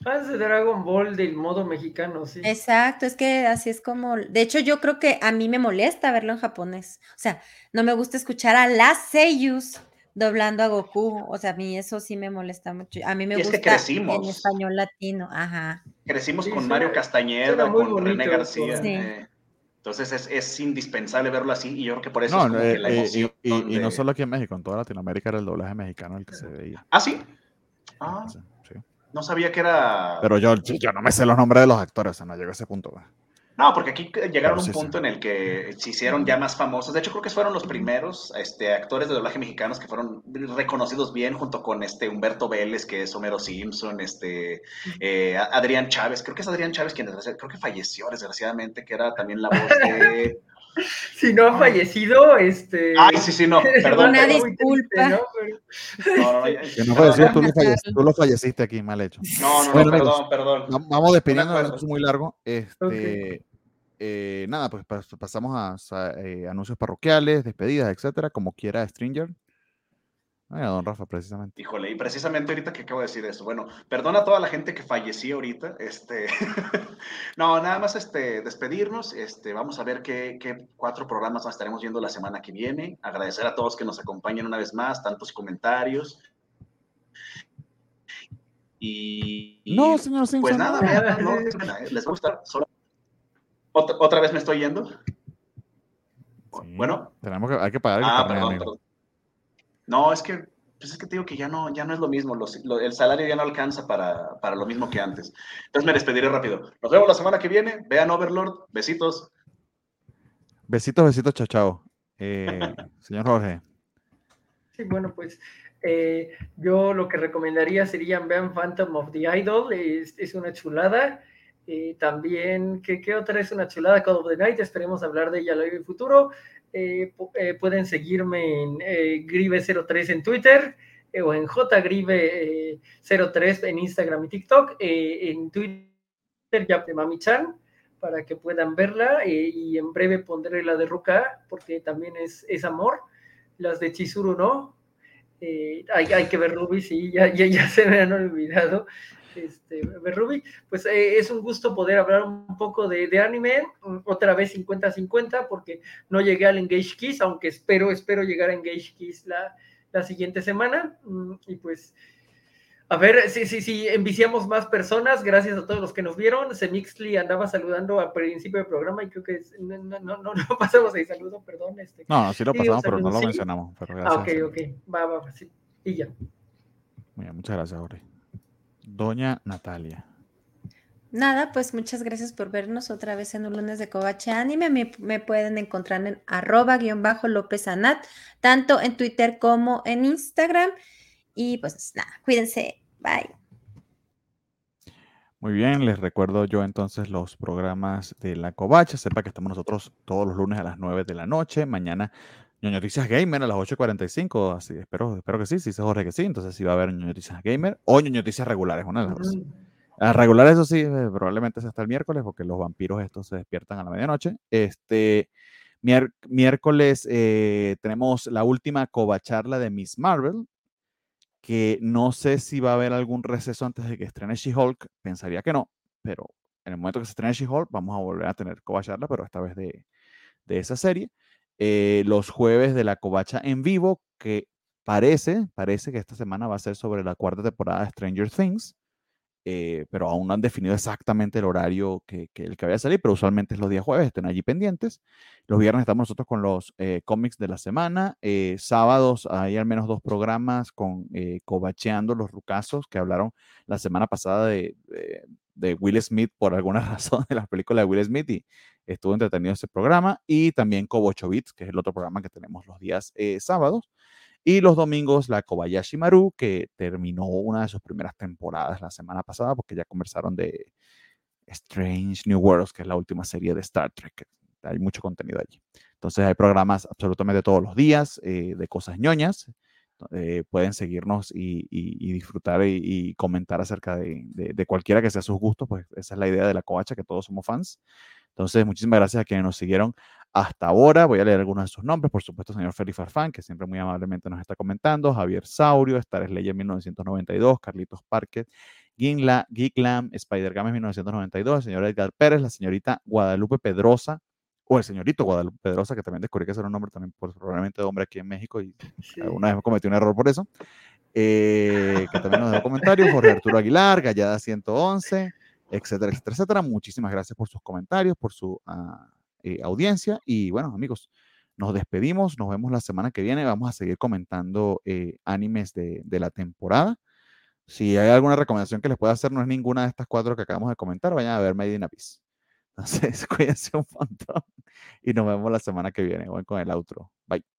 Fans de Dragon Ball del modo mexicano, sí. Exacto, es que así es como. De hecho, yo creo que a mí me molesta verlo en japonés. O sea, no me gusta escuchar a las seiyus doblando a Goku. O sea, a mí eso sí me molesta mucho. A mí me gusta en español latino. Ajá. Crecimos con Mario Castañeda, con René García. Sí. Eh. Entonces es, indispensable verlo así y yo creo que por eso es como que la eh, emoción. Y, no solo aquí en México, en toda Latinoamérica era el doblaje mexicano el que se veía. ¿Ah, sí? Ah, No sabía que era. Pero yo, yo no me sé los nombres de los actores, o sea, no llego a ese punto. No, porque aquí llegaron a un punto en el que se hicieron ya más famosos. De hecho, creo que fueron los primeros este, actores de doblaje mexicanos que fueron reconocidos bien, junto con este Humberto Vélez, que es Homero Simpson, este eh, Adrián Chávez. Creo que es Adrián Chávez quien creo que falleció, desgraciadamente, que era también la voz de. Si no ha fallecido, este. Ay, sí, sí, no. Perdón. Una disculpa. ¿no? No, no, tú, lo falleciste, tú, lo falleciste, aquí, mal hecho. No, no, no perdón, perdón. Vamos despidiendo, es muy largo. Este. Eh, nada, pues pasamos a, eh, anuncios parroquiales, despedidas, etcétera, como quiera Stringer. A don Rafa, precisamente. Híjole, y precisamente ahorita que acabo de decir eso. Bueno, perdona a toda la gente que falleció ahorita. Este, no, nada más este, despedirnos. Este, vamos a ver qué, qué, cuatro programas más estaremos viendo la semana que viene. Agradecer a todos que nos acompañen una vez más, tantos comentarios. Y, no, señor Simpson. Pues nada, no, les gusta. ¿Otra, ¿Otra, vez me estoy yendo? bueno. Tenemos que, hay que pagar el ah, perdón, no, es que, pues es que te digo que ya no, ya no es lo mismo, el salario ya no alcanza para, para, lo mismo que antes. Entonces me despediré rápido. Nos vemos la semana que viene. Vean Overlord. Besitos. Besitos, besitos, chao, chao. Eh, señor Jorge. Sí, bueno, pues eh, yo lo que recomendaría sería vean Phantom of the Idol, es, es una chulada. Eh, también, ¿qué, ¿qué, otra es una chulada? Call of the Night, esperemos hablar de ella en el futuro. Eh, eh, pueden seguirme en eh, Grive03 en Twitter o en JGrive03 en Instagram y TikTok. en Twitter ya de Mami Chan para que puedan verla y en breve pondré la de Ruka porque también es, es amor. Las de Chizuru no. hay, hay, que ver Ruby, sí, ya, ya, ya se me han olvidado este, Ruby, pues eh, es un gusto poder hablar un poco de, anime, otra vez 50-50, porque no llegué al Engage Kiss, aunque espero, espero llegar a Engage Kiss la, la siguiente semana, mm, y pues a ver si sí, sí, enviciamos más personas, gracias a todos los que nos vieron. Semixly andaba saludando al principio del programa y creo que no, no, no, no pasamos ahí saludo, perdón. Este. No, sí lo pasamos, pero no lo mencionamos. ah, ok, ok, va, va, sí, y ya. muchas gracias, Jorge. Doña Natalia. Nada, pues muchas gracias por vernos otra vez en un lunes de Covache Anime. Me, pueden encontrar en arroba guion bajo López Anat, tanto en Twitter como en Instagram. Y pues nada, cuídense. Bye. Muy bien, les recuerdo yo entonces los programas de la Covacha. Sepa que estamos nosotros todos los lunes a las 9 de la noche. Mañana Noticias Gamer a las 8.45, así espero, espero que sí, si se Jorge que sí, entonces sí va a haber Noticias Gamer o Noticias regulares, una de las dos. Las regulares, eso sí, eh, probablemente sea hasta el miércoles, porque los vampiros estos se despiertan a la medianoche. Este miércoles eh, tenemos la última covacharla de Miss Marvel, que no sé si va a haber algún receso antes de que estrene She-Hulk, pensaría que no, pero en el momento que se estrene She-Hulk vamos a volver a tener covacharla, pero esta vez de, de esa serie. Eh, los jueves de la Covacha en vivo, que parece, parece que esta semana va a ser sobre la cuarta temporada de Stranger Things, eh, pero aún no han definido exactamente el horario que, el que vaya a salir, pero usualmente es los días jueves, estén allí pendientes. Los viernes estamos nosotros con los eh, cómics de la semana. sábados hay al menos dos programas con Covacheando los Rucasos que hablaron la semana pasada de, de Will Smith por alguna razón de las películas de Will Smith y estuvo entretenido ese programa. Y también Kobo Bits, que es el otro programa que tenemos los días eh, sábados. Y los domingos la Kobayashi Maru, que terminó una de sus primeras temporadas la semana pasada, porque ya conversaron de Strange New Worlds, que es la última serie de Star Trek. Hay mucho contenido allí. Entonces hay programas absolutamente todos los días eh, de cosas ñoñas. Eh, pueden seguirnos y, disfrutar y, comentar acerca de, cualquiera que sea sus gustos, pues esa es la idea de la covacha, que todos somos fans. Entonces, muchísimas gracias a quienes nos siguieron hasta ahora. Voy a leer algunos de sus nombres, por supuesto, señor Félix Farfán, que siempre muy amablemente nos está comentando, Javier Saurio, Star Slayer 1992, Carlitos Parker, Ginla, Geeklam, Spider Games 1992, el señor Edgar Pérez, la señorita Guadalupe Pedrosa, o el señorito Guadalupe Pedrosa, que también descubrí que ese era un nombre también por, probablemente de hombre aquí en México y alguna vez cometí un error por eso. Eh, que también nos dejó comentarios, Jorge Arturo Aguilar, Gallada 111, etcétera, etcétera, etcétera. Muchísimas gracias por sus comentarios, por su eh, audiencia y bueno, amigos, nos despedimos, nos vemos la semana que viene, vamos a seguir comentando eh, animes de, de, la temporada. Si hay alguna recomendación que les pueda hacer, no es ninguna de estas cuatro que acabamos de comentar, vayan a ver Made in Abyss. Entonces, cuídense un montón y nos vemos la semana que viene. Voy con el outro. Bye.